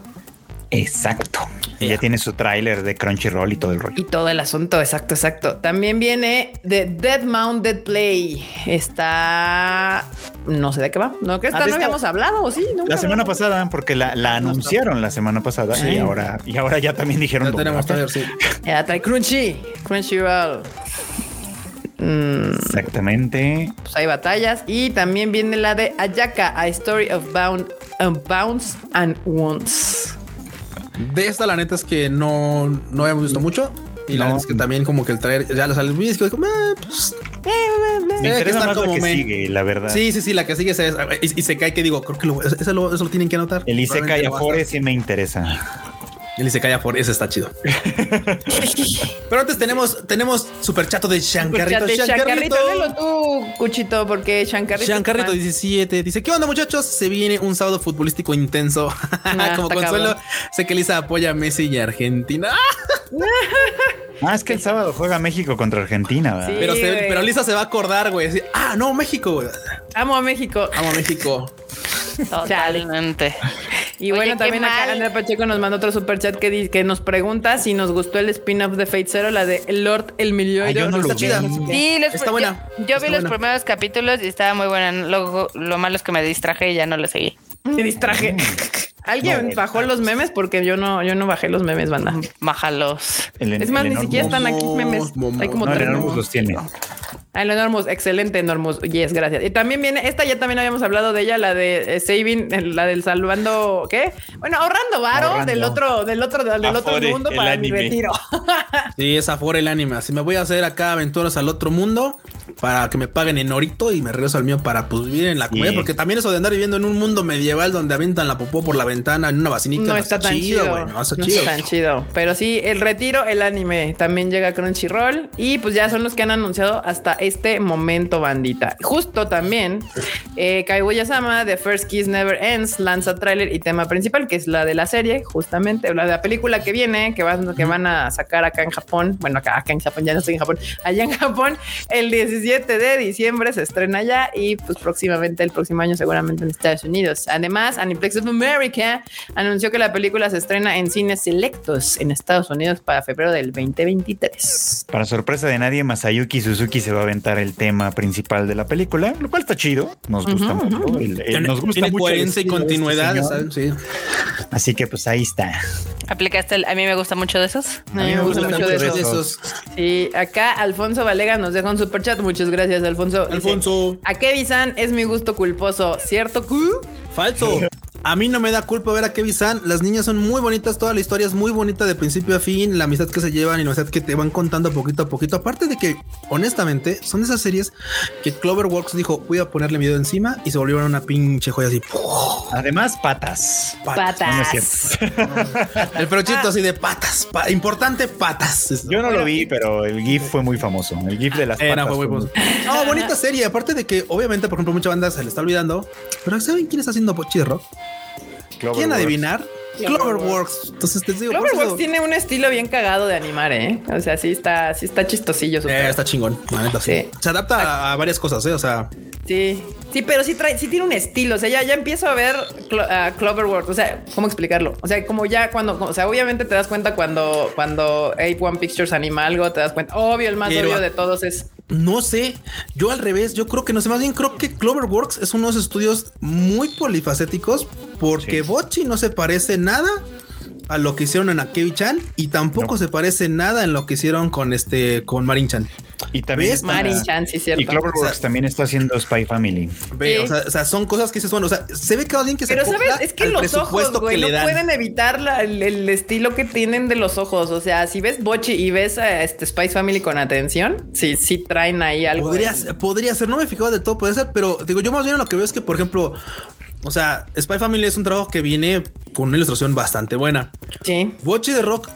[SPEAKER 1] Exacto. Y ya tiene su tráiler de Crunchyroll y todo el rollo.
[SPEAKER 5] Y todo el asunto, exacto, exacto. También viene de Dead Mount Dead Play. Está. No sé de qué va. No, que esta
[SPEAKER 1] Ah,
[SPEAKER 5] no
[SPEAKER 1] esta-
[SPEAKER 5] habíamos hablado, ¿o sí? Nunca
[SPEAKER 1] La semana
[SPEAKER 5] hablamos.
[SPEAKER 1] pasada, porque la, la anunciaron la semana pasada y ahora y ahora ya también dijeron.
[SPEAKER 2] Ya tenemos
[SPEAKER 1] "Bueno,
[SPEAKER 2] trailer, sí.
[SPEAKER 5] Ya trae Crunchy. Crunchyroll. Mm,
[SPEAKER 1] Exactamente.
[SPEAKER 5] pues hay batallas. Y también viene la de Ayaka, A Story of Bound, um, Bounce and Wounds.
[SPEAKER 2] De esta, la neta es que no, no habíamos visto mucho. Y la neta es que también como que el trailer ya lo sale el disco. Como, eh, pues,
[SPEAKER 1] Me
[SPEAKER 2] Tiene que
[SPEAKER 1] interesa
[SPEAKER 2] estar
[SPEAKER 1] más la
[SPEAKER 2] como
[SPEAKER 1] que
[SPEAKER 2] me-
[SPEAKER 1] sigue, la verdad.
[SPEAKER 2] Sí, sí, sí, la que sigue es, y, y se cae que digo, creo que lo, eso, lo, eso lo tienen que anotar.
[SPEAKER 1] El Isekai Afore sí me interesa.
[SPEAKER 2] El Isekai Afore, ese está chido. Pero antes tenemos, tenemos super chato de Shankarrito. Shankarrito.
[SPEAKER 5] Tú, Cuchito, porque Shankarrito.
[SPEAKER 2] Shankarrito
[SPEAKER 5] es
[SPEAKER 2] 17 dice: ¿Qué onda, muchachos? Se viene un sábado futbolístico intenso. Como
[SPEAKER 5] está
[SPEAKER 2] consuelo,
[SPEAKER 5] cabrón.
[SPEAKER 2] sé que Lisa apoya a Messi y a Argentina.
[SPEAKER 1] Ah, es que el sábado juega México contra Argentina, ¿verdad?
[SPEAKER 5] Sí.
[SPEAKER 2] Pero, se- pero Lisa se va a acordar, güey. ah, no, México.
[SPEAKER 5] Amo a México.
[SPEAKER 2] Amo a México.
[SPEAKER 4] Totalmente.
[SPEAKER 5] Y
[SPEAKER 4] Oye,
[SPEAKER 5] bueno, también acá. Andrea Pacheco nos mandó otro super chat que, di- que nos pregunta si nos gustó el spin-off de Fate Zero, la de Lord el Millonario.
[SPEAKER 1] Ah, yo no lo
[SPEAKER 2] Está
[SPEAKER 1] vi.
[SPEAKER 2] chida.
[SPEAKER 4] Sí, los-
[SPEAKER 2] Está
[SPEAKER 4] yo-
[SPEAKER 2] buena.
[SPEAKER 4] Yo,
[SPEAKER 2] Está
[SPEAKER 4] vi los primeros capítulos y estaba muy buena. Luego, lo malo es que me distraje y ya no lo seguí.
[SPEAKER 5] Me distraje. ¿Alguien
[SPEAKER 1] No,
[SPEAKER 5] bajó los memes? Porque yo no, yo no bajé los memes, banda.
[SPEAKER 4] Bájalos.
[SPEAKER 1] El-
[SPEAKER 5] Es más,
[SPEAKER 1] el
[SPEAKER 5] ni siquiera están aquí memes.
[SPEAKER 2] Momo.
[SPEAKER 5] Hay como
[SPEAKER 1] No,
[SPEAKER 5] tres.
[SPEAKER 1] Los tiene.
[SPEAKER 5] Ah, el Enormous, excelente Enormous. Yes, gracias. Y también viene, esta ya también habíamos hablado de ella, la de eh, Saving, la del salvando, ¿qué? Bueno, ahorrando varo
[SPEAKER 1] Ahorrando.
[SPEAKER 5] del otro, del otro, del otro mundo para mi retiro.
[SPEAKER 2] Sí, es Afore el anime. Si me voy a hacer acá aventuras al otro mundo para que me paguen en orito y me regreso al mío para pues vivir en la
[SPEAKER 1] Sí.
[SPEAKER 2] comedia. Porque también eso de andar viviendo en un mundo medieval donde avientan la popó por la ventana en una basinica.
[SPEAKER 5] No está tan chido.
[SPEAKER 2] güey, no está
[SPEAKER 5] No
[SPEAKER 2] chido.
[SPEAKER 5] está tan chido. Pero sí, el retiro, el anime también llega a Crunchyroll y pues ya son los que han anunciado hasta este momento, bandita. Justo también, eh, Kaguya-sama de First Kiss Never Ends lanza tráiler y tema principal, que es la de la serie, justamente, la de la película que viene, que van, que van a sacar acá en Japón. Bueno, acá, acá en Japón, ya no estoy en Japón. Allá en Japón, el 17 de diciembre se estrena ya y pues próximamente, el próximo año, seguramente en Estados Unidos. Además, Aniplex of America anunció que la película se estrena en cines selectos en Estados Unidos para febrero del 2023.
[SPEAKER 1] Para sorpresa de nadie, Masayuki Suzuki se va a el tema principal de la película, lo cual está chido. Nos gusta mucho. El- el- nos gusta
[SPEAKER 2] tiene
[SPEAKER 1] mucho el
[SPEAKER 2] coherencia y
[SPEAKER 1] de este
[SPEAKER 2] continuidad.
[SPEAKER 1] Así que pues ahí está.
[SPEAKER 4] ¿Aplicaste el? A mí me gusta mucho de esos.
[SPEAKER 5] A mí me gusta mucho de eso.
[SPEAKER 2] esos.
[SPEAKER 5] Sí, acá Alfonso Valega nos deja un super chat. Muchas gracias, Alfonso. Dice,
[SPEAKER 2] Alfonso.
[SPEAKER 5] a Kevin-san es mi gusto culposo, ¿cierto? Q?
[SPEAKER 2] Falso. A mí no me da culpa ver a Kevin San. Las niñas son muy bonitas, toda la historia es muy bonita de principio a fin, la amistad que se llevan y la amistad que te van contando poquito a poquito. Aparte de que, honestamente, son de esas series que Cloverworks dijo, voy a ponerle mi dedo encima y se volvieron una pinche joya así.
[SPEAKER 1] Además, patas.
[SPEAKER 2] Patas.
[SPEAKER 1] No, no es cierto.
[SPEAKER 2] El perochito así de patas. pa- importante patas.
[SPEAKER 1] Yo no lo vi, pero el GIF fue muy famoso. El GIF de las
[SPEAKER 2] Eh,
[SPEAKER 1] patas.
[SPEAKER 2] no, fue muy famoso. No, bonita serie. Aparte de que, obviamente, por ejemplo, mucha banda se le está olvidando. Pero ¿saben quién está haciendo Pochi ¿Quién adivinar? Cloverworks. Entonces te digo,
[SPEAKER 5] Cloverworks
[SPEAKER 2] eso-
[SPEAKER 5] tiene un estilo bien cagado de animar, ¿eh? O sea, sí está, sí está chistosillo. su
[SPEAKER 2] Eh, está chingón, la neta, sí.
[SPEAKER 5] Sí.
[SPEAKER 2] Se adapta a, a varias cosas, ¿eh? O sea,
[SPEAKER 5] Sí, sí, pero sí trae, sí tiene un estilo. O sea, ya, ya empiezo a ver Clo- Cloverworks. O sea, ¿cómo explicarlo? O sea, como ya cuando, o sea, obviamente te das cuenta cuando, cuando A1 Pictures anima algo, te das cuenta. Obvio, el más
[SPEAKER 2] Pero-
[SPEAKER 5] obvio de todos es
[SPEAKER 2] no sé. Yo al revés, yo creo que no sé. Más bien creo que Cloverworks es uno de esos estudios muy polifacéticos porque Bochi no se parece nada a lo que hicieron en Akebi-chan y tampoco
[SPEAKER 1] No.
[SPEAKER 2] se parece nada en lo que hicieron con este, con Marin-chan.
[SPEAKER 1] Y también
[SPEAKER 2] ¿Ves?
[SPEAKER 1] está-
[SPEAKER 5] Marin Chan, sí, cierto.
[SPEAKER 1] y Cloverworks
[SPEAKER 2] O sea,
[SPEAKER 1] también está haciendo Spy Family.
[SPEAKER 2] Ve,
[SPEAKER 5] Sí.
[SPEAKER 2] o, sea, o sea, son cosas que dices, bueno, o sea, se ve que alguien que se
[SPEAKER 5] Pero sabes, es que los ojos, güey, no pueden evitar la- el, el estilo que tienen de los ojos. O sea, si ves Bochi y ves a este Spice Family con atención, sí, sí traen ahí algo.
[SPEAKER 2] Podría,
[SPEAKER 5] de-
[SPEAKER 2] ser- podría ser, no me fijaba del todo, puede ser, pero digo, yo más bien lo que veo es que, por ejemplo, o sea, Spy Family es un trabajo que viene con una ilustración bastante buena.
[SPEAKER 5] Sí.
[SPEAKER 2] Bochi de Rock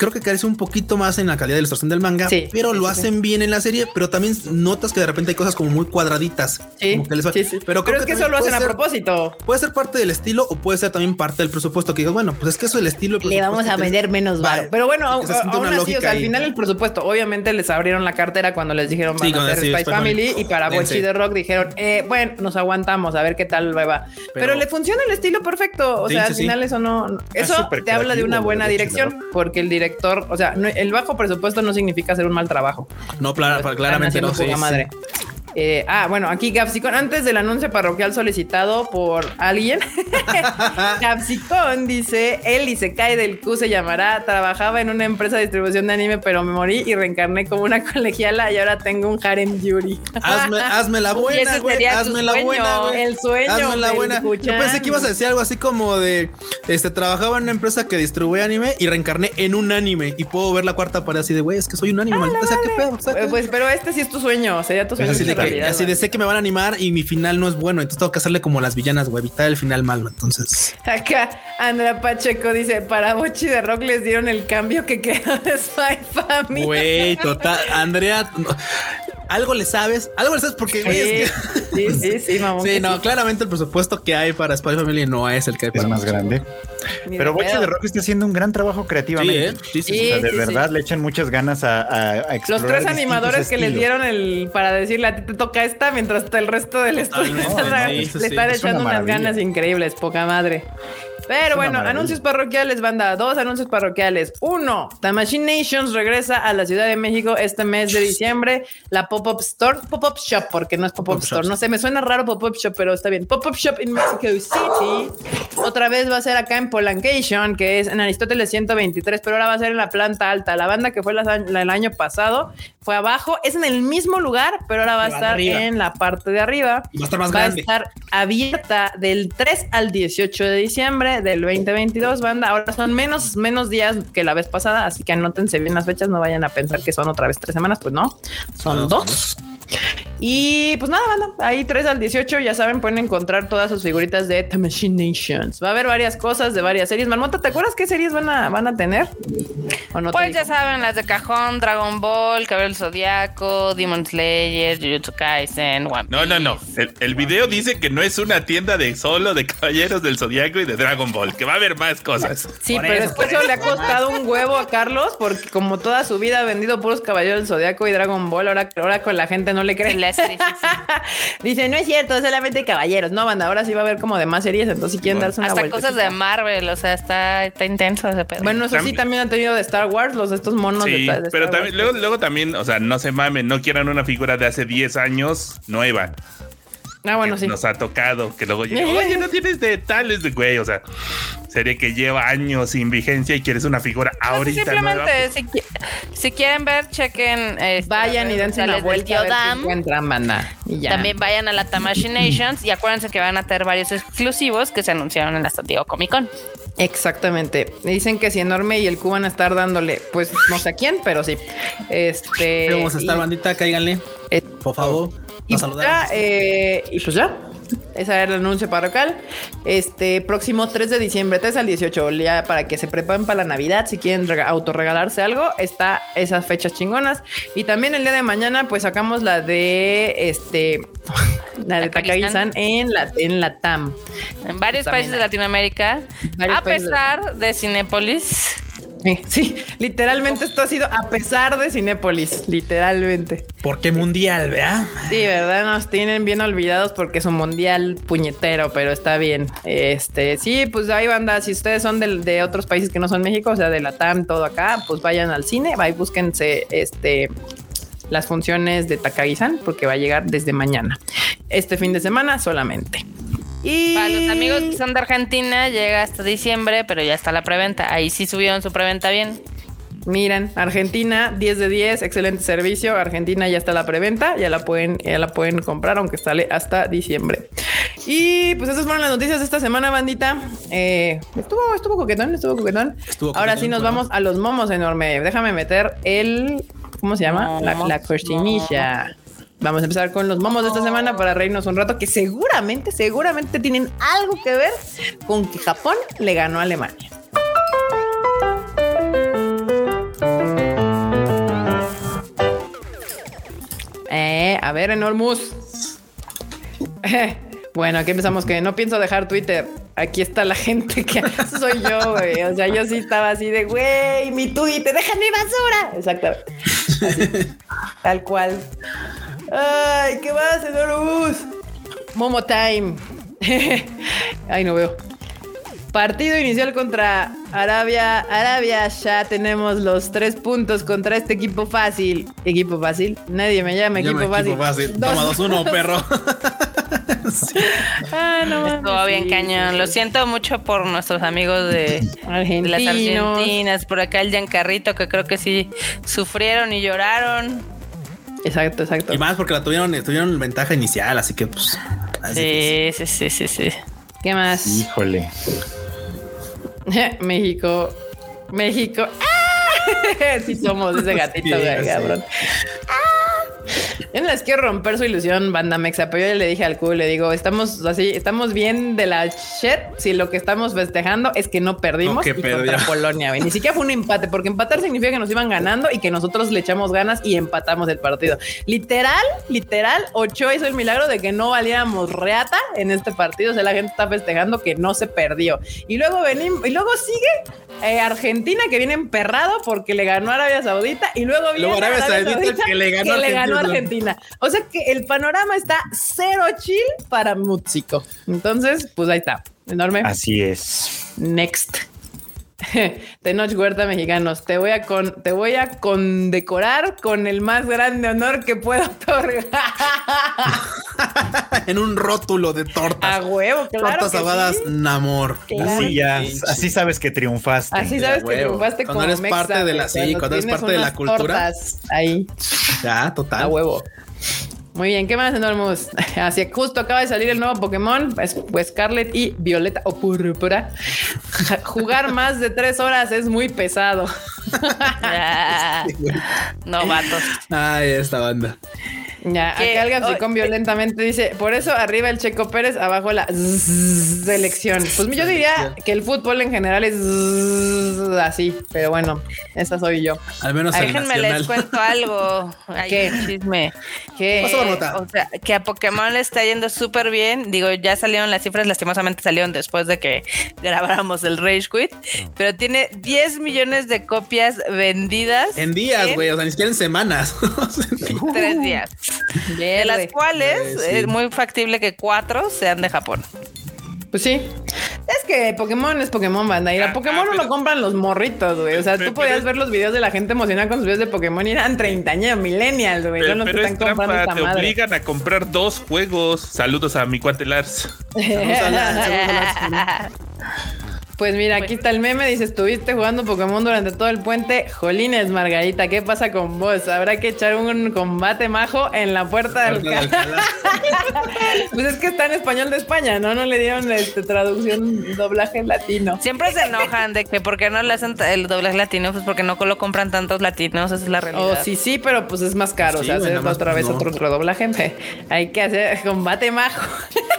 [SPEAKER 2] creo que carece un poquito más en la calidad de ilustración del manga,
[SPEAKER 5] Sí,
[SPEAKER 2] pero
[SPEAKER 5] sí,
[SPEAKER 2] lo
[SPEAKER 5] sí,
[SPEAKER 2] hacen bien en la serie, pero también notas que de repente hay cosas como muy cuadraditas.
[SPEAKER 5] Sí,
[SPEAKER 2] como que les va-
[SPEAKER 5] sí, sí.
[SPEAKER 2] Pero, creo
[SPEAKER 5] es que eso lo hacen a propósito.
[SPEAKER 2] Puede ser parte del estilo o puede ser también parte del presupuesto que digas, bueno, pues es que eso es el estilo. el
[SPEAKER 5] Le vamos a vender menos varo. Pero bueno, aún, así, o sea, al final el presupuesto, obviamente les abrieron la cartera cuando les dijeron van a hacer Spy Family y para. Bochi de Rock dijeron, eh, bueno, nos aguantamos a ver qué tal va. Pero,
[SPEAKER 2] Pero-
[SPEAKER 5] le funciona el estilo perfecto. O sea, al final eso no, eso te habla de una buena dirección porque el director, o sea, no- el bajo presupuesto no significa hacer un mal trabajo.
[SPEAKER 2] No, clara-
[SPEAKER 5] Están
[SPEAKER 2] claramente no. sí, sí.
[SPEAKER 5] Eh, ah, bueno, aquí Capsicón, antes del anuncio parroquial solicitado por alguien, Capsicón dice, él y se cae del Q se llamará, trabajaba en una empresa de distribución de anime, pero me morí y reencarné como una colegiala y ahora tengo un harem Yuri.
[SPEAKER 2] Hazme, hazme la buena, güey. Hazme la
[SPEAKER 4] sueño,
[SPEAKER 2] buena, güey.
[SPEAKER 5] el sueño
[SPEAKER 2] Hazme la buena. Yo pensé que ibas a decir algo así como de este trabajaba en una empresa que distribuye anime y reencarné en un anime y puedo ver la cuarta pared así de güey, es que soy un anime, maldita sea, qué pedo. O sea,
[SPEAKER 5] Pues, pero este sí es tu sueño, sería tu sueño.
[SPEAKER 2] Así de que, así sé que me van a animar y mi final no es bueno, entonces tengo que hacerle como las villanas, güey, evitar el final malo. Entonces,
[SPEAKER 5] Acá Andrea Pacheco dice, para Bochi de Rock les dieron el cambio que quedó de Spy Family.
[SPEAKER 2] güey, total, Andrea, no, algo le sabes, algo le sabes porque güey, es
[SPEAKER 5] Sí, sí, sí, sí,
[SPEAKER 2] que-
[SPEAKER 5] mamón.
[SPEAKER 2] Sí,
[SPEAKER 5] que
[SPEAKER 2] no,
[SPEAKER 5] sí.
[SPEAKER 2] claramente el presupuesto que hay para Spy Family no es el que hay
[SPEAKER 1] Es
[SPEAKER 2] para
[SPEAKER 1] más grande.
[SPEAKER 5] Ni
[SPEAKER 1] Pero Boche de Rock está haciendo un gran trabajo
[SPEAKER 2] Sí,
[SPEAKER 1] creativamente.
[SPEAKER 2] ¿eh? Sí, sí, sí.
[SPEAKER 5] Sí,
[SPEAKER 1] O sea, de
[SPEAKER 5] sí,
[SPEAKER 1] verdad le echan muchas ganas a, a- a
[SPEAKER 5] Los
[SPEAKER 1] explorar
[SPEAKER 5] tres
[SPEAKER 1] distintos
[SPEAKER 5] animadores que les dieron el para decirle a ti te toca esta, mientras el resto del estudio
[SPEAKER 2] Totalmente,
[SPEAKER 5] están-
[SPEAKER 2] sí,
[SPEAKER 5] le
[SPEAKER 2] sí,
[SPEAKER 5] están
[SPEAKER 1] es
[SPEAKER 5] echando
[SPEAKER 1] una
[SPEAKER 5] unas ganas increíbles, poca madre. Pero bueno,
[SPEAKER 1] maravilla.
[SPEAKER 5] anuncios parroquiales, banda. Dos anuncios parroquiales. Uno, The Machine Nations regresa a la Ciudad de México este mes de diciembre. La Pop-Up Store, Pop-Up Shop, porque no es Pop-Up Store.
[SPEAKER 2] shop.
[SPEAKER 5] No sé, me suena raro Pop-Up Shop, pero está bien. Pop-Up Shop in Mexico City. Otra vez va a ser acá en Polancation, que es en Aristóteles 123, pero ahora va a ser en la planta alta. La banda que fue la- el año pasado fue abajo. Es en el mismo lugar, pero ahora va a estar
[SPEAKER 2] arriba.
[SPEAKER 5] en la parte de arriba.
[SPEAKER 2] Y va a estar más
[SPEAKER 5] Va a
[SPEAKER 2] grande.
[SPEAKER 5] estar abierta del 3 al 18 de diciembre del 2022, banda. Ahora son menos, menos días que la vez pasada, así que anótense bien las fechas, no vayan a pensar que son otra vez tres semanas, pues no, son
[SPEAKER 2] No,
[SPEAKER 5] dos. Y pues nada, banda, ahí 3 al 18, ya saben, pueden encontrar todas sus figuritas de The Machine Nations. Va a haber varias cosas de varias series. Marmota, ¿te acuerdas qué series van a, van a tener? ¿O no te
[SPEAKER 4] Pues ya saben, las de cajón, Dragon Ball, Cabello del Zodiaco, Demon Slayer, Jujutsu Kaisen, One
[SPEAKER 3] No, no, no. El, el video dice que no es una tienda de solo de Caballeros del Zodiaco y de Dragon Ball, que va a haber más cosas.
[SPEAKER 5] Sí,
[SPEAKER 2] Por
[SPEAKER 5] pero
[SPEAKER 2] eso,
[SPEAKER 5] es que
[SPEAKER 2] por
[SPEAKER 5] eso le ha costado un huevo a Carlos, porque como toda su vida ha vendido puros caballeros del Zodiaco y Dragon Ball, ahora, ahora con la gente no le
[SPEAKER 4] Se
[SPEAKER 5] cree.
[SPEAKER 4] le hace difícil.
[SPEAKER 5] Dice, no es cierto, solamente caballeros. No, banda, ahora sí va a haber como de más series, entonces si quieren darse una
[SPEAKER 4] Hasta
[SPEAKER 5] vuelta.
[SPEAKER 4] cosas de Marvel, o sea, está, está intenso ese pedo.
[SPEAKER 5] Bueno, eso sí
[SPEAKER 3] También-
[SPEAKER 5] han tenido de Star Wars, los de estos monos de,
[SPEAKER 3] Sí,
[SPEAKER 5] de Star
[SPEAKER 3] pero
[SPEAKER 5] Wars.
[SPEAKER 3] también, luego, luego también, o sea, no se mamen, no quieran una figura de hace 10 años nueva.
[SPEAKER 5] Ah, bueno,
[SPEAKER 3] que
[SPEAKER 5] sí.
[SPEAKER 3] Nos ha tocado que luego llega, oye, no tienes de tales de güey, o sea, serie que lleva años sin vigencia y quieres una figura
[SPEAKER 4] sí,
[SPEAKER 3] ahorita nueva.
[SPEAKER 4] simplemente, si, qui- si quieren ver, chequen. este,
[SPEAKER 5] Vayan y dense una
[SPEAKER 4] redes
[SPEAKER 5] vuelta a ver ya.
[SPEAKER 4] También vayan a la Tamashi Nations y acuérdense que van a tener varios exclusivos que se anunciaron en la San Diego Comic Con.
[SPEAKER 5] Exactamente. Me dicen que si Enorme y el Q van a estar dándole, pues no sé a quién, pero sí. Este.
[SPEAKER 2] Vamos a estar,
[SPEAKER 5] y-
[SPEAKER 2] bandita, cáiganle.
[SPEAKER 5] eh,
[SPEAKER 2] Por favor.
[SPEAKER 5] Y pues, ya, eh, y pues ya. Ese era el anuncio parroquial. Este próximo 3 de diciembre, 3 al 18, ya para que se preparen para la Navidad. Si quieren rega- autorregalarse algo, está esas fechas chingonas. Y también el día de mañana, pues sacamos la de este, la de
[SPEAKER 4] Takagi-san.
[SPEAKER 5] En la, en la TAM.
[SPEAKER 4] En varios países de. Latinoamérica, a pesar de Cinépolis.
[SPEAKER 5] Sí, sí, literalmente esto ha sido a pesar de Cinépolis, literalmente.
[SPEAKER 2] Porque mundial, ¿verdad?
[SPEAKER 5] Sí, verdad, nos tienen bien olvidados porque es un mundial puñetero, pero está bien. Este, sí, pues ahí banda, si ustedes son de, otros países que no son México, o sea, de la TAM, todo acá, pues vayan al cine, va y búsquense este las funciones de Takagi-san porque va a llegar desde mañana. Este fin de semana solamente. Y
[SPEAKER 4] Para los amigos que son de Argentina, llega hasta diciembre, pero ya está la preventa. Ahí sí subieron su preventa bien.
[SPEAKER 5] Miren, Argentina, 10 de 10, excelente servicio. Argentina ya está la preventa, ya la pueden, ya la pueden comprar, aunque sale hasta diciembre. Y pues esas fueron las noticias de esta semana, bandita. Eh, estuvo, estuvo coquetón, estuvo coquetón. Ahora sí nos vamos a los momos enorme. Déjame meter el, ¿cómo se llama? la, la cortinilla. Vamos a empezar con los momos de esta semana para reírnos un rato, que seguramente, seguramente tienen algo que ver con que Japón le ganó a Alemania. Eh, a ver, Enormus. bueno, aquí empezamos que no pienso dejar Twitter. Aquí está la gente que soy yo, güey. O sea, yo sí estaba así de, güey, mi Twitter, deja mi basura. Exactamente. Tal cual. Ay, ¿qué más, Enormus? Momo Time. Ay, no veo. Partido inicial contra Arabia. Arabia, ya tenemos los tres puntos contra este equipo fácil. Equipo fácil. Nadie me llama equipo, fácil.
[SPEAKER 2] equipo fácil. Toma 2-1, perro.
[SPEAKER 4] ah, no, Estuvo bien cañón. Lo siento mucho por nuestros amigos de, de las Argentinas. Por acá el Giancarrito, que creo que sí sufrieron y lloraron.
[SPEAKER 5] Exacto, exacto.
[SPEAKER 2] Y más porque la tuvieron, tuvieron ventaja inicial, así que pues.
[SPEAKER 4] Sí, sí, sí, sí, sí.
[SPEAKER 5] ¿Qué más?
[SPEAKER 1] Híjole.
[SPEAKER 5] México. México. ¡Ah! Sí somos ese gatito, sí, cabrón. Yo no les quiero romper su ilusión, banda mexa, pero yo le dije al Q, le digo, estamos así, estamos bien de la shit si lo que estamos festejando es que no perdimos
[SPEAKER 2] no,
[SPEAKER 5] contra Polonia. Ni siquiera fue un empate, porque empatar significa que nos iban ganando y que nosotros le echamos ganas y empatamos el partido. Literal, literal, Ochoa hizo el milagro de que no valiéramos reata en este partido. O sea, la gente está festejando que no se perdió. Y luego venimos, y luego sigue eh, Argentina que viene emperrado porque le ganó a Arabia Saudita y luego viene
[SPEAKER 2] Arabia, Saudita, que le ganó,
[SPEAKER 5] que le ganó a O sea que el panorama está cero chill para Músico. Entonces, pues ahí está. Enorme.
[SPEAKER 1] Así es.
[SPEAKER 5] Next. Tenoch Huerta Mexicanos, te voy a con, te voy a condecorar con el más grande honor que puedo otorgar.
[SPEAKER 2] en un rótulo de tortas.
[SPEAKER 5] A huevo, claro.
[SPEAKER 2] Tortas asabadas, Namor.
[SPEAKER 1] así ya, así sabes que triunfaste.
[SPEAKER 5] Así sabes que triunfaste
[SPEAKER 2] cuando eres parte de la, sí, cuando eres parte de la cultura.
[SPEAKER 5] Ahí.
[SPEAKER 2] Ya, total.
[SPEAKER 5] A huevo. Muy bien, ¿qué más, Enormous? Así justo acaba de salir el nuevo Pokémon, pues, Scarlet y Violeta o Púrpura. Jugar más de tres horas es muy pesado.
[SPEAKER 4] no, vatos.
[SPEAKER 2] Ay, esta banda.
[SPEAKER 5] Ya, acá alguien con violentamente dice, por eso arriba el Checo Pérez, abajo la selección. Pues yo diría que el fútbol en general es así, pero bueno, esa soy yo.
[SPEAKER 2] Al menos
[SPEAKER 4] Déjenme les cuento algo. ¿Qué? chisme. Que, o sea, que a Pokémon le está yendo súper bien. Digo, ya salieron las cifras, lastimosamente salieron después de que grabáramos el Rage Quit, pero tiene 10 millones de copias vendidas.
[SPEAKER 2] En días, güey, o sea, ni siquiera en semanas.
[SPEAKER 4] Tres días de las cuales es muy factible que cuatro sean de Japón.
[SPEAKER 5] Pues sí. Es que Pokémon es Pokémon, banda. Y a ah, Pokémon no lo compran los morritos, güey. O sea, tú podías ver los videos de la gente emocionada con sus videos de Pokémon y eran 30 años, millennials, güey.
[SPEAKER 3] Pero, no te están comprando trampa, te obligan a comprar dos juegos. Saludos a mi cuate Lars. Saludos a Lars.
[SPEAKER 5] Pues mira, aquí está el meme, dice, estuviste jugando Pokémon durante todo el puente. Jolines, Margarita, ¿qué pasa con vos? Habrá que echar un combate majo en la puerta del canal. pues es que está en español de España, ¿no? No le dieron este, traducción, doblaje latino.
[SPEAKER 4] Siempre se enojan de que por qué no le hacen el doblaje latino, pues porque no lo compran tantos latinos, esa es la realidad.
[SPEAKER 5] Oh, sí, sí, pero pues es más caro, o sea, hacer otra vez otro, otro doblaje. Hay que hacer combate majo.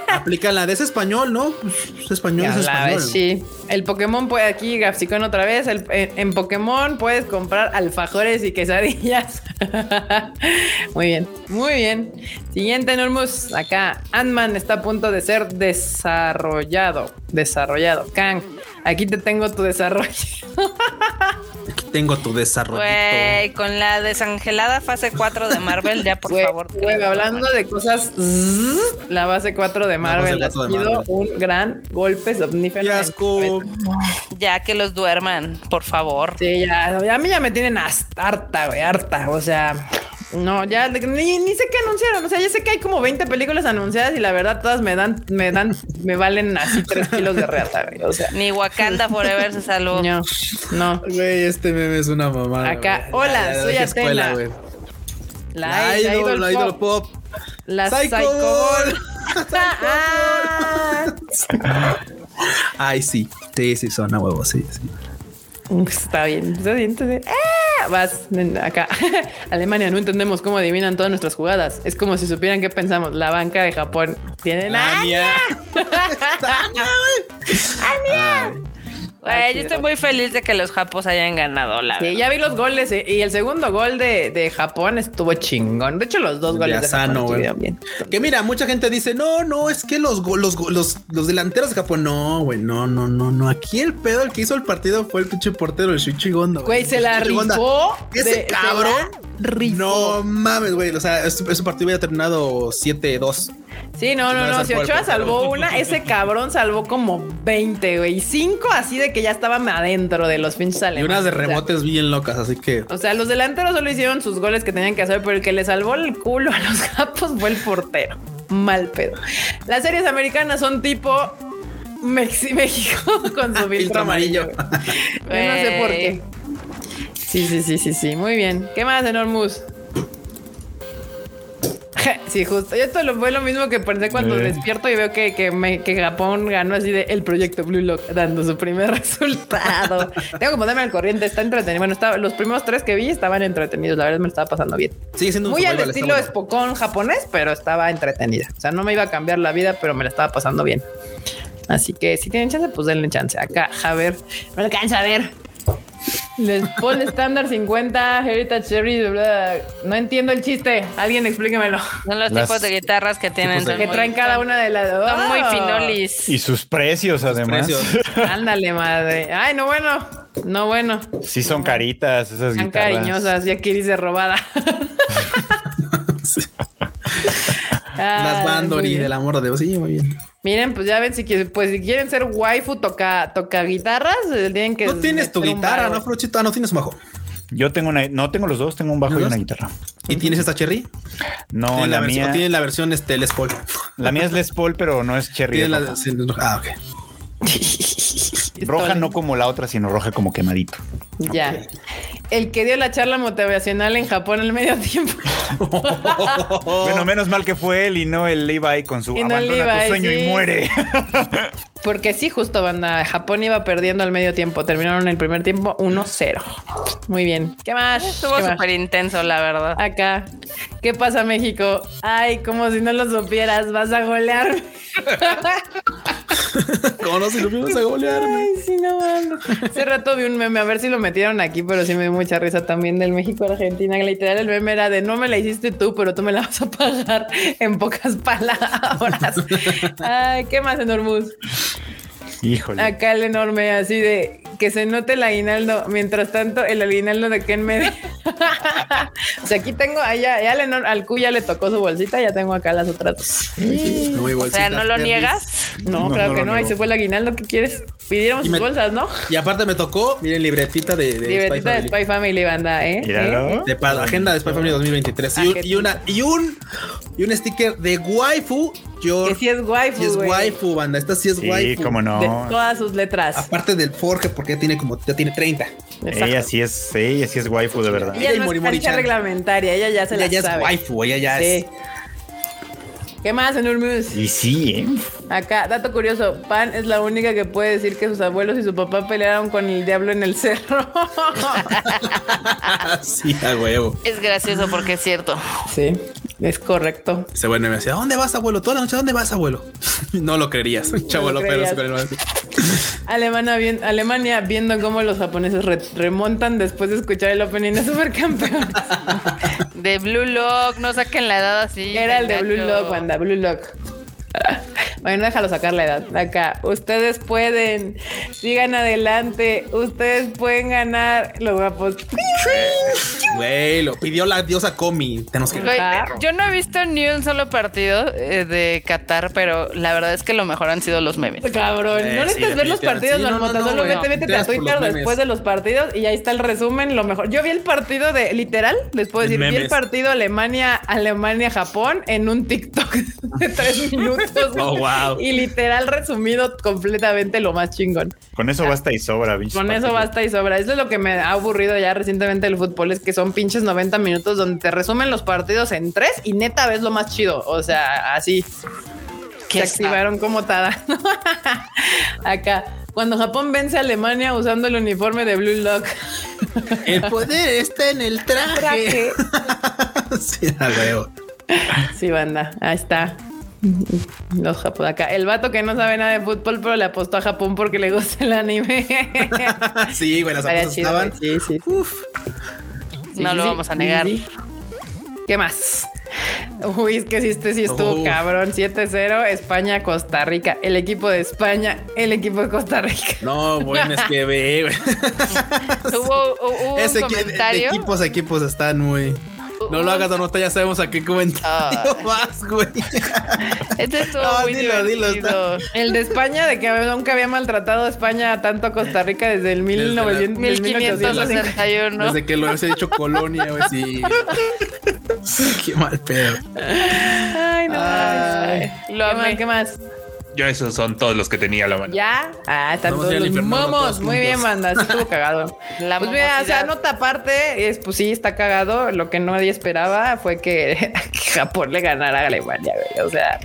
[SPEAKER 2] Aplica la de ese español, ¿no? Pues, español es español.
[SPEAKER 5] sí. El Pokémon puede aquí, Gapsicón otra vez. en, Pokémon puedes comprar alfajores y quesadillas. muy bien, muy bien. Siguiente, Enormous. Acá, Ant-Man está a punto de ser desarrollado. Desarrollado. Kang, aquí te tengo tu desarrollo.
[SPEAKER 2] Aquí tengo tu desarrollo.
[SPEAKER 4] Güey, con la desangelada fase 4 de Marvel, ya por favor.
[SPEAKER 5] hablando de cosas, la base 4 de Marvel ha sido un gran golpe somnífero.
[SPEAKER 4] Ya que los duerman, por favor.
[SPEAKER 5] Sí, ya, a mí ya me tienen hasta harta, güey, harta. O sea, No, ya ni, ni sé qué anunciaron. O sea, ya sé que hay como 20 películas anunciadas y la verdad todas me dan, me dan, me valen así 3 kilos de reata, güey. O sea,
[SPEAKER 4] Ni Wakanda Forever se salvó.
[SPEAKER 5] no, no.
[SPEAKER 2] Güey, este meme es una mamada.
[SPEAKER 5] Acá,
[SPEAKER 2] güey.
[SPEAKER 5] hola,
[SPEAKER 2] La- la
[SPEAKER 5] soy
[SPEAKER 2] escuela,
[SPEAKER 5] Atena.
[SPEAKER 2] güey.
[SPEAKER 5] La,
[SPEAKER 2] La idol, la idol pop.
[SPEAKER 5] La
[SPEAKER 2] Psycho
[SPEAKER 5] Psycho
[SPEAKER 2] Ball.
[SPEAKER 5] Ball. Ah.
[SPEAKER 2] Ay, sí. Sí, sí, son a huevo, sí, sí.
[SPEAKER 5] Está bien, está bien. está bien. ¡Ah! Vas acá. Alemania, no entendemos cómo adivinan todas nuestras jugadas. Es como si supieran qué pensamos. La banca de Japón tiene la.
[SPEAKER 2] Ania.
[SPEAKER 4] Güey, yo estoy muy feliz de que los japos hayan ganado la
[SPEAKER 5] Sí,
[SPEAKER 4] verdad.
[SPEAKER 5] ya vi los goles eh, y el segundo gol de, de Japón estuvo chingón. De hecho, los dos goles
[SPEAKER 2] Ya
[SPEAKER 5] de
[SPEAKER 2] sano,
[SPEAKER 5] Japón
[SPEAKER 2] güey.
[SPEAKER 5] estuvieron bien.
[SPEAKER 2] Que mira, mucha gente dice, no, no, es que los, los, los, los delanteros de Japón, no, güey, no, no, no, no. Aquí el pedo, el que hizo el partido fue el pinche portero, el Shuichi Gondo.
[SPEAKER 5] Güey, se la rifó.
[SPEAKER 2] Ese
[SPEAKER 5] de-
[SPEAKER 2] cabrón.
[SPEAKER 5] rifó.
[SPEAKER 2] No mames, güey. O sea, ese, ese partido hubiera terminado 7-2.
[SPEAKER 5] Sí, no, no,
[SPEAKER 2] No,
[SPEAKER 5] Si Ochoa salvó una, ese cabrón salvó como 20, güey. Y cinco así de que ya estaban adentro de los pinches
[SPEAKER 2] Y
[SPEAKER 5] alemanes.
[SPEAKER 2] unas de
[SPEAKER 5] O sea,
[SPEAKER 2] rebotes bien locas, así que.
[SPEAKER 5] O sea, los delanteros solo hicieron sus goles que tenían que hacer, pero el que le salvó el culo a los japos fue el portero. Mal pedo. Las series americanas son tipo Mexi- México con su filtro
[SPEAKER 2] Filtro
[SPEAKER 5] amarillo. no sé por qué. Sí, sí, sí, sí, sí. Muy bien. ¿Qué más, Enormus? Sí, justo. Y esto lo- fue lo mismo que pensé cuando
[SPEAKER 1] Eh.
[SPEAKER 5] despierto y veo que, que, me- que Japón ganó así de el proyecto Blue Lock dando su primer resultado. Tengo que ponerme al corriente, está entretenido. Bueno, estaba, los primeros tres que vi estaban entretenidos. La verdad me lo estaba pasando bien.
[SPEAKER 2] Sigue siendo un
[SPEAKER 5] Muy al estilo
[SPEAKER 2] bueno.
[SPEAKER 5] Spokon japonés, pero estaba entretenida. O sea, no me iba a cambiar la vida, pero me la estaba pasando bien. Así que si tienen chance, pues denle chance. Acá, a ver, no alcanza a ver. Les pone estándar 50, Heritage Cherry, bla, no entiendo el chiste. Alguien explíquemelo.
[SPEAKER 4] Son los
[SPEAKER 1] Las-
[SPEAKER 4] tipos de guitarras que tienen.
[SPEAKER 1] de-
[SPEAKER 5] Que traen cada una de las.
[SPEAKER 4] Son muy
[SPEAKER 5] ¡Oh!
[SPEAKER 4] finolis.
[SPEAKER 1] Y sus precios, además.
[SPEAKER 2] precios.
[SPEAKER 5] Ándale, madre. Ay, no bueno. No bueno.
[SPEAKER 1] Sí, son caritas esas
[SPEAKER 5] Tan
[SPEAKER 1] guitarras.
[SPEAKER 5] cariñosas. Ya que dice robada.
[SPEAKER 2] Las Bandori, del amor de Dios. Sí, muy bien.
[SPEAKER 5] Miren, pues ya ven, si quieren, pues si quieren ser waifu, toca, toca guitarras, eh, tienen que.
[SPEAKER 2] No tienes tu guitarra. ¿no, Frochito? Ah, no tienes un bajo.
[SPEAKER 1] Yo tengo una, no tengo los dos, tengo un bajo y
[SPEAKER 2] ¿Los
[SPEAKER 1] una guitarra.
[SPEAKER 2] ¿Y tienes esta Cherry?
[SPEAKER 1] No, la, mía,
[SPEAKER 2] Tiene la versión este, Les Paul.
[SPEAKER 1] la mía es Les Paul, pero no es cherry. Es
[SPEAKER 2] la, ah, ok.
[SPEAKER 1] Roja no como la otra, sino roja como quemadito.
[SPEAKER 5] Ya. El que dio la charla motivacional en Japón al medio tiempo.
[SPEAKER 1] Bueno, menos mal que fue él y no el Levi con su
[SPEAKER 5] Y no el
[SPEAKER 1] abandona
[SPEAKER 5] Levi,
[SPEAKER 1] tu sueño
[SPEAKER 5] sí.
[SPEAKER 1] y muere.
[SPEAKER 5] Porque sí, justo, banda. Japón iba perdiendo al medio tiempo. Terminaron el primer tiempo 1-0. Muy bien. ¿Qué más?
[SPEAKER 4] Estuvo súper intenso, la verdad.
[SPEAKER 5] Acá. ¿Qué pasa, México? Ay, como si no lo supieras, vas a golear.
[SPEAKER 2] ¿Cómo no? Si lo vimos a golearme.
[SPEAKER 5] Ay, sí, no mames. Hace rato vi un meme, a ver si lo metieron aquí, pero sí me dio mucha risa también del México-Argentina. Literal, el meme era de no me la hiciste tú, pero tú me la vas a pagar en pocas palabras. Ay, ¿qué más, Enormus?
[SPEAKER 1] Híjole.
[SPEAKER 5] Acá el enorme, así de que se note el aguinaldo. Mientras tanto, el aguinaldo de Ken me. o sea, aquí tengo, allá, ya al, al Q ya le tocó su bolsita, ya tengo acá las otras dos.
[SPEAKER 4] O sea, ¿no lo niegas?
[SPEAKER 5] No,
[SPEAKER 1] No,
[SPEAKER 5] claro
[SPEAKER 1] no
[SPEAKER 5] que no, ahí se fue el aguinaldo. ¿Qué quieres? Pidieron
[SPEAKER 2] Y
[SPEAKER 5] sus
[SPEAKER 2] me-
[SPEAKER 5] bolsas, ¿no?
[SPEAKER 2] Y aparte me tocó, miren, libretita de, de
[SPEAKER 5] Libretita de
[SPEAKER 2] Spy Family.
[SPEAKER 5] Spy Family, banda, ¿eh? ¿Eh?
[SPEAKER 2] De para la agenda de Spy Family 2023. Y, un- y una, y un y un sticker de waifu. Yo,
[SPEAKER 5] Que sí es waifu,
[SPEAKER 2] sí es waifu, banda. Esta sí es
[SPEAKER 1] Sí,
[SPEAKER 2] waifu.
[SPEAKER 1] cómo
[SPEAKER 5] De
[SPEAKER 1] no.
[SPEAKER 5] todas sus letras.
[SPEAKER 2] Aparte del Forge, porque ya tiene como, ya tiene 30.
[SPEAKER 5] Exacto.
[SPEAKER 1] Ella sí es, ella sí es waifu de verdad.
[SPEAKER 5] Ella
[SPEAKER 2] Ella y
[SPEAKER 5] no es reglamentaria, ella ya se
[SPEAKER 2] Ella
[SPEAKER 5] la
[SPEAKER 2] ya es waifu, ella ya
[SPEAKER 5] Sí.
[SPEAKER 2] es.
[SPEAKER 5] ¿Qué más, Enormous?
[SPEAKER 1] Y sí, ¿eh?
[SPEAKER 5] Acá, dato curioso, Pan es la única que puede decir que sus abuelos y su papá pelearon con el diablo en el cerro.
[SPEAKER 2] sí, a huevo.
[SPEAKER 4] Es gracioso porque es cierto.
[SPEAKER 5] sí, es correcto.
[SPEAKER 2] Ese bueno me decía, ¿dónde vas, abuelo? Toda la noche, ¿dónde vas, abuelo? no lo creerías. Pero sí, con el-
[SPEAKER 5] Alemania, bien- Alemania viendo cómo los japoneses re- remontan después de escuchar el opening de Supercampeones.
[SPEAKER 4] De Blue Lock, no saquen la edad así.
[SPEAKER 5] Era el de. Blue Lock, banda, Blue Lock. Bueno, déjalo sacar la edad. Acá, ustedes pueden, sigan adelante, ustedes pueden ganar los guapos.
[SPEAKER 2] Güey, lo pidió la diosa Comi. Tenemos que
[SPEAKER 4] Güey, yo no he visto ni un solo partido eh, de Qatar, pero la verdad es que lo mejor han sido los memes.
[SPEAKER 5] Cabrón,
[SPEAKER 2] Eh,
[SPEAKER 5] no
[SPEAKER 2] sí,
[SPEAKER 5] necesitas ver los partidos,
[SPEAKER 2] Sí, no,
[SPEAKER 5] Marmota,
[SPEAKER 2] no, no,
[SPEAKER 5] solo vete, vete a Twitter después de los partidos y ahí está el resumen, lo mejor. Yo vi el partido de, literal, les puedo decir, vi el partido Alemania, Alemania-Japón en un TikTok de tres minutos.
[SPEAKER 2] Oh, wow.
[SPEAKER 5] Y literal resumido completamente lo más chingón.
[SPEAKER 1] Con eso basta y sobra, bichos
[SPEAKER 5] Con eso basta y sobra. Eso es lo que me ha aburrido ya recientemente del fútbol, es que son pinches 90 minutos donde te resumen los partidos en tres y neta ves lo más chido. O sea, así
[SPEAKER 4] ¿Qué
[SPEAKER 5] se
[SPEAKER 4] está?
[SPEAKER 5] activaron como tada. Acá. Cuando Japón vence a Alemania usando el uniforme de Blue Lock.
[SPEAKER 2] El poder está en el traje.
[SPEAKER 5] Traje.
[SPEAKER 2] sí, a huevo.
[SPEAKER 5] Sí, banda. Ahí está. Los Japón acá. El vato que no sabe nada de fútbol, pero le apostó a Japón porque le gusta el anime.
[SPEAKER 2] Sí, güey, las apuestas
[SPEAKER 5] chido,
[SPEAKER 2] estaban.
[SPEAKER 5] güey. Sí, sí.
[SPEAKER 2] Uf.
[SPEAKER 5] Sí,
[SPEAKER 4] No
[SPEAKER 5] sí,
[SPEAKER 4] lo vamos a negar.
[SPEAKER 5] Sí, sí. ¿Qué más? Uy, es que sí, este sí estuvo cabrón. 7-0, España, Costa Rica. El equipo de España, el equipo de Costa Rica.
[SPEAKER 2] No, bueno, es que ve.
[SPEAKER 4] Hubo, hubo un
[SPEAKER 2] Ese que- de, de
[SPEAKER 4] comentario.
[SPEAKER 2] equipos a equipos están muy. No lo hagas, nota, ya sabemos a qué comentario
[SPEAKER 4] Ah.
[SPEAKER 2] vas, güey.
[SPEAKER 4] Este estuvo
[SPEAKER 2] No,
[SPEAKER 4] muy
[SPEAKER 2] dilo, dilo,
[SPEAKER 4] divertido.
[SPEAKER 5] El de España, de que nunca había maltratado a España tanto a Costa Rica desde el 1900, del 1860.
[SPEAKER 4] 1561.
[SPEAKER 2] Desde que lo hubiese dicho colonia, güey, sí. qué mal pedo.
[SPEAKER 5] Ay, no.
[SPEAKER 2] Ay.
[SPEAKER 5] Ay.
[SPEAKER 4] Lo
[SPEAKER 5] ¿Qué más?
[SPEAKER 4] amé.
[SPEAKER 5] ¿Qué más?
[SPEAKER 3] Yo esos son todos los que tenía a la mano.
[SPEAKER 5] ¿Ya? Ah, están
[SPEAKER 2] Vamos
[SPEAKER 5] todos los momos.
[SPEAKER 2] todos
[SPEAKER 5] Muy bien, banda. Sí estuvo cagado.
[SPEAKER 4] La
[SPEAKER 5] pues mira, o sea, nota aparte, es, pues sí, está cagado. Lo que nadie esperaba fue que, que Japón le ganara a Alemania, güey. O sea,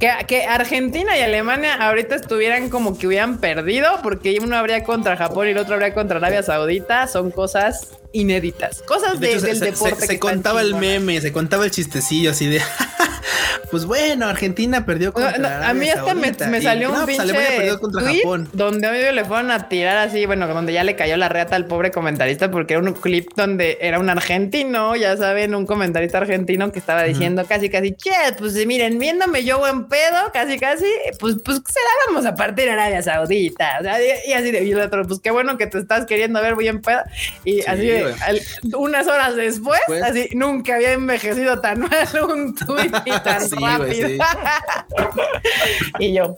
[SPEAKER 5] que, que Argentina y Alemania ahorita estuvieran como que hubieran perdido porque uno habría contra Japón y el otro habría contra Arabia Saudita. Son cosas inéditas. Cosas
[SPEAKER 2] De
[SPEAKER 5] de-
[SPEAKER 2] hecho, se-
[SPEAKER 5] del
[SPEAKER 2] se,
[SPEAKER 5] deporte.
[SPEAKER 2] se- contaba el meme, se contaba el chistecillo así de. pues bueno, Argentina perdió
[SPEAKER 5] No,
[SPEAKER 2] contra
[SPEAKER 5] no, a mí hasta me, me
[SPEAKER 2] y,
[SPEAKER 5] salió
[SPEAKER 2] no,
[SPEAKER 5] un
[SPEAKER 2] pues,
[SPEAKER 5] pinche
[SPEAKER 2] Alemania perdió contra
[SPEAKER 5] tweet
[SPEAKER 2] Japón.
[SPEAKER 5] donde obvio le fueron a tirar así, bueno, donde ya le cayó la reata al pobre comentarista porque era un clip donde era un argentino, ya saben, un comentarista argentino que estaba diciendo casi, casi, che, pues miren, viéndome yo buen pedo, casi, casi, pues, pues se la vamos a partir a Arabia Saudita. O sea, y, y así de, y el otro, pues qué bueno que te estás queriendo ver bien pedo. Y así de, al- unas horas después,
[SPEAKER 2] Después.
[SPEAKER 5] así, nunca había envejecido tan mal un tweet y tan
[SPEAKER 2] Sí,
[SPEAKER 5] rápido.
[SPEAKER 2] sí.
[SPEAKER 5] y yo,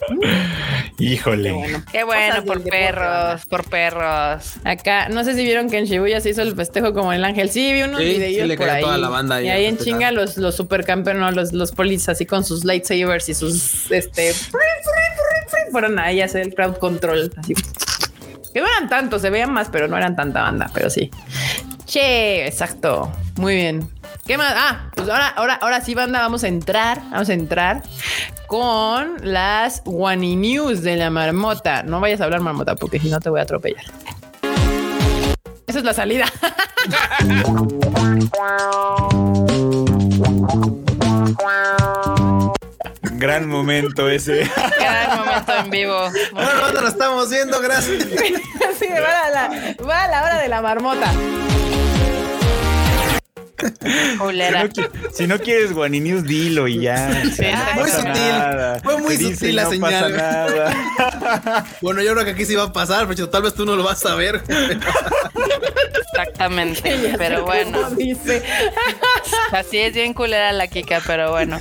[SPEAKER 1] Híjole.
[SPEAKER 4] Qué bueno, por perros, por perros.
[SPEAKER 5] Acá, no sé si vieron que en Shibuya se hizo el festejo como el ángel. Sí, vi unos
[SPEAKER 2] Sí,
[SPEAKER 5] videos por ahí.
[SPEAKER 2] toda la banda ahí
[SPEAKER 5] y ahí en chinga los, los supercampeones, no, los, los polis así con sus lightsabers y sus este fueron ahí a hacer el crowd control. Así. Que no eran tantos, se veían más, pero no eran tanta banda, pero sí. Che, exacto. Muy bien. ¿Qué más? Ah, pues ahora, ahora, ahora sí, banda, vamos a entrar. Vamos a entrar con las Wani News de la marmota. No vayas a hablar marmota, porque si no te voy a atropellar. Esa es la salida.
[SPEAKER 1] Gran momento ese.
[SPEAKER 4] Gran momento en vivo.
[SPEAKER 2] Bueno, banda, lo estamos viendo, gracias.
[SPEAKER 5] Sí, va a la, va a la hora de la marmota.
[SPEAKER 4] Culera.
[SPEAKER 1] Si no, si no quieres Guani News, dilo y ya.
[SPEAKER 4] Sí,
[SPEAKER 1] No
[SPEAKER 2] muy
[SPEAKER 1] pasa
[SPEAKER 2] sutil.
[SPEAKER 1] nada.
[SPEAKER 2] Fue muy
[SPEAKER 1] Dice,
[SPEAKER 2] sutil la
[SPEAKER 1] no
[SPEAKER 2] señal.
[SPEAKER 1] pasa nada.
[SPEAKER 2] Bueno, yo creo que aquí sí va a pasar, pero tal vez tú no lo vas a ver.
[SPEAKER 4] Exactamente. Pero bueno, así es bien culera la Kika, pero bueno.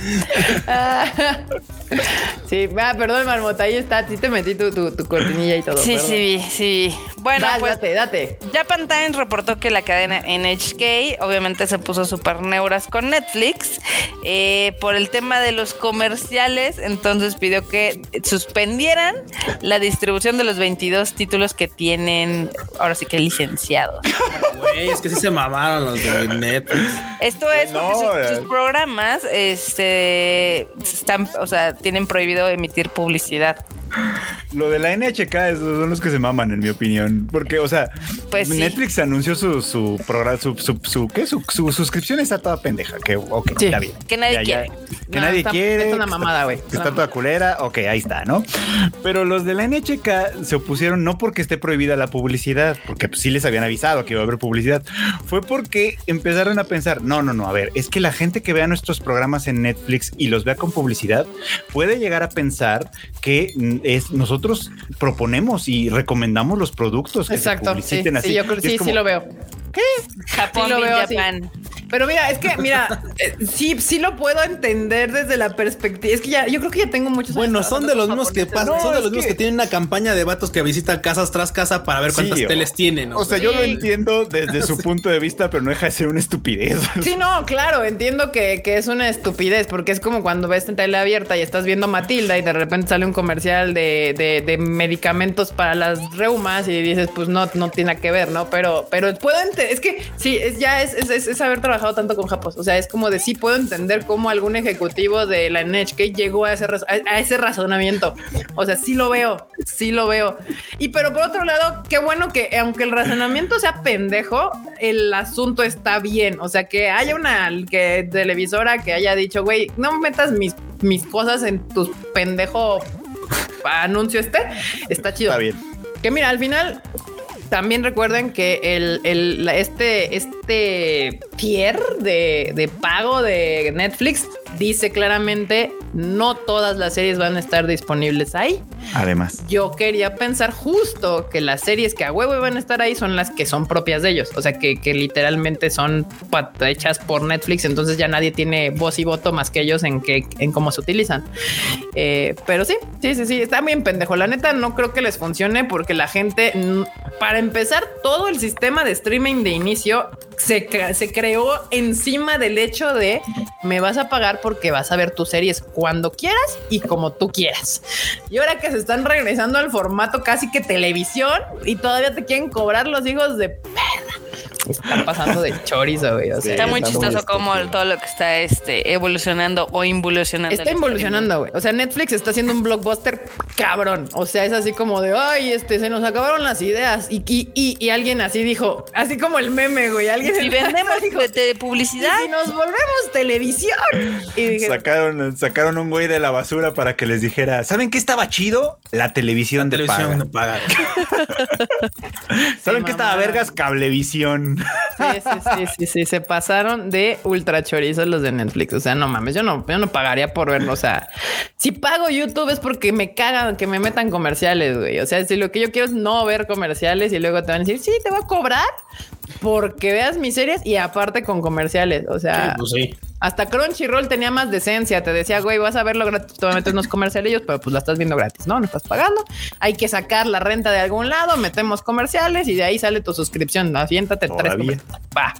[SPEAKER 5] Sí, ah, perdón, marmota, ahí está. Sí te metí tu, tu, tu cortinilla y todo.
[SPEAKER 4] Sí,
[SPEAKER 5] perdón.
[SPEAKER 4] sí, sí. Bueno,
[SPEAKER 5] Dale,
[SPEAKER 4] pues
[SPEAKER 5] date, date.
[SPEAKER 4] Japan Times reportó que la cadena NHK obviamente se puso super neuras con Netflix eh, por el tema de los comerciales, entonces pidió que suspendieran la distribución de los 22 títulos que tienen ahora sí que licenciados.
[SPEAKER 2] Güey, es que sí se mamaron los de Netflix.
[SPEAKER 4] Esto es porque sus-
[SPEAKER 1] eh.
[SPEAKER 4] sus, programas este, están, o sea, tienen prohibido emitir publicidad.
[SPEAKER 1] Lo de la NHK son los que se maman, en mi opinión. Porque, o sea,
[SPEAKER 4] Pues sí.
[SPEAKER 1] Netflix anunció su, su programa, su, su, su, ¿qué? Su, su suscripción está toda pendeja. Que,
[SPEAKER 5] Sí.
[SPEAKER 1] está bien.
[SPEAKER 4] Que nadie
[SPEAKER 1] Ya, ya.
[SPEAKER 4] quiere.
[SPEAKER 1] Que
[SPEAKER 5] No,
[SPEAKER 1] nadie
[SPEAKER 5] está-
[SPEAKER 1] quiere.
[SPEAKER 5] es una
[SPEAKER 1] está-
[SPEAKER 5] mamada, güey.
[SPEAKER 1] Que está toda culera. Ok, ahí está, ¿no? Pero los de la NHK se opusieron no porque esté prohibida la publicidad, porque pues, sí les habían avisado que iba a haber publicidad. Fue porque empezaron a pensar, no, no, no, a ver, es que la gente que vea nuestros programas en Netflix y los vea con publicidad puede llegar a pensar que es nosotros proponemos y recomendamos los productos que
[SPEAKER 5] Exacto.
[SPEAKER 1] se
[SPEAKER 5] Sí,
[SPEAKER 1] publiciten así.
[SPEAKER 5] sí, yo creo sí,
[SPEAKER 1] es
[SPEAKER 5] sí
[SPEAKER 1] como,
[SPEAKER 5] lo veo.
[SPEAKER 4] Japón,
[SPEAKER 5] Sí lo veo así.
[SPEAKER 4] Japan.
[SPEAKER 5] Pero mira, es que, mira, eh, sí, sí lo puedo entender desde la perspectiva. Es que ya, yo creo que ya tengo muchos.
[SPEAKER 2] Bueno, son de los mismos que pasan, son de los mismos
[SPEAKER 1] que-
[SPEAKER 2] que tienen una campaña de vatos que visitan casas tras casa para ver cuántas
[SPEAKER 1] Sí, o-
[SPEAKER 2] teles tienen.
[SPEAKER 1] O sea, yo lo entiendo desde su punto de vista, pero no deja de ser una estupidez.
[SPEAKER 5] Sí, no, claro, entiendo que, que es una estupidez, porque es como cuando ves en tele abierta y estás viendo Matilda y de repente sale un comercial de, de- de medicamentos para las reumas y dices, pues no, no tiene que ver, ¿no? Pero, pero puedo entender, es que sí, es, ya es, es, es- es haber trabajado tanto con Japón. O sea, es como de sí puedo entender cómo algún ejecutivo de la NHK llegó a ese, a ese razonamiento. O sea, sí lo veo, sí lo veo. Y pero por otro lado, qué bueno que aunque el razonamiento sea pendejo, el asunto está bien. O sea, que haya una que televisora que haya dicho, güey, no metas mis, mis cosas en tus pendejo anuncio este, está chido.
[SPEAKER 1] Está bien.
[SPEAKER 5] Que mira, al final también recuerden que el, el- este, este tier de, de pago de Netflix dice claramente no todas las series van a estar disponibles ahí.
[SPEAKER 1] Además.
[SPEAKER 5] Yo quería pensar justo que las series que a huevo iban a estar ahí son las que son propias de ellos. O sea, que, que literalmente son hechas por Netflix. Entonces ya nadie tiene voz y voto más que ellos en, que, en cómo se utilizan. Eh, pero sí, sí, sí, sí, está bien pendejo. La neta no creo que les funcione porque la gente, para empezar, todo el sistema de streaming de inicio se, se creó encima del hecho de me vas a pagar porque vas a ver tus series cuando quieras y como tú quieras. Y ahora que se están regresando al formato casi que televisión y todavía te quieren cobrar los hijos de perra. Están pasando de chorizo, güey. O sea,
[SPEAKER 4] Está muy
[SPEAKER 5] está
[SPEAKER 4] chistoso como todo lo que está este, evolucionando o involucionando.
[SPEAKER 5] Está involucionando, güey. O sea, Netflix está haciendo un blockbuster cabrón. O sea, es así como de, ay, este, se nos acabaron las ideas. Y, y, y, y alguien así dijo, así como el meme, güey. Alguien
[SPEAKER 4] Si vendemos
[SPEAKER 5] dijo,
[SPEAKER 4] de,
[SPEAKER 5] "¿Y
[SPEAKER 4] publicidad,
[SPEAKER 5] si nos volvemos televisión. Y dije,
[SPEAKER 1] Sacaron, sacaron un güey de la basura para que les dijera, ¿saben qué estaba chido? La televisión, de
[SPEAKER 2] televisión
[SPEAKER 1] paga.
[SPEAKER 2] no paga.
[SPEAKER 1] ¿Saben qué estaba vergas? Cablevisión.
[SPEAKER 5] Sí, sí, sí, sí, sí, se pasaron de ultra chorizos los de Netflix. O sea, no mames, yo no, yo no pagaría por verlo. O sea, si pago YouTube es porque me cagan que me metan comerciales, güey. O sea, si lo que yo quiero es no ver comerciales y luego te van a decir, sí, te voy a cobrar porque veas mis series y aparte con comerciales. O sea,
[SPEAKER 2] Pues sí.
[SPEAKER 5] Hasta Crunchyroll tenía más decencia. Te decía, güey, vas a verlo gratis, te metes unos comercialillos, pero pues la estás viendo gratis, ¿no? No estás pagando. Hay que sacar la renta de algún lado, metemos comerciales y de ahí sale tu suscripción. Aviéntate tres comerciales. Va.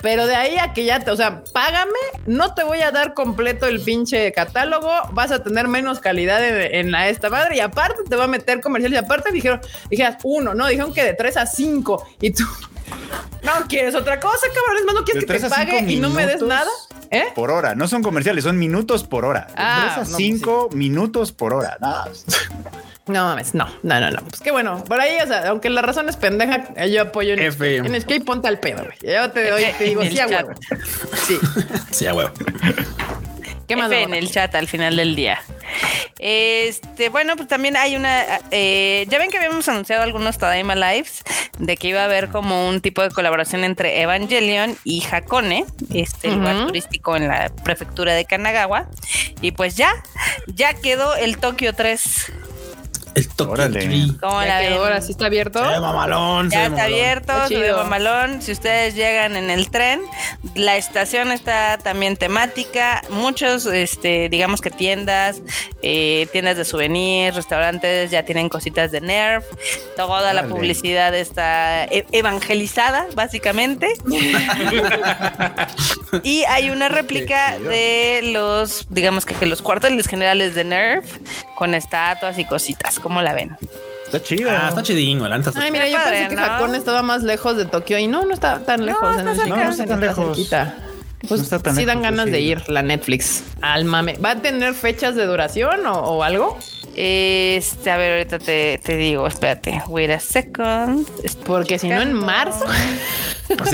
[SPEAKER 5] Pero de ahí a que ya te, o sea, págame, no te voy a dar completo el pinche catálogo, vas a tener menos calidad en, en la esta madre y aparte te va a meter comerciales. Y aparte dijeron, dijeras uno, no, dijeron que de tres a cinco y tú. No quieres otra cosa, cabrón. Es más, no quieres que te pague y no me des nada. ¿Eh?
[SPEAKER 1] Por hora. No son comerciales, son minutos por hora. De
[SPEAKER 5] Ah,
[SPEAKER 1] tres a
[SPEAKER 5] no,
[SPEAKER 1] cinco minutos por hora. No.
[SPEAKER 5] No mames, no, no, no, no. Pues qué bueno. Por ahí, o sea, aunque la razón es pendeja, yo apoyo en
[SPEAKER 2] F.
[SPEAKER 5] En skate ponte al pedo, güey. Yo te doy, te digo,
[SPEAKER 4] el
[SPEAKER 5] sí, a huevo. Sí.
[SPEAKER 2] Sí, a huevo.
[SPEAKER 5] ¿Qué más?
[SPEAKER 4] F en el chat al final del día. Este, bueno, pues también hay una. eh, ya ven que habíamos anunciado algunos Tadaima Lives de que iba a haber como un tipo de colaboración entre Evangelion y Hakone, este lugar turístico en la prefectura de Kanagawa. Y pues ya, ya quedó el Tokio 3.
[SPEAKER 2] El Tokyo
[SPEAKER 1] Órale.
[SPEAKER 2] Tree.
[SPEAKER 4] ¿Cómo la ven?
[SPEAKER 5] ahora sí está abierto.
[SPEAKER 2] Se ve mamalón, se
[SPEAKER 4] Ya
[SPEAKER 2] ve
[SPEAKER 4] está
[SPEAKER 2] mamalón.
[SPEAKER 4] abierto,
[SPEAKER 5] Está
[SPEAKER 4] se ve mamalón. Si ustedes llegan en el tren, la estación está también temática. Muchos, este, digamos que tiendas, eh, tiendas de souvenirs, restaurantes ya tienen cositas de Nerf. Toda la publicidad está e- evangelizada, básicamente. y hay una réplica de los, digamos que, que los cuarteles generales de Nerf con estatuas y cositas. ¿Cómo la ven?
[SPEAKER 1] Está chido.
[SPEAKER 2] Ah, está chidín, la neta está
[SPEAKER 5] Ay, mira, yo
[SPEAKER 4] Padre,
[SPEAKER 5] pensé que
[SPEAKER 4] ¿no?
[SPEAKER 5] Japón estaba más lejos de Tokio y no, no está tan lejos.
[SPEAKER 4] está
[SPEAKER 5] en el-
[SPEAKER 4] cerca.
[SPEAKER 1] No, no está tan lejos.
[SPEAKER 5] cerquita. Pues
[SPEAKER 1] No está tan
[SPEAKER 5] sí dan
[SPEAKER 1] lejos,
[SPEAKER 5] ganas
[SPEAKER 1] sí.
[SPEAKER 5] de ir la Netflix al mame. ¿Va a tener fechas de duración o, o algo?
[SPEAKER 4] Este, a ver, ahorita te, te digo, espérate, wait a second.
[SPEAKER 5] Porque si no en marzo.
[SPEAKER 2] O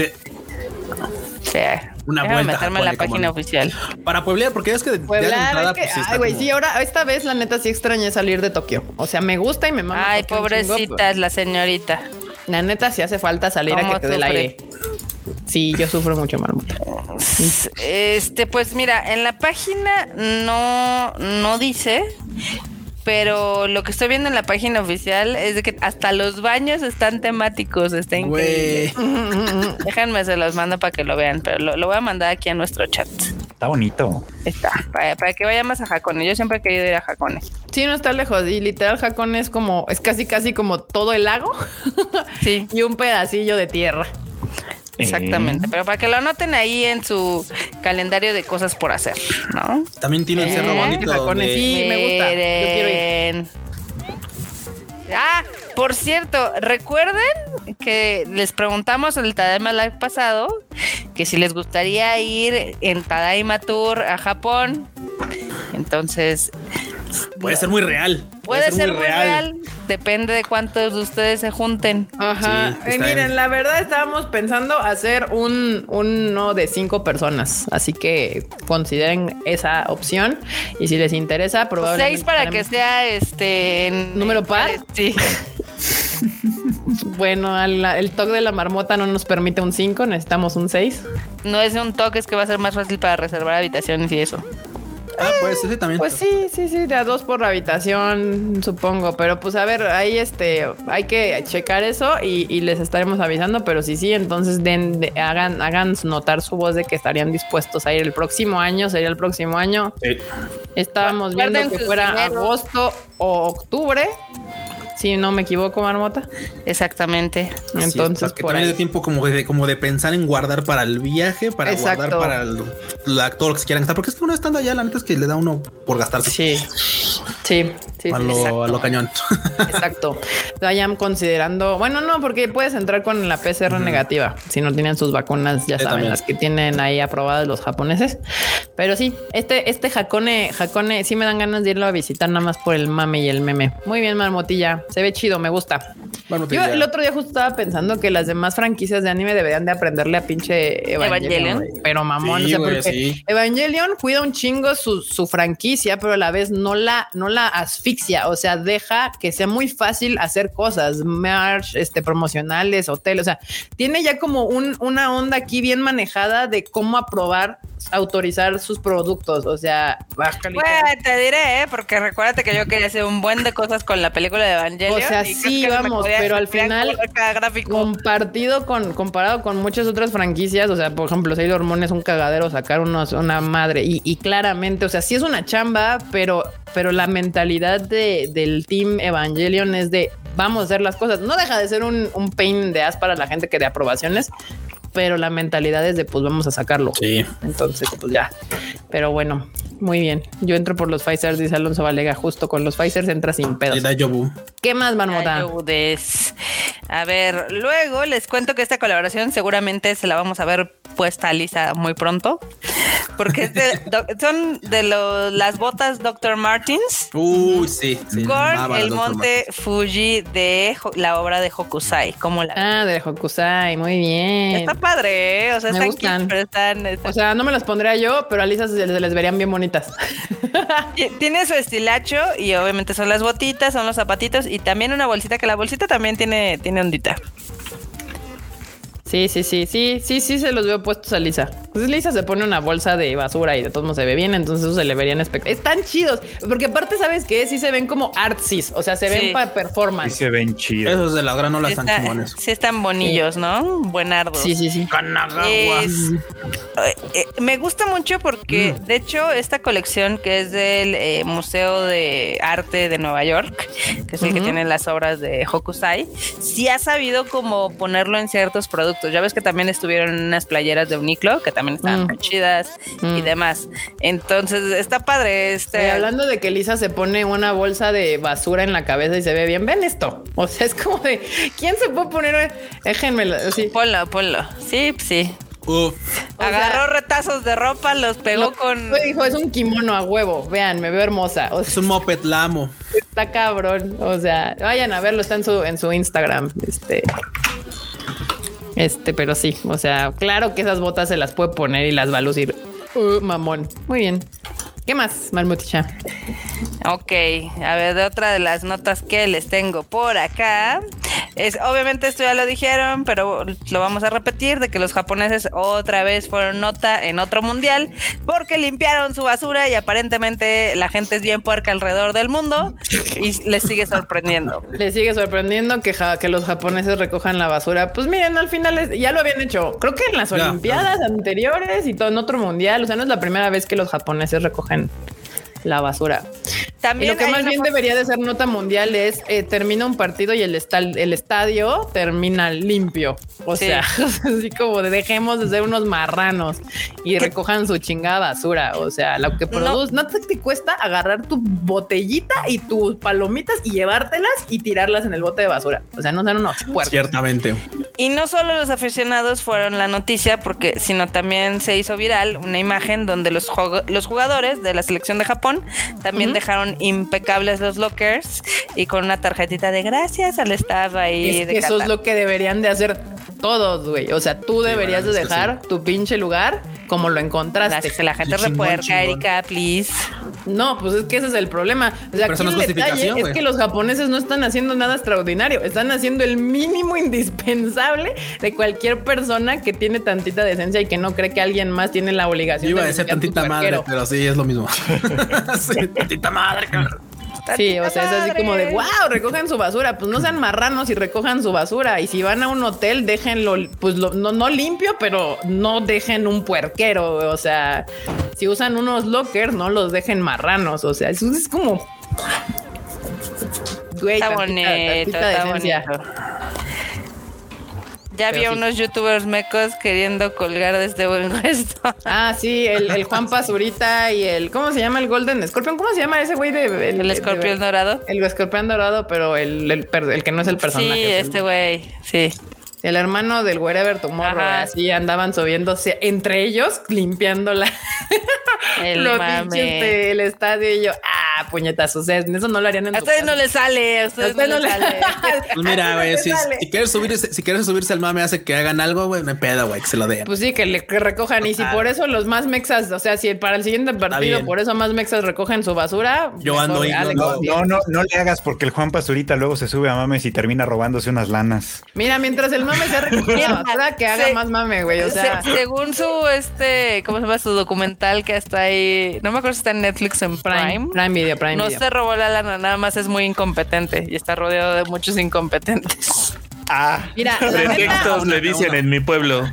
[SPEAKER 2] sea, Una
[SPEAKER 4] déjame
[SPEAKER 2] vuelta,
[SPEAKER 4] meterme a la página
[SPEAKER 2] no.
[SPEAKER 4] oficial.
[SPEAKER 2] para pueblear, porque es que de, ya de
[SPEAKER 5] Puebla,
[SPEAKER 2] entrada,
[SPEAKER 5] es que,
[SPEAKER 2] pues, sí
[SPEAKER 5] ay, güey,
[SPEAKER 2] como-
[SPEAKER 5] sí, ahora, esta vez, la neta, sí extrañé salir de Tokio. O sea, me gusta y me mama.
[SPEAKER 4] Ay,
[SPEAKER 5] Tokio un chingo,
[SPEAKER 4] pobrecita es la señorita.
[SPEAKER 5] La neta, sí hace falta salir a
[SPEAKER 4] ¿Cómo
[SPEAKER 5] que te dé el aire. Sí, yo sufro mucho, marmota.
[SPEAKER 4] Este, pues mira, en la página no, no dice, pero lo que estoy viendo en la página oficial es de que hasta los baños están temáticos, está increíble.
[SPEAKER 2] Güey.
[SPEAKER 4] Déjenme, se los mando para que lo vean, pero lo, lo voy a mandar aquí a nuestro chat.
[SPEAKER 1] Está bonito.
[SPEAKER 4] Está, para, para que vayamos a Hakone. Yo siempre he querido ir a Hakone.
[SPEAKER 5] Sí, no está lejos. Y literal, Hakone es como, es casi, casi como todo el lago
[SPEAKER 4] Sí,
[SPEAKER 5] y un pedacillo de tierra.
[SPEAKER 4] Exactamente.
[SPEAKER 1] Eh,
[SPEAKER 4] Pero para que lo anoten ahí en su calendario de cosas por hacer, ¿no?
[SPEAKER 2] También tiene el cerro
[SPEAKER 4] Eh,
[SPEAKER 2] bonito. Donde-
[SPEAKER 5] sí. me gusta. Yo quiero ir.
[SPEAKER 4] Ah, por cierto, recuerden que les preguntamos en el Tadaima Live pasado que si les gustaría ir en Tadaima Tour a Japón. Entonces,
[SPEAKER 2] Puede ser muy real.
[SPEAKER 4] puede ser muy real. Depende de cuántos de ustedes se junten.
[SPEAKER 5] Ajá.
[SPEAKER 2] Sí,
[SPEAKER 5] Eh, miren,
[SPEAKER 2] bien.
[SPEAKER 5] la verdad estábamos pensando hacer un uno de cinco personas, así que consideren esa opción y si les interesa, probablemente
[SPEAKER 4] Seis para que sea este en-
[SPEAKER 5] ¿Número par?
[SPEAKER 4] Sí.
[SPEAKER 5] Bueno, el toque de la marmota no nos permite un 5, necesitamos un 6.
[SPEAKER 4] No es un toque, es que va a ser más fácil para reservar habitaciones y eso.
[SPEAKER 2] Ah, pues sí, también.
[SPEAKER 5] Pues sí, sí, sí, de a dos por habitación, supongo. Pero pues a ver, ahí este, hay que checar eso y, y les estaremos avisando. Pero si sí, entonces den, de- hagan, hagan notar su voz de que estarían dispuestos a ir el próximo año, sería el próximo año.
[SPEAKER 3] Sí.
[SPEAKER 5] Estábamos viendo que fuera agosto o octubre. Si no me equivoco, Marmota.
[SPEAKER 4] Exactamente.
[SPEAKER 2] Así es,
[SPEAKER 5] Entonces,
[SPEAKER 2] para que
[SPEAKER 5] por
[SPEAKER 2] también
[SPEAKER 5] ahí.
[SPEAKER 2] de tiempo como de, como de pensar en guardar para el viaje, para
[SPEAKER 5] Exacto.
[SPEAKER 2] guardar para el, el actor que se quieran gastar, porque es que uno estando allá, la neta es que le da uno por gastarse
[SPEAKER 5] Sí, sí, sí,
[SPEAKER 2] a,
[SPEAKER 5] sí,
[SPEAKER 2] lo, a lo cañón.
[SPEAKER 5] Exacto. Vayan considerando, bueno, no, porque puedes entrar con la PCR negativa si no tienen sus vacunas, ya saben,
[SPEAKER 2] también.
[SPEAKER 5] las que tienen ahí aprobadas los japoneses. Pero sí, este, este Hakone, Hakone, sí me dan ganas de irlo a visitar nada más por el mame y el meme. Muy bien, Marmotilla. Se ve chido, me gusta.
[SPEAKER 2] Bueno,
[SPEAKER 5] Yo el otro día justo estaba pensando que las demás franquicias de anime deberían de aprenderle a pinche Evangelion.
[SPEAKER 4] Evangelion.
[SPEAKER 5] Pero mamón,
[SPEAKER 2] Sí,
[SPEAKER 5] o sea,
[SPEAKER 2] güey,
[SPEAKER 5] porque
[SPEAKER 2] sí.
[SPEAKER 5] Evangelion cuida un chingo su, su franquicia, pero a la vez no la, no la asfixia. O sea, deja que sea muy fácil hacer cosas, merch, este, promocionales, hotel. O sea, tiene ya como un, una onda aquí bien manejada de cómo aprobar, autorizar sus productos. O sea, bájale.
[SPEAKER 4] Bueno, te diré, ¿eh? porque recuérdate que yo quería hacer un buen de cosas con la película de Evangelion.
[SPEAKER 5] O sea, sí, vamos, pero al final- compartido con comparado con muchas otras franquicias, o sea, por ejemplo, Sailor Moon es un cagadero sacar unos, una madre y, y claramente, o sea, sí es una chamba, pero pero la mentalidad de, del team Evangelion es de vamos a hacer las cosas. No deja de ser un, un pain de as para la gente que de aprobaciones, pero la mentalidad es de pues vamos a sacarlo.
[SPEAKER 2] Sí.
[SPEAKER 5] Entonces, pues ya. Pero bueno, muy bien. Yo entro por los Pfizers, dice Alonso Valega. Justo con los Pfizers entra sin pedos. ¿Qué más, Marmota?
[SPEAKER 4] A ver, luego les cuento que esta colaboración seguramente se la vamos a ver puesta a Lisa muy pronto. Porque es de- do- son de lo- las botas Dr. Martins
[SPEAKER 2] Uy, sí. sí.
[SPEAKER 4] con el monte Fuji de la obra de Hokusai. como la
[SPEAKER 5] Ah, de Hokusai, muy bien.
[SPEAKER 4] Está padre, ¿eh? o sea,
[SPEAKER 5] Me
[SPEAKER 4] están
[SPEAKER 5] gustan.
[SPEAKER 4] pero están, están-
[SPEAKER 5] O sea, no me las pondría yo, pero a Lisa se, se les verían bien bonitas.
[SPEAKER 4] Ti- Tiene su estilacho y obviamente son las botitas, son los zapatitos y también una bolsita que la bolsita también tiene, tiene ondita.
[SPEAKER 5] Sí, sí, sí, sí, sí, sí, se los veo puestos a Lisa. Pues Lisa se pone una bolsa de basura y de todos modos se ve bien, entonces eso se le verían espectaculares. Están chidos, porque aparte, ¿sabes qué? Sí se ven como artsis, o sea, se ven
[SPEAKER 4] Sí.
[SPEAKER 5] para performance.
[SPEAKER 1] se ven chidos.
[SPEAKER 2] Esos de la granola están
[SPEAKER 4] Está-
[SPEAKER 2] chimones.
[SPEAKER 4] sí están bonillos, ¿no? Buenardos.
[SPEAKER 5] Sí, sí, sí.
[SPEAKER 4] Es- eh, eh, me gusta mucho porque,
[SPEAKER 2] Mm.
[SPEAKER 4] de hecho, esta colección que es del eh, Museo de Arte de Nueva York, que es el que tiene las obras de Hokusai, sí ha sabido como ponerlo en ciertos productos. Ya ves que también estuvieron unas playeras de Uniqlo, que también estaban
[SPEAKER 5] Mm.
[SPEAKER 4] muy chidas y
[SPEAKER 5] Mm.
[SPEAKER 4] demás. Entonces, está padre. Este,
[SPEAKER 5] Eh, hablando de que Lisa se pone una bolsa de basura en la cabeza y se ve bien, ven esto. O sea, es como de, ¿quién se puede poner? Déjenmelo, sí.
[SPEAKER 4] Ponlo, ponlo. Sí, sí. Agarró retazos de ropa, los pegó con.
[SPEAKER 5] Dijo, es un kimono a huevo. Vean, me veo hermosa.
[SPEAKER 2] es un moped, la amo.
[SPEAKER 5] Está cabrón. O sea, vayan a verlo, está en su, en su Instagram. Este. Este, pero sí, o sea, claro que esas botas se las puede poner y las va a lucir. Uh, mamón. Muy bien. ¿Qué más, Marmuticha?
[SPEAKER 4] Ok, a ver, de otra de las notas que les tengo por acá. Es, obviamente esto ya lo dijeron, pero lo vamos a repetir, de que los japoneses otra vez fueron nota en otro mundial porque limpiaron su basura y aparentemente la gente es bien puerca alrededor del mundo y les sigue sorprendiendo.
[SPEAKER 5] Les sigue sorprendiendo que, que los japoneses recojan la basura. Pues miren, al final ya lo habían hecho, creo que en las Olimpiadas anteriores y todo en otro mundial, o sea, no es la primera vez que los japoneses recogen la basura. También lo que más bien debería de ser nota mundial es eh, termina un partido y el, el estadio termina limpio. O sea, así como dejemos de ser unos marranos y recojan su chingada basura. O sea, lo que produce, no, te, cuesta agarrar tu botellita y tus palomitas y llevártelas y tirarlas en el bote de basura. O sea, no sean unos puertos.
[SPEAKER 2] Ciertamente.
[SPEAKER 4] Y no solo los aficionados fueron la noticia, porque sino también se hizo viral una imagen donde los, los jugadores de la selección de Japón también dejaron impecables los lockers y con una tarjetita de gracias al staff ahí.
[SPEAKER 5] eso es lo que deberían de hacer todos, güey. O sea, tú deberías de dejar tu pinche lugar como lo encontraste.
[SPEAKER 4] que la gente repuerca, Erika, please.
[SPEAKER 5] No, pues es que ese es el problema. O sea, aquí el detalle es que los japoneses no están haciendo nada extraordinario. Están haciendo el mínimo indispensable de cualquier persona que tiene tantita decencia y que no cree que alguien más tiene la obligación.
[SPEAKER 2] Yo iba a decir tantita madre, pero sí, es lo mismo. sí, tantita madre,
[SPEAKER 5] Sí, o sea, es así como de wow, recojan su basura. Pues no sean marranos y recojan su basura. Y si van a un hotel, déjenlo, pues no, no limpio, pero no dejen un puerquero. O sea, si usan unos lockers, no los dejen marranos. O sea, eso es como.
[SPEAKER 4] Güey, está bonito, está bonito. Ya había unos youtubers mecos queriendo colgar de este buen gesto.
[SPEAKER 5] Ah, sí, el, Juan Pazurita y el. ¿Cómo se llama el Golden Scorpion? ¿Cómo se llama ese güey de.
[SPEAKER 4] El, escorpión dorado.
[SPEAKER 5] El escorpión dorado, pero el, el, que no es el personaje.
[SPEAKER 4] Sí, este güey, sí.
[SPEAKER 5] El hermano del Wherever Tomorrow, así andaban subiéndose entre ellos, limpiando la, el, los el estadio y yo, ah, puñetazos, eso no lo harían en
[SPEAKER 4] A ustedes no les sale, a ustedes no, les sale.
[SPEAKER 2] pues mira, güey, si, quieres subirse, si quieres subirse al mame hace que hagan algo, güey, me pedo, güey, que se lo den.
[SPEAKER 5] Pues sí, que le recojan. Y si por eso los más mexas, o sea, si para el siguiente partido, por eso más mexas recogen su basura.
[SPEAKER 2] Yo ando ahí.
[SPEAKER 1] No, no, no, no, le hagas porque el Juan Pazurita luego se sube a mames y termina robándose unas lanas.
[SPEAKER 5] Mira, mientras el mame se recogido basura, que haga más mame, güey. O sea,
[SPEAKER 4] según su, este, ¿cómo se llama? Su documental que está ahí, no me acuerdo si está en Netflix en Prime.
[SPEAKER 5] Prime, Video, Prime
[SPEAKER 4] No se robó la lana, nada más es muy incompetente y está rodeado de muchos incompetentes.
[SPEAKER 3] Ah, mira, pretextos le dicen en mi pueblo.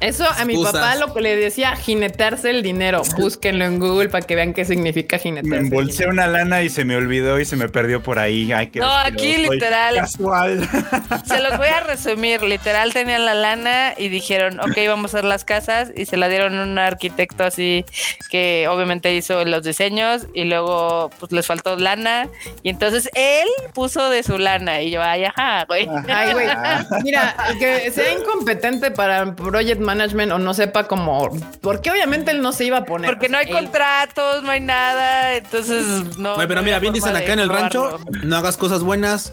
[SPEAKER 5] Eso a mi papá lo que le decía jinetearse el dinero. Búsquenlo en Google para que vean qué significa jinetearse.
[SPEAKER 1] Me embolsé una lana y se me olvidó y se me perdió por ahí.
[SPEAKER 4] no, aquí literal. Casual. Se los voy a resumir. Literal tenían la lana y dijeron, ok, vamos a hacer las casas y se la dieron a un arquitecto así que obviamente hizo los diseños y luego pues les faltó lana y entonces él puso de su lana y yo, ay, ajá, güey.
[SPEAKER 5] Ay, güey. Mira, que sea incompetente para project management o no sepa cómo, porque obviamente él no se iba a poner.
[SPEAKER 4] Porque no hay contratos, no hay nada, entonces no.
[SPEAKER 2] pero mira, bien dicen acá en el rancho, no hagas cosas buenas,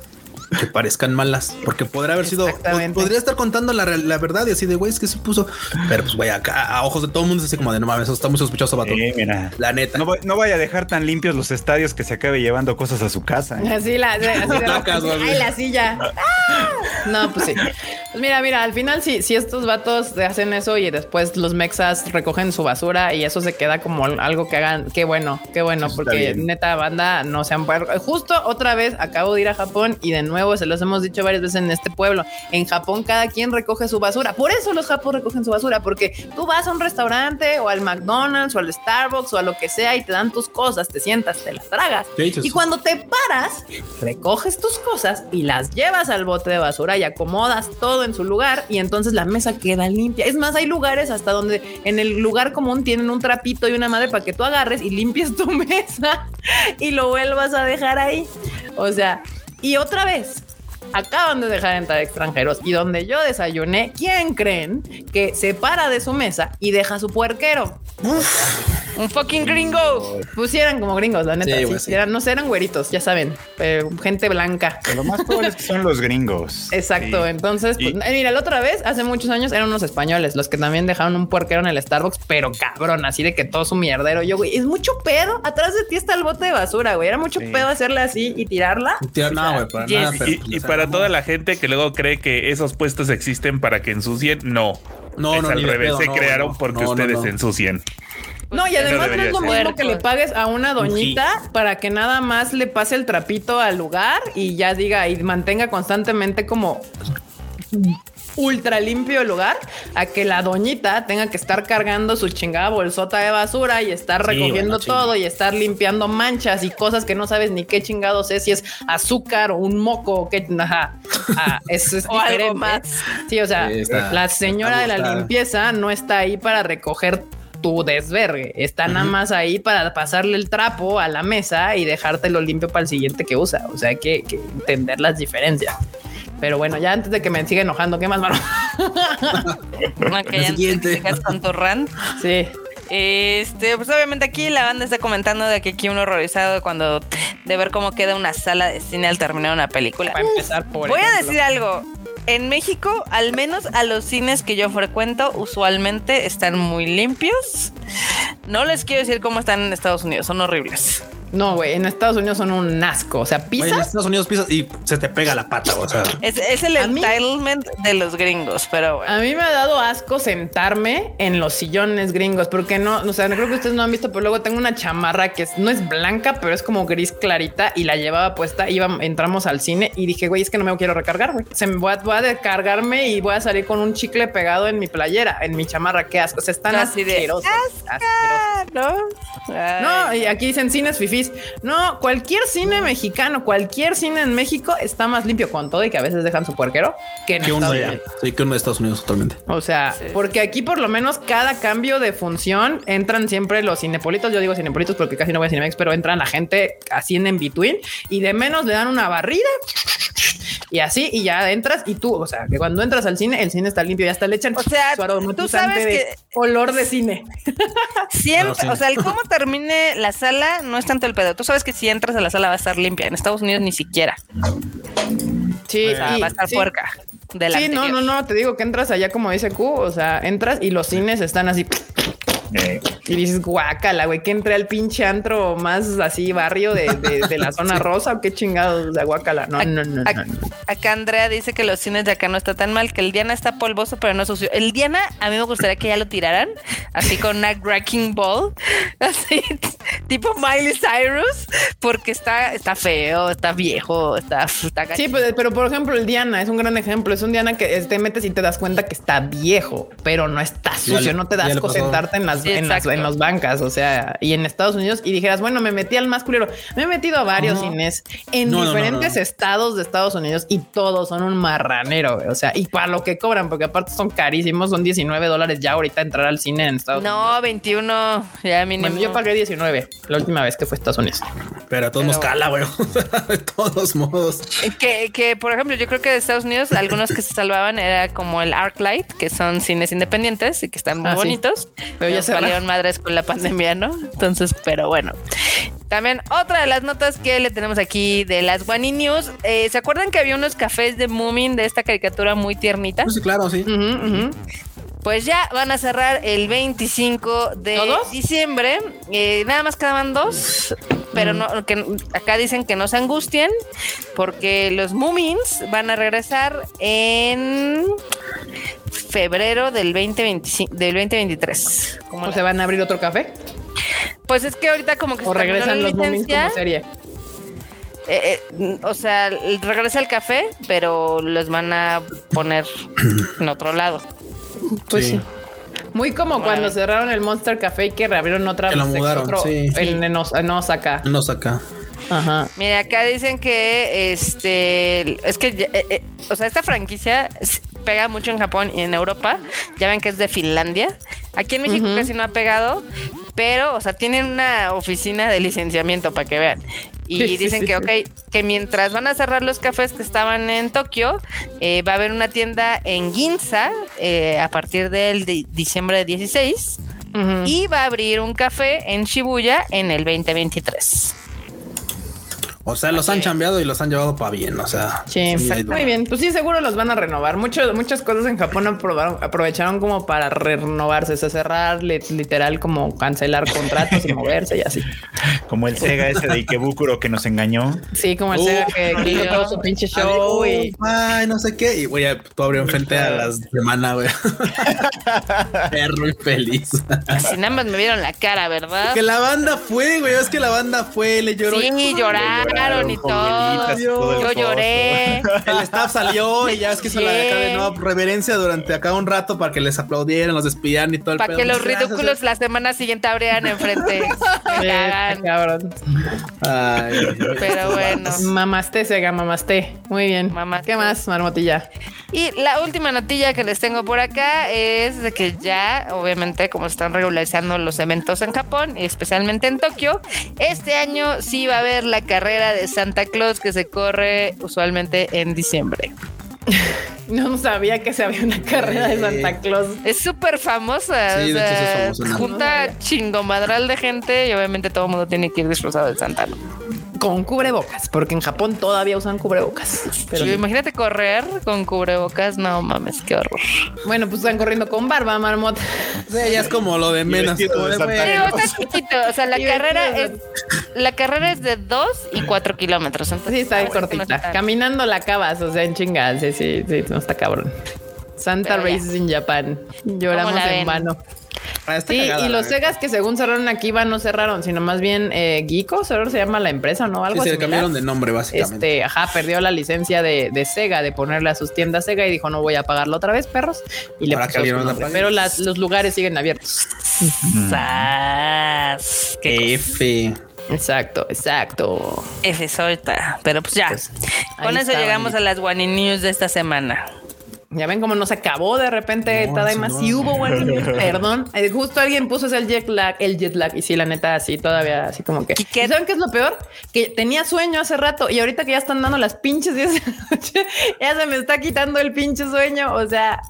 [SPEAKER 2] que parezcan malas, porque podría haber sido, podría estar contando la, la, verdad y así de güey, es que se puso, pero pues güey, acá a ojos de todo el mundo es así como de no mames, eso está muy sospechoso, vato.
[SPEAKER 1] mira, la neta. No, vaya a dejar tan limpios los estadios que se acabe llevando cosas a su casa.
[SPEAKER 5] ¿eh? Así la, así de la silla. ¡Ah! No, pues sí. Pues mira, mira, al final si, si estos vatos hacen eso y después los mexas recogen su basura y eso se queda como algo que hagan, qué bueno, qué bueno, porque neta banda no se han justo otra vez acabo de ir a Japón y de nuevo se los hemos dicho varias veces en este pueblo. En Japón cada quien recoge su basura. Por eso los japoneses recogen su basura, porque tú vas a un restaurante o al McDonald's o al Starbucks o a lo que sea y te dan tus cosas, te sientas, te las tragas. Y cuando te paras, recoges tus cosas y las llevas al bote de basura y acomodas todo en su lugar y entonces la mesa queda limpia. Es más, hay lugares hasta donde en el lugar común tienen un trapito y una madre para que tú agarres y limpies tu mesa y lo vuelvas a dejar ahí. O sea, y otra vez, acaban de dejar entrar extranjeros y donde yo desayuné, ¿quién creen que se para de su mesa y deja su puerquero?
[SPEAKER 4] Un fucking gringo.
[SPEAKER 5] Pusieran como gringos, la neta.
[SPEAKER 2] Sí,
[SPEAKER 5] Sí,
[SPEAKER 2] güey, sí.
[SPEAKER 5] Eran, no sé, eran güeritos, ya saben, pero gente blanca.
[SPEAKER 1] Lo más probable es que son los gringos.
[SPEAKER 5] Exacto.
[SPEAKER 3] Sí.
[SPEAKER 5] Entonces, pues, eh, mira, la otra vez, hace muchos años, eran unos españoles los que también dejaron un puerquero en el Starbucks, pero cabrón, así de que todo su mierdero. Yo, güey, es mucho pedo. Atrás de ti está el bote de basura, güey. Era mucho
[SPEAKER 3] Sí.
[SPEAKER 5] pedo hacerle así y tirarla.
[SPEAKER 2] No, güey, para
[SPEAKER 5] Yes.
[SPEAKER 2] nada. pero,
[SPEAKER 3] Y,
[SPEAKER 2] pues,
[SPEAKER 3] y
[SPEAKER 2] o sea,
[SPEAKER 3] para toda la gente que luego cree que esos puestos existen para que ensucien, no.
[SPEAKER 2] No,
[SPEAKER 3] es
[SPEAKER 2] no,
[SPEAKER 3] al revés,
[SPEAKER 2] pedo,
[SPEAKER 3] se
[SPEAKER 2] no,
[SPEAKER 3] crearon
[SPEAKER 2] no,
[SPEAKER 3] porque
[SPEAKER 2] no,
[SPEAKER 3] ustedes
[SPEAKER 2] no.
[SPEAKER 3] ensucian.
[SPEAKER 5] No, y además no es lo
[SPEAKER 3] ser.
[SPEAKER 5] mismo que le pagues a una doñita para que nada más le pase el trapito al lugar y ya diga y mantenga constantemente como ultra limpio el lugar a que la doñita tenga que estar cargando su chingada bolsota de basura y estar
[SPEAKER 2] Sí,
[SPEAKER 5] recogiendo
[SPEAKER 2] bueno,
[SPEAKER 5] todo y estar limpiando manchas y cosas que no sabes ni qué chingados es, si es azúcar o un moco o qué, ajá, Ah, eso es
[SPEAKER 4] O algo
[SPEAKER 5] diferente.
[SPEAKER 4] más.
[SPEAKER 5] Sí, o sea,
[SPEAKER 2] Sí, está-
[SPEAKER 5] la señora de la limpieza no está ahí para recoger tu desvergue, está nada más ahí para pasarle el trapo a la mesa y dejártelo limpio para el siguiente que usa. O sea, hay que, que entender las diferencias. Pero bueno, ya antes de que me siga enojando, ¿qué más, mano?
[SPEAKER 4] Ok,
[SPEAKER 2] El siguiente.
[SPEAKER 4] con tu rant.
[SPEAKER 5] sí.
[SPEAKER 4] Este, pues obviamente aquí la banda está comentando de que aquí uno horrorizado cuando de ver cómo queda una sala de cine al terminar una película.
[SPEAKER 5] Para empezar por
[SPEAKER 4] Voy a decir algo. En México, al menos a los cines que yo frecuento, usualmente están muy limpios. No les quiero decir cómo están en Estados Unidos, son horribles.
[SPEAKER 5] No, güey, en Estados Unidos son un asco. O sea,
[SPEAKER 2] Oye, en
[SPEAKER 5] pisas.
[SPEAKER 2] Estados Unidos pisas y se te pega la pata, o sea.
[SPEAKER 4] Es, es el
[SPEAKER 5] mí-
[SPEAKER 4] entitlement de los gringos, pero bueno.
[SPEAKER 5] A mí me ha dado asco sentarme en los sillones gringos, porque no, o sea, no creo que ustedes no han visto, pero luego tengo una chamarra que es- no es blanca, pero es como gris clarita y la llevaba puesta. Iba, entramos al cine y dije, güey, es que no me quiero recargar, güey. Se me voy a, voy a descargarme y voy a salir con un chicle pegado en mi playera, en mi chamarra. Qué asco. O sea, están
[SPEAKER 4] Así de,
[SPEAKER 5] asquerosos.
[SPEAKER 4] Ah, ¿no? Ay.
[SPEAKER 5] No, y aquí dicen cines No, cualquier cine mexicano, cualquier cine en México está más limpio con todo y que a veces dejan su puerquero que en
[SPEAKER 2] Que uno
[SPEAKER 5] Estados
[SPEAKER 2] de
[SPEAKER 5] Unidos.
[SPEAKER 2] Sí, que uno de Estados Unidos totalmente.
[SPEAKER 5] O sea,
[SPEAKER 4] Sí.
[SPEAKER 5] porque aquí por lo menos cada cambio de función entran siempre los cinepolitos. Yo digo cinepolitos porque casi no voy a Cinemex, pero entran la gente así en between y de menos le dan una barrida y así y ya entras y tú, o sea, que cuando entras al cine, el cine está limpio y hasta le echan
[SPEAKER 4] O sea,
[SPEAKER 5] su
[SPEAKER 4] tú sabes
[SPEAKER 5] de
[SPEAKER 4] que-
[SPEAKER 5] olor de cine.
[SPEAKER 4] Siempre,
[SPEAKER 2] No, sí.
[SPEAKER 4] o sea, el cómo termine la sala no es tanto el pedo. Tú sabes que si entras a la sala va a estar limpia. En Estados Unidos ni siquiera.
[SPEAKER 5] Sí,
[SPEAKER 4] O sea,
[SPEAKER 5] y-
[SPEAKER 4] va a estar
[SPEAKER 5] sí.
[SPEAKER 4] puerca. De la
[SPEAKER 5] Sí, no, no, no, te digo que entras allá como dice Q, o sea, entras y los cines están así
[SPEAKER 1] Eh,
[SPEAKER 5] y dices, guácala, güey, que entré al pinche antro más así barrio de, de- de la zona rosa o qué chingados de guácala. No, no, no,
[SPEAKER 4] Ac-
[SPEAKER 5] no, no.
[SPEAKER 4] Acá Andrea dice que los cines de acá no está tan mal, que el Diana está polvoso, pero no sucio. El Diana, a mí me gustaría que ya lo tiraran, así con una wrecking ball, así, tipo Miley Cyrus, porque está, está feo, está viejo, está, está
[SPEAKER 5] Sí,
[SPEAKER 4] gacho.
[SPEAKER 5] pues, pero por ejemplo, el Diana es un gran ejemplo. Es un Diana que eh, te metes y te das cuenta que está viejo, pero no está sucio. no te das sentarte en las,
[SPEAKER 4] Sí,
[SPEAKER 5] en, las, en las bancas. O sea, y en Estados Unidos y dijeras, bueno, me metí al más culero. Me he metido a varios
[SPEAKER 2] No.
[SPEAKER 5] cines en
[SPEAKER 2] No, no, no,
[SPEAKER 5] diferentes
[SPEAKER 2] no.
[SPEAKER 5] estados de Estados Unidos y todos son un marranero. güey. O sea, y para lo que cobran, porque aparte son carísimos, son 19 dólares ya ahorita entrar al cine en Estados Unidos.
[SPEAKER 4] No, 21, ya mínimo.
[SPEAKER 5] Bueno, yo pagué 19 la última vez que fue a Estados Unidos.
[SPEAKER 2] Pero a todos nos cala, güey. de todos modos.
[SPEAKER 4] Que, que, por ejemplo, yo creo que de Estados Unidos algunos que se salvaban era como el Arclight, que son cines independientes y que están muy
[SPEAKER 5] Ah, sí.
[SPEAKER 4] bonitos.
[SPEAKER 5] Pero ya
[SPEAKER 4] se valieron
[SPEAKER 5] cerraron.
[SPEAKER 4] madres con la pandemia, ¿no? Entonces, pero bueno. También otra de las notas que le tenemos aquí de las Guani News. eh, ¿Se acuerdan que había unos cafés de Moomin de esta caricatura muy tiernita?
[SPEAKER 2] Pues sí, claro, sí.
[SPEAKER 5] Ujú.
[SPEAKER 4] Pues ya van a cerrar el 25 de
[SPEAKER 5] ¿Todos?
[SPEAKER 4] diciembre. Eh, nada más quedaban dos, pero no, que acá dicen que no se angustien porque los Moomins van a regresar en febrero del 2025, del 2023. Como
[SPEAKER 5] ¿O
[SPEAKER 4] la-
[SPEAKER 5] se van a abrir otro café?
[SPEAKER 4] Pues es que ahorita como que
[SPEAKER 5] ¿O
[SPEAKER 4] se
[SPEAKER 5] regresan los Moomins como serie?
[SPEAKER 4] eh, eh, o sea, regresa el café, pero los van a poner en otro lado.
[SPEAKER 5] Pues
[SPEAKER 2] Sí.
[SPEAKER 5] sí. Muy como
[SPEAKER 4] Bueno.
[SPEAKER 5] cuando cerraron el Monster Café y que reabrieron otra
[SPEAKER 2] Que lo
[SPEAKER 5] vez
[SPEAKER 2] mudaron,
[SPEAKER 5] otro
[SPEAKER 2] sí.
[SPEAKER 5] en, en, Os- en Osaka. Ajá.
[SPEAKER 4] Mira, acá dicen que este es que eh, eh, o sea, esta franquicia pega mucho en Japón y en Europa. Ya ven que es de Finlandia. Aquí en México casi no ha pegado, pero, o sea, tienen una oficina de licenciamiento para que vean. Y dicen que, ok, que mientras van a cerrar los cafés que estaban en Tokio, eh, va a haber una tienda en Ginza eh, a partir del de diciembre 16 y va a abrir un café en Shibuya en el 2023.
[SPEAKER 2] O sea, los han cambiado y los han llevado para bien. O sea,
[SPEAKER 5] sí, muy bien. Pues sí, seguro los van a renovar. Mucho, muchas cosas en Japón aprovecharon como para renovarse, o sea, cerrar literal, como cancelar contratos y moverse y así.
[SPEAKER 1] Como el Sega ese de Ikebukuro que nos engañó.
[SPEAKER 5] Sí, como el Sega que, que todo su pinche show y.
[SPEAKER 2] Ay, no sé qué. Y voy a tú abrió enfrente a las semana, güey. Perro y feliz.
[SPEAKER 4] Así nada más me vieron la cara, ¿verdad?
[SPEAKER 2] Que la banda fue, güey. Es que la banda fue, le lloró.
[SPEAKER 4] Sí, y todo. Yo lloré.
[SPEAKER 2] El staff salió y ya es que se la de nuevo reverencia durante acá un rato para que les aplaudieran, los despidieran y todo el
[SPEAKER 4] Para que los ridículos la semana siguiente abrieran enfrente.
[SPEAKER 5] cabrón.
[SPEAKER 4] Pero bueno.
[SPEAKER 5] Mamaste, Sega, mamaste. Muy bien. ¿Qué más, Marmotilla?
[SPEAKER 4] Y la última notilla que les tengo por acá es de que ya, obviamente, como están regularizando los eventos en Japón, y especialmente en Tokio, este año sí va a haber la carrera de Santa Claus que se corre usualmente en diciembre.
[SPEAKER 5] No sabía que se había una carrera de Santa Claus.
[SPEAKER 4] Es súper famosa. Sí, de hecho es famosa. Junta chingomadral de gente y obviamente todo el mundo tiene que ir disfrazado de Santa
[SPEAKER 5] con cubrebocas, porque en Japón todavía usan cubrebocas.
[SPEAKER 4] Pero imagínate correr con cubrebocas, no mames, qué horror.
[SPEAKER 5] Bueno, pues están corriendo con barba, marmot.
[SPEAKER 2] Sí, ya es como lo de menos.
[SPEAKER 4] o sea, la carrera es la carrera es de 2 y 4 kilómetros.
[SPEAKER 5] sí, está cortita. Caminando la acabas, o sea, en chingas. Sí, sí, sí, no está cabrón. Santa Races in Japan. Lloramos en vano. Ah, sí, y los Segas que según cerraron aquí van no cerraron, sino más bien eh, Geeko, se llama la empresa, ¿no? Algo
[SPEAKER 2] sí, se cambiaron de nombre, básicamente.
[SPEAKER 5] Este, ajá, perdió la licencia de, Sega, de ponerle a sus tiendas Sega y dijo, no voy a pagarlo otra vez, perros. Y le puso Pero los lugares siguen abiertos.
[SPEAKER 2] F.
[SPEAKER 5] Exacto, exacto.
[SPEAKER 4] F solta. Pero pues ya. Pues, Con eso llegamos a las One News de esta semana.
[SPEAKER 5] Ya ven cómo nos acabó de repente no, más y hubo One Perdón. Eh, justo alguien puso el jet lag, el jet lag. Y sí, la neta, así todavía, así como que. ¿Saben qué es lo peor? Que tenía sueño hace rato y ahorita que ya están dando las pinches 10 de la noche, ya se me está quitando el pinche sueño. O sea,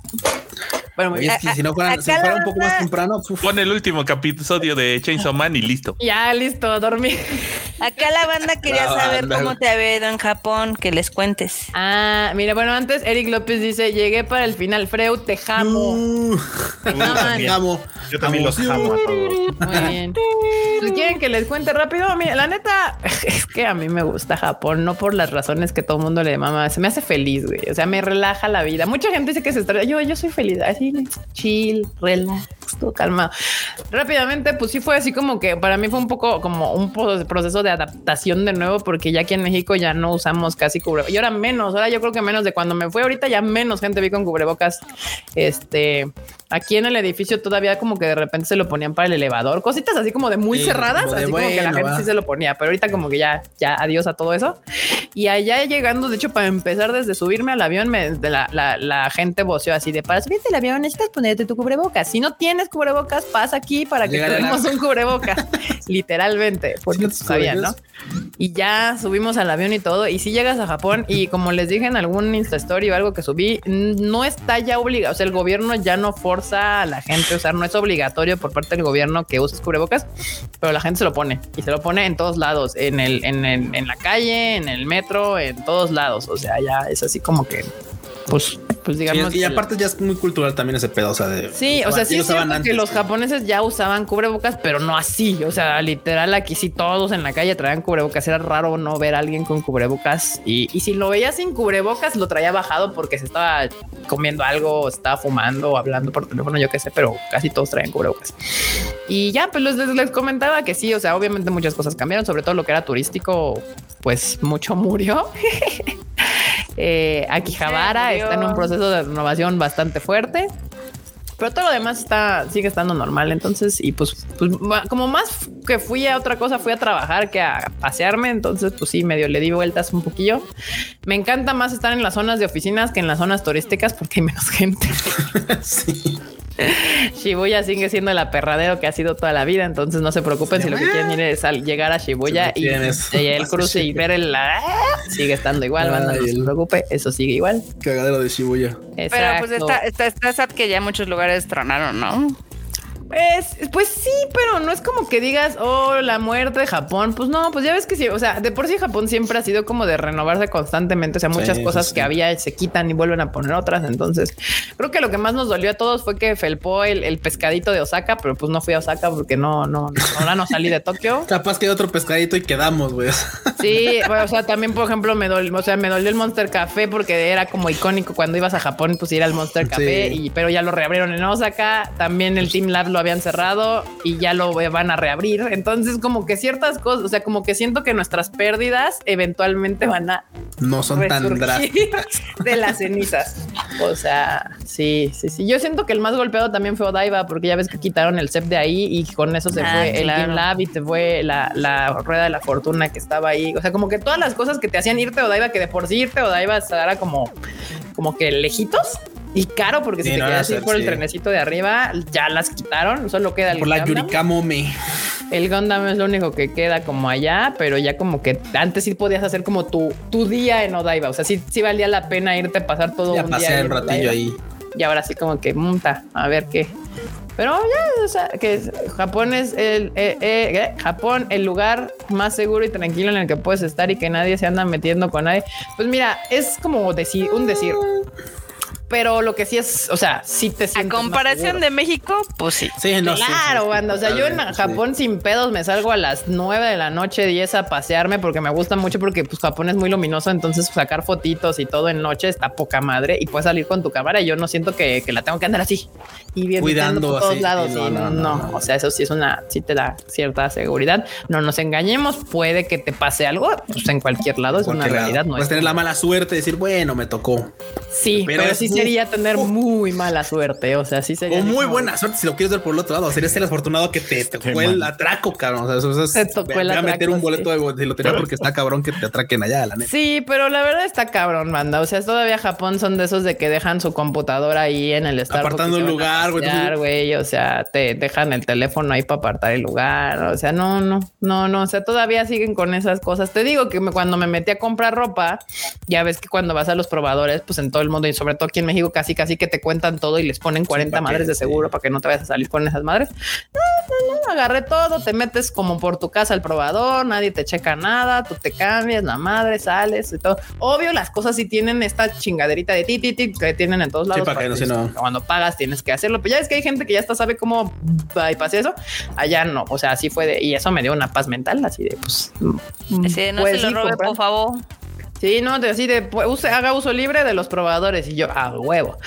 [SPEAKER 2] bueno, es que si no fuera, un poco más temprano,
[SPEAKER 3] pon el último episodio de Chainsaw Man y listo.
[SPEAKER 5] Ya, listo, dormí.
[SPEAKER 4] Acá la banda quería saber cómo te había ido en Japón, que les cuentes.
[SPEAKER 5] Ah, mira, bueno, antes Eric López dice: Llegué para el final, Freud, te jamo. Uh,
[SPEAKER 1] Yo también los jamo a todos.
[SPEAKER 5] Muy bien. ¿Quieren que les cuente rápido? Mira, la neta es que a mí me gusta Japón, no por las razones que todo el mundo le mama. Se me hace feliz, güey. O sea, me relaja la vida. Mucha gente dice que se está. Yo, yo soy feliz. Así, chill, relax, todo calmado. Rápidamente, pues sí fue así como que para mí fue un poco como un proceso de adaptación de nuevo, porque ya aquí en México ya no usamos casi cubrebocas. Y ahora menos, ahora yo creo que menos de cuando me fui ahorita ya menos gente vi con cubrebocas. Este, aquí en el edificio todavía como que de repente se lo ponían para el elevador, cositas así como de muy cerradas, así como que la gente sí se lo ponía, pero ahorita como que ya, ya adiós a todo eso. Y allá llegando, de hecho, para empezar desde subirme al avión, me, la, la, la, gente voceó así de para subirte al avión necesitas ponerte tu cubrebocas. Si no tienes cubrebocas, pasa aquí para que tengamos un cubrebocas. Literalmente, porque sabían, ¿no? Y ya subimos al avión y todo. Y si llegas a Japón y como les dije en algún Insta Story o algo que subí, no está ya obligado. O sea, el gobierno ya no forza a la gente. O sea, no es obligatorio por parte del gobierno que uses cubrebocas, pero la gente se lo pone y se lo pone en todos lados, en el, en, el, en la calle, en el metro, en todos lados. O sea, ya es así como que pues, pues digamos.
[SPEAKER 2] y aparte ya es muy cultural también ese pedo. O sea, de.
[SPEAKER 5] Sí, o sea, sí es que los japoneses ya usaban cubrebocas, pero no así. O sea, literal, aquí sí todos en la calle traían cubrebocas. Era raro no ver a alguien con cubrebocas. Y, y si lo veía sin cubrebocas, lo traía bajado porque se estaba comiendo algo, estaba fumando o hablando por teléfono, yo qué sé, pero casi todos traían cubrebocas. Y ya, pues les, les comentaba que sí, o sea, obviamente muchas cosas cambiaron, sobre todo lo que era turístico, pues mucho murió. eh, Akihabara está en un proceso de renovación bastante fuerte. Pero todo lo demás está, sigue estando normal. Entonces, y pues, pues, como más que fui a otra cosa, fui a trabajar que a pasearme. Entonces, pues sí, medio le di vueltas un poquillo. Me encanta más estar en las zonas de oficinas que en las zonas turísticas porque hay menos gente. sí. Shibuya sigue siendo el aperradero que ha sido toda la vida, entonces no se preocupen si lo que quieren ir es llegar a Shibuya y, el cruce y ver el sigue estando igual, no se preocupe, eso sigue igual.
[SPEAKER 2] Cagadero de Shibuya.
[SPEAKER 4] Pero pues está, está, está que ya muchos lugares tronaron, ¿no?
[SPEAKER 5] Pues, pues sí, pero no es como que digas, oh, la muerte de Japón. Pues no, pues ya ves que sí. O sea, de por sí Japón siempre ha sido como de renovarse constantemente. O sea, muchas cosas que había se quitan y vuelven a poner otras. Entonces, creo que lo que más nos dolió a todos fue que felpó el, pescadito de Osaka, pero pues no fui a Osaka porque no, no, ahora no salí de Tokio.
[SPEAKER 2] Capaz que otro pescadito y quedamos, güey.
[SPEAKER 5] Sí, o sea, también, por ejemplo, me dolió, o sea, me dolió el Monster Café porque era como icónico cuando ibas a Japón, pues ir al Monster Café, y, pero ya lo reabrieron en Osaka. También el Team Lab lo habían cerrado y ya lo van a reabrir. Entonces, como que ciertas cosas, o sea, como que siento que nuestras pérdidas eventualmente van a
[SPEAKER 2] no son tan drásticas
[SPEAKER 5] de las cenizas. O sea, sí, sí, sí. Yo siento que el más golpeado también fue Odaiba, porque ya ves que quitaron el CEP de ahí y con eso se ah, fue el Game Lab y se fue la, la, rueda de la fortuna que estaba ahí. O sea, como que todas las cosas que te hacían irte a Odaiba, que de por sí irte a Odaiba era como, como que lejitos y caro, porque si te quedas ir por el trenecito de arriba, ya las quitaron. Solo queda el
[SPEAKER 2] Por la Yurikamome.
[SPEAKER 5] El Gundam es lo único que queda como allá, pero ya como que antes sí podías hacer como tu, tu día en Odaiba. O sea, sí, sí valía la pena irte a pasar todo
[SPEAKER 2] ya un pasé un ratillo ahí.
[SPEAKER 5] Y ahora sí como que monta, a ver qué. Pero ya, o sea, que Japón es el eh, eh, ¿eh? Japón el lugar más seguro y tranquilo en el que puedes estar y que nadie se anda metiendo con nadie. Pues mira, es como decir un decir pero lo que sí es, o sea, sí te
[SPEAKER 4] sientes. A comparación de México, pues sí.
[SPEAKER 5] Sí, no, Claro, banda. O sea, yo en Japón sin pedos me salgo a las 9 de la noche, 10 a pasearme porque me gusta mucho porque pues Japón es muy luminoso. Entonces sacar fotitos y todo en noche está poca madre y puedes salir con tu cámara. Y yo no siento que, la tengo que andar así y bien
[SPEAKER 2] cuidando
[SPEAKER 5] por todos lados. no, no, no, O sea, eso sí es una, sí te da cierta seguridad. No nos engañemos. Puede que te pase algo pues en cualquier lado. Es una realidad.
[SPEAKER 2] No puedes tener la mala suerte de decir, bueno, me tocó.
[SPEAKER 5] Sí, pero, sí sería tener muy mala suerte. O sea, sí sería.
[SPEAKER 2] O muy buena suerte si lo quieres ver por el otro lado. Sería ser afortunado que te tocó el atraco, cabrón. O sea, eso es, te tocó el atraco. a meter un boleto de lotería porque está cabrón que te atraquen allá, la neta.
[SPEAKER 5] Sí, pero la verdad está cabrón, manda. O sea, todavía Japón son de esos de que dejan su computadora ahí en el
[SPEAKER 2] Starbucks. Apartando el lugar,
[SPEAKER 5] güey. O sea, te dejan el teléfono ahí para apartar el lugar. O sea, no, no, no, no. O sea, todavía siguen con esas cosas. Te digo que cuando me metí a comprar ropa, ya ves que cuando vas a los probadores, pues en todo el mundo y sobre todo aquí en México, casi, casi que te cuentan todo y les ponen 40 madres de seguro para que no te vayas a salir con esas madres. No, no, no, agarré todo, te metes como por tu casa al probador, nadie te checa nada, tú te cambias, la madre, sales y todo. Obvio, las cosas sí tienen esta chingaderita de ti, ti, ti que tienen en todos lados.
[SPEAKER 2] para que no,
[SPEAKER 5] Cuando pagas tienes que hacerlo, pero ya es que hay gente que ya hasta sabe cómo bypass eso. Allá no, o sea, así fue de, y eso me dio una paz mental, así de, pues.
[SPEAKER 4] Sí, no se lo robe, por favor.
[SPEAKER 5] Sí, no, así de use, haga uso libre de los probadores y yo a huevo.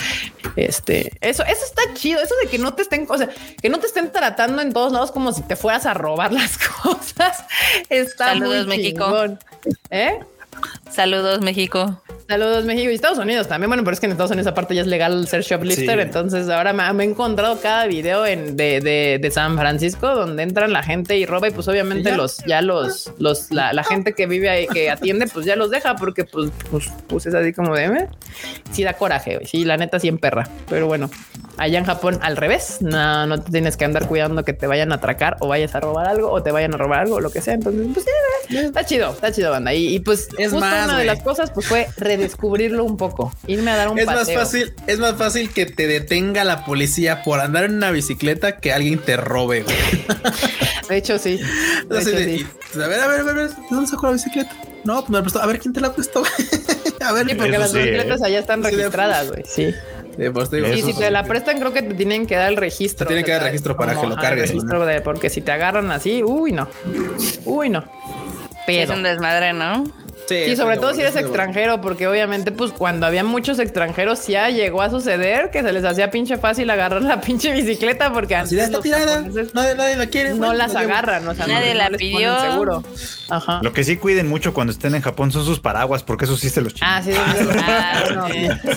[SPEAKER 5] Este, eso, eso está chido. Eso de que no te estén, o sea, que no te estén tratando en todos lados como si te fueras a robar las cosas. Está
[SPEAKER 4] Saludos,
[SPEAKER 5] muy
[SPEAKER 4] México.
[SPEAKER 5] ¿Eh?
[SPEAKER 4] Saludos, México.
[SPEAKER 5] Saludos México y Estados Unidos también. Bueno, pero es que en Estados Unidos aparte ya es legal ser shoplifter. Entonces ahora me, he encontrado cada video en, de, de, San Francisco donde entran la gente y roba y pues obviamente los ya los los la, gente que vive ahí que atiende pues ya los deja porque pues pues, pues es así como de ¿eh? sí da coraje. Sí, la neta sí en perra. Pero bueno, allá en Japón al revés. No, no te tienes que andar cuidando que te vayan a atracar o vayas a robar algo o te vayan a robar algo o lo que sea. Entonces pues está chido, está chido banda. Y, pues es justo una de las cosas pues fue descubrirlo un poco, irme a dar un
[SPEAKER 2] es
[SPEAKER 5] Más
[SPEAKER 2] fácil, es más fácil que te detenga la policía por andar en una bicicleta que alguien te robe.
[SPEAKER 5] De hecho, sí.
[SPEAKER 2] a ver, a ver, a ver, dónde sacó la bicicleta? No, pues me prestó. A ver quién te la prestó.
[SPEAKER 5] a ver, sí, porque las bicicletas ¿eh? allá están registradas, güey. Sí.
[SPEAKER 2] Pues,
[SPEAKER 5] y si te la prestan, creo que te tienen que dar el registro.
[SPEAKER 2] Te tienen que dar el registro para que lo cargues.
[SPEAKER 5] porque si te agarran así, uy, no. Uy, no.
[SPEAKER 4] Pero, es un desmadre, ¿no?
[SPEAKER 5] Sí, sobre todo si eres extranjero, porque obviamente, pues cuando había muchos extranjeros, ya llegó a suceder que se les hacía pinche fácil agarrar la pinche bicicleta, porque
[SPEAKER 2] antes. está tirada, nadie, la quiere.
[SPEAKER 5] No las agarran, o sea,
[SPEAKER 4] nadie la pidió.
[SPEAKER 5] Seguro. Ajá.
[SPEAKER 1] Lo que sí cuiden mucho cuando estén en Japón son sus paraguas, porque eso sí se los
[SPEAKER 5] Ah, sí, ah,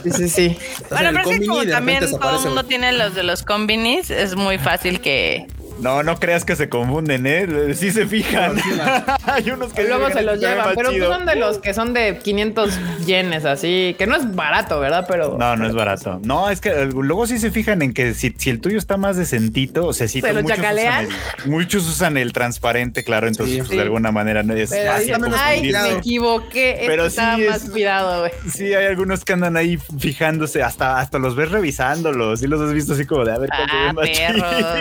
[SPEAKER 5] sí, sí,
[SPEAKER 4] sí. Bueno, pero es que como también todo el mundo tiene los de los combinis, es muy fácil que
[SPEAKER 1] No, no creas que se confunden, ¿eh? Sí se fijan.
[SPEAKER 5] Hay unos que luego se los llevan, pero pues son de los que son de 500 yenes, así, que no es barato, ¿verdad? Pero
[SPEAKER 1] no, no es barato. No, es que eh, luego sí se fijan en que si, el tuyo está más decentito, o sea, si
[SPEAKER 5] se lo muchos chacalean.
[SPEAKER 1] Usan el, muchos usan el transparente, claro, entonces pues, de alguna manera no es
[SPEAKER 5] Ay, me equivoqué, pero sí más cuidado, güey.
[SPEAKER 1] Sí, hay algunos que andan ahí fijándose, hasta, hasta los ves revisándolos y los has visto así como de a ver cuánto ah,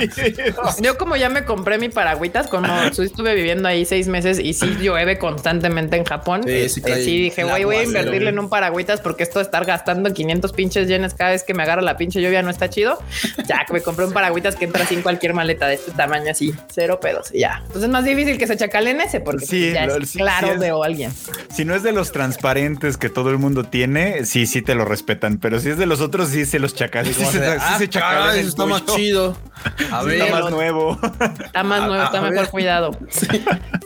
[SPEAKER 5] Yo como ya me compré mi paragüitas, como estuve viviendo ahí seis meses y sí llueve constantemente en Japón, sí, este, dije, güey, voy a invertirle en un paragüitas porque esto de estar gastando 500 pinches yenes cada vez que me agarra la pinche lluvia no está chido. Ya que me compré un paragüitas que entra sin cualquier maleta de este tamaño así, cero pedos y ya. Entonces es más difícil que se chacalen ese porque sí, ya es claro de alguien.
[SPEAKER 1] Si no es de los transparentes que todo el mundo tiene, sí, sí te lo respetan, pero si es de los otros, sí se los chacalen. Sí, se,
[SPEAKER 2] ah, está más chido.
[SPEAKER 1] A ver, está más nuevo.
[SPEAKER 5] Está más nuevo, está mejor cuidado.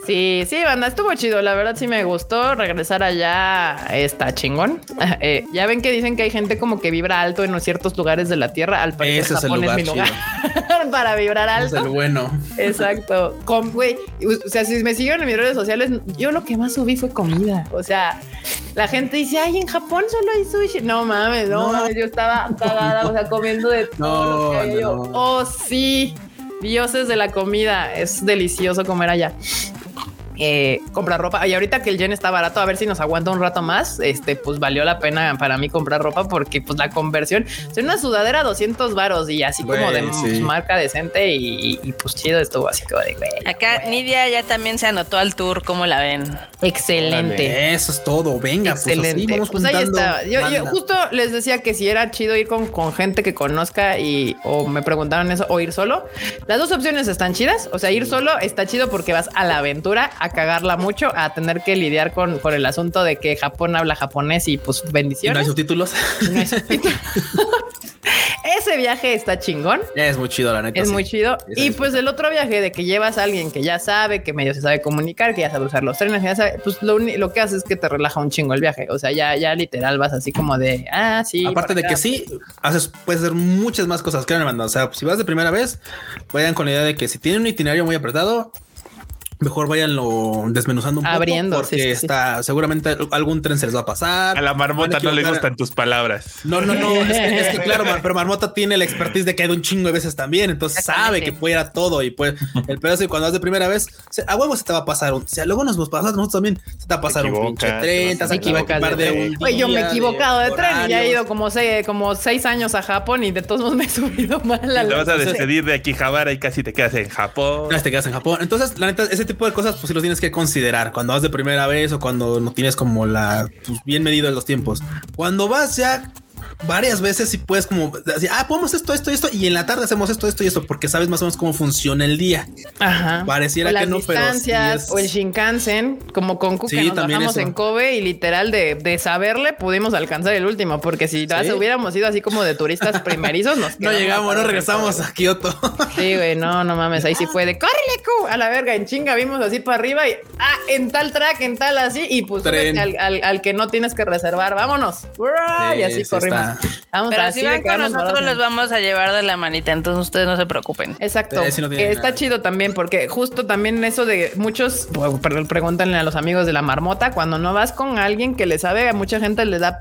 [SPEAKER 5] Sí. sí, banda, estuvo chido. La verdad sí me gustó. Regresar allá está chingón. Eh, ya ven que dicen que hay gente como que vibra alto en ciertos lugares de la tierra. Al parecer Ese Japón es, mi lugar para vibrar alto.
[SPEAKER 2] Es el bueno.
[SPEAKER 5] Exacto. Con, güey, o sea, si me siguen en mis redes sociales, yo lo que más subí fue comida. O sea, la gente dice, ay, en Japón solo hay sushi. No mames, no, mames, yo estaba cagada, o sea, comiendo de todo. No, no. Oh, sí. Dioses de la comida. Es delicioso comer allá eh, comprar ropa. Y ahorita que el yen está barato, a ver si nos aguanta un rato más. Este, pues valió la pena para mí comprar ropa porque, pues, la conversión es una sudadera 200 varos y así como de marca decente y, pues chido estuvo así como de
[SPEAKER 4] Acá Nidia ya también se anotó al tour. ¿Cómo la ven?
[SPEAKER 5] Excelente.
[SPEAKER 2] eso es todo. Venga,
[SPEAKER 5] pues, Excelente. pues, pues ahí está. Yo, justo les decía que si era chido ir con, con gente que conozca y o me preguntaron eso o ir solo. Las dos opciones están chidas. O sea, ir solo está chido porque vas a la aventura a cagarla mucho, a tener que lidiar con, con el asunto de que Japón habla japonés y pues bendiciones.
[SPEAKER 2] no hay subtítulos. No hay subtítulos.
[SPEAKER 5] Ese viaje está chingón.
[SPEAKER 2] Es muy chido, la neta.
[SPEAKER 5] Es muy chido. y pues el otro viaje de que llevas a alguien que ya sabe, que medio se sabe comunicar, que ya sabe usar los trenes, ya sabe, pues lo, lo que hace es que te relaja un chingo el viaje. O sea, ya, ya literal vas así como de, ah, sí.
[SPEAKER 2] Aparte de que sí, haces, puedes hacer muchas más cosas. Créanme, o sea, si vas de primera vez, vayan con la idea de que si tienen un itinerario muy apretado, mejor váyanlo desmenuzando un
[SPEAKER 5] Abriendo,
[SPEAKER 2] poco porque está seguramente algún tren se les va a pasar.
[SPEAKER 3] A la marmota no le gustan tus palabras.
[SPEAKER 2] No, no, no, es, que, claro, pero marmota tiene la expertise de que hay un chingo de veces también, entonces sabe que puede ir a todo y pues el pedazo y cuando vas de primera vez, a huevo se te va a pasar un, o sea, luego nos pasamos nosotros también, se te va a pasar un pinche tren, te vas a
[SPEAKER 5] equivocar de un Yo me he equivocado de, tren y ya he ido como seis, como seis años a Japón y de todos modos me he subido mal.
[SPEAKER 3] A te vas a despedir de Akihabara y casi te quedas en Japón.
[SPEAKER 2] Casi te quedas en Japón. Entonces, la neta, ese tipo de cosas, pues sí lo tienes que considerar cuando vas de primera vez o cuando no tienes como la pues, bien medido en los tiempos. Cuando vas ya varias veces si puedes como decir, ah, podemos esto, esto, esto, y en la tarde hacemos esto, esto y esto, porque sabes más o menos cómo funciona el día.
[SPEAKER 5] Ajá.
[SPEAKER 2] Pareciera que no, pero.
[SPEAKER 5] O el Shinkansen, como con Kuka sí, nos bajamos en Kobe y literal de, de, saberle pudimos alcanzar el último, porque si hubiéramos ido así como de turistas primerizos, nos
[SPEAKER 2] No llegamos, no regresamos a Kioto.
[SPEAKER 5] sí, güey, no, no mames, ahí sí fue de córrele, Q, a la verga, en chinga vimos así para arriba y ah, en tal track, en tal así, y pues al, al, al, que no tienes que reservar, vámonos. y así corrimos.
[SPEAKER 4] Vamos Pero si van con nosotros, les vamos a llevar de la manita, entonces ustedes no se preocupen.
[SPEAKER 5] Exacto. está chido también, porque justo también eso de muchos, perdón, pregúntenle a los amigos de la marmota, cuando no vas con alguien que le sabe, a mucha gente le da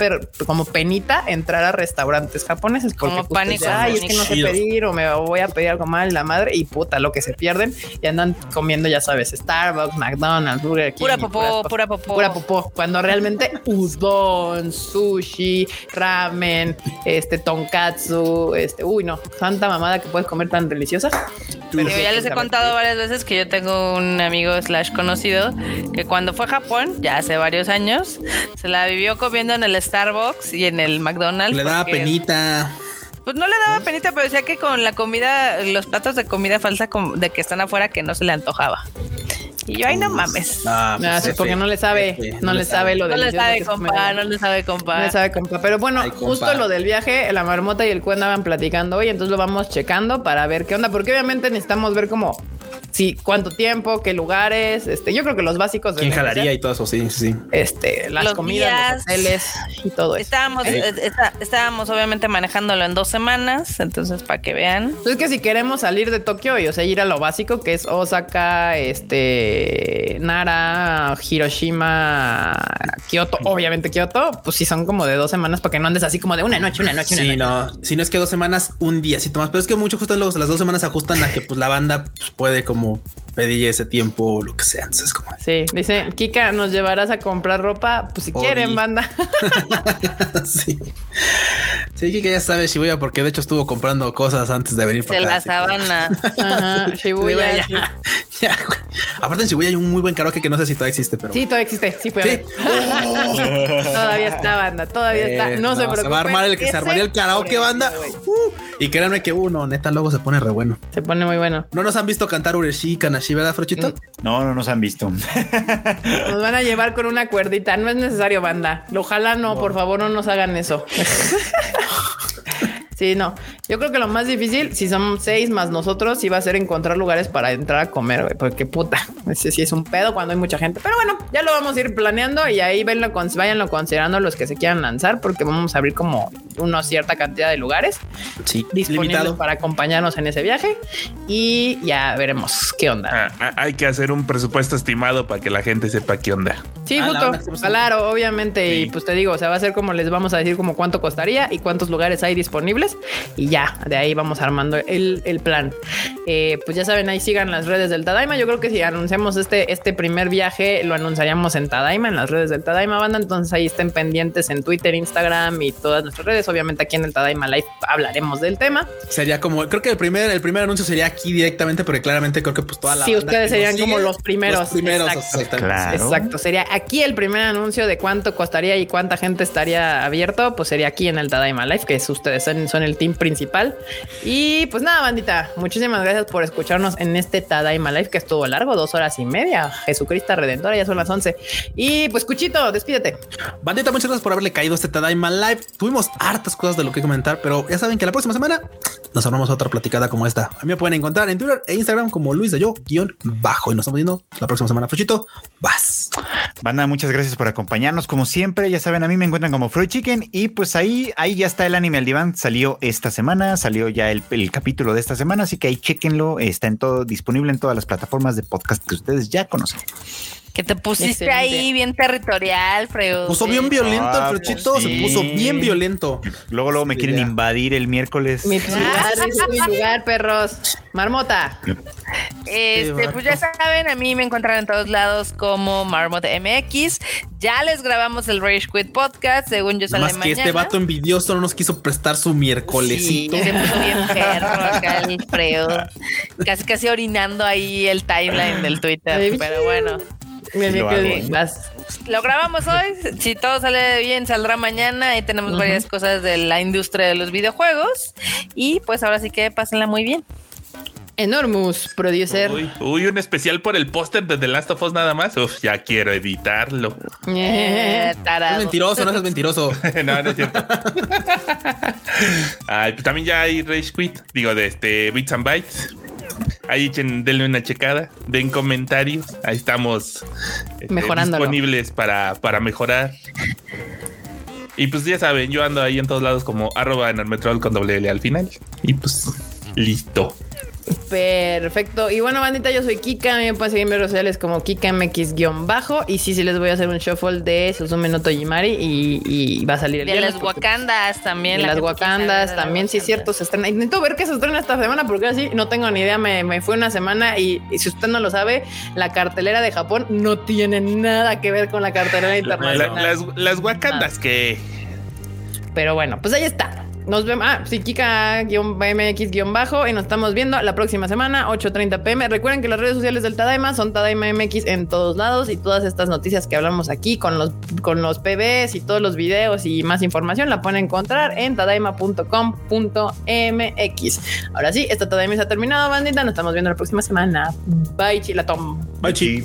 [SPEAKER 5] como penita entrar a restaurantes japoneses.
[SPEAKER 4] Como pánico.
[SPEAKER 5] Ay, es que no sé pedir o me voy a pedir algo mal, la madre, y puta, lo que se pierden y andan comiendo, ya sabes, Starbucks, McDonald's, Burger
[SPEAKER 4] King. Pura popó, pura popó.
[SPEAKER 5] Pura popó. Cuando realmente udon, sushi, ramen, este tonkatsu, este, uy, no, tanta mamada que puedes comer tan deliciosa.
[SPEAKER 4] Pero ya les he contado varias veces que yo tengo un amigo slash conocido que cuando fue a Japón, ya hace varios años, se la vivió comiendo en el Starbucks y en el McDonald's.
[SPEAKER 2] Le daba penita.
[SPEAKER 4] Pues no le daba penita, pero decía que con la comida, los platos de comida falsa de que están afuera, que no se le antojaba. Y yo, ay, no mames.
[SPEAKER 5] Ah, pues porque no le sabe, no, le sabe, lo del
[SPEAKER 4] No le sabe, compa, no le sabe, compa.
[SPEAKER 5] No le sabe, compa. Pero bueno, justo lo del viaje, la marmota y el cuen andaban platicando hoy, entonces lo vamos checando para ver qué onda, porque obviamente necesitamos ver como sí, cuánto tiempo, qué lugares, este, yo creo que los básicos.
[SPEAKER 2] ¿Quién jalaría y todo eso? Sí, sí.
[SPEAKER 5] Este, las comidas, los hoteles y todo eso.
[SPEAKER 4] Estábamos, eh, estábamos obviamente manejándolo en dos semanas, entonces para que vean.
[SPEAKER 5] Entonces que si queremos salir de Tokio y o sea ir a lo básico que es Osaka, este, Nara, Hiroshima, Kioto, obviamente Kioto, pues sí son como de dos semanas para que no andes así como de una noche, una noche, una
[SPEAKER 2] sí, no, si no es que dos semanas, un día, si tomas, pero es que mucho justo las dos semanas ajustan a que pues la banda pues, puede como pedir ese tiempo o lo que sea. Entonces, como
[SPEAKER 5] sí, dice Kika, nos llevarás a comprar ropa. Pues si quieren, banda.
[SPEAKER 2] sí, sí, Kika ya sabe Shibuya porque de hecho estuvo comprando cosas antes de venir.
[SPEAKER 4] De la sabana.
[SPEAKER 5] Ajá, Shibuya.
[SPEAKER 2] ya, Aparte en Shibuya hay un muy buen karaoke que no sé si todavía existe, pero
[SPEAKER 5] sí, todavía existe. Sí, fue. ¿Sí? todavía está, banda. Todavía está. No, se preocupen.
[SPEAKER 2] Se va a armar el que se armaría el karaoke, banda. Uh, y créanme que uno, neta, luego se pone re bueno.
[SPEAKER 5] Se pone muy bueno.
[SPEAKER 2] ¿No nos han visto cantar Ureshi Kanashi, verdad, Frochito?
[SPEAKER 1] No, no nos han visto.
[SPEAKER 5] Nos van a llevar con una cuerdita. No es necesario, banda. Ojalá no, por favor, no nos hagan eso. Sí, no. Yo creo que lo más difícil, si son seis más nosotros, iba a ser encontrar lugares para entrar a comer, güey. Porque puta, ese sí es un pedo cuando hay mucha gente. Pero bueno, ya lo vamos a ir planeando y ahí venlo, váyanlo considerando los que se quieran lanzar, porque vamos a abrir como una cierta cantidad de lugares
[SPEAKER 2] sí,
[SPEAKER 5] disponibles para acompañarnos en ese viaje y ya veremos qué onda.
[SPEAKER 3] Ah, ah, hay que hacer un presupuesto estimado para que la gente sepa qué onda.
[SPEAKER 5] Sí, ah, justo. claro, obviamente. Y pues te digo, o sea, va a ser como les vamos a decir como cuánto costaría y cuántos lugares hay disponibles y ya, de ahí vamos armando el, el plan. Eh, pues ya saben, ahí sigan las redes del Tadaima. Yo creo que si anunciamos este, este primer viaje, lo anunciaríamos en Tadaima, en las redes del Tadaima Banda. Entonces ahí estén pendientes en Twitter, Instagram y todas nuestras redes. Obviamente aquí en el Tadaima Live hablaremos del tema.
[SPEAKER 2] Sería como, creo que el primer, el primer anuncio sería aquí directamente, porque claramente creo que pues toda la.
[SPEAKER 5] Sí, ustedes serían como los primeros. Los
[SPEAKER 2] primeros,
[SPEAKER 5] exacto. Exacto. Sería aquí el primer anuncio de cuánto costaría y cuánta gente estaría abierto. Pues sería aquí en el Tadaima Live, que es ustedes son, son el team principal. Y pues nada, bandita, muchísimas gracias por escucharnos en este Tadaima Live que estuvo largo, dos horas y media. Jesucristo Redentora, ya son las 11. Y pues, Cuchito, despídete.
[SPEAKER 2] Bandita, muchas gracias por haberle caído este Tadaima Live. Tuvimos hartas cosas de lo que comentar, pero ya saben que la próxima semana nos armamos otra platicada como esta. A mí me pueden encontrar en Twitter e Instagram como Luis de Yo, guion bajo. Y nos estamos viendo la próxima semana. Fruchito, vas.
[SPEAKER 1] Banda, muchas gracias por acompañarnos. Como siempre, ya saben, a mí me encuentran como Fruit Chicken y pues ahí, ahí ya está el anime al diván. Salió esta semana, salió ya el, capítulo de esta semana, así que ahí chequenlo. Está en todo, disponible en todas las plataformas de podcast que ustedes ya conocen.
[SPEAKER 4] Que te pusiste ahí bien territorial, Freud.
[SPEAKER 2] Puso bien violento el ah, Fruchito, pues se puso bien violento.
[SPEAKER 1] Luego, luego me quieren invadir el miércoles.
[SPEAKER 5] Mi lugar, mi lugar, perros. Marmota.
[SPEAKER 4] Este, pues ya saben, a mí me encuentran en todos lados como Marmota MX. Ya les grabamos el Rage Quit podcast, según yo sale Más que
[SPEAKER 2] este vato envidioso no nos quiso prestar su miércolesito.
[SPEAKER 4] Sí, se puso bien perro acá el Freud. Casi casi orinando ahí el timeline del Twitter, pero bueno. Lo, grabamos hoy. Si todo sale bien, saldrá mañana. y tenemos varias cosas de la industria de los videojuegos. Y pues ahora sí que pásenla muy bien.
[SPEAKER 5] Enormous Producer.
[SPEAKER 3] Uy, un especial por el póster de The Last of Us nada más. Uf, ya quiero evitarlo.
[SPEAKER 2] Eh, es mentiroso, no es mentiroso.
[SPEAKER 3] no, no es cierto. Pues también ya hay Rage Quit. Digo, de este Bits and Bytes. Ahí echen, denle una checada, den comentarios. Ahí estamos
[SPEAKER 5] este, disponibles
[SPEAKER 3] para, para mejorar. Y pues ya saben, yo ando ahí en todos lados como arroba en el metro con doble L al final. Y pues listo.
[SPEAKER 5] Perfecto. Y bueno, bandita, yo soy Kika. Me pueden seguir en redes sociales como KikaMX-bajo. Y sí, sí, les voy a hacer un shuffle de Susume no Tojimari y, y va a salir el
[SPEAKER 4] De las Wakandas también.
[SPEAKER 5] De las Wakandas también, sí es cierto, se estrena. Intento ver que se estrena esta semana porque así no tengo ni idea. Me, me fue una semana y, si usted no lo sabe, la cartelera de Japón no tiene nada que ver con la cartelera internacional.
[SPEAKER 3] las, las Wakandas que...
[SPEAKER 5] Pero bueno, pues ahí está. Nos vemos. Ah, sí, Kika-MX-bajo. Y nos estamos viendo la próxima semana, 8:30 pm. Recuerden que las redes sociales del Tadaima son Tadaima MX en todos lados. Y todas estas noticias que hablamos aquí con los, con los PBs y todos los videos y más información la pueden encontrar en tadaima.com.mx. Ahora sí, esta Tadaima se ha terminado, bandita. Nos estamos viendo la próxima semana. Bye, Chilatom.
[SPEAKER 2] Bye, Chi.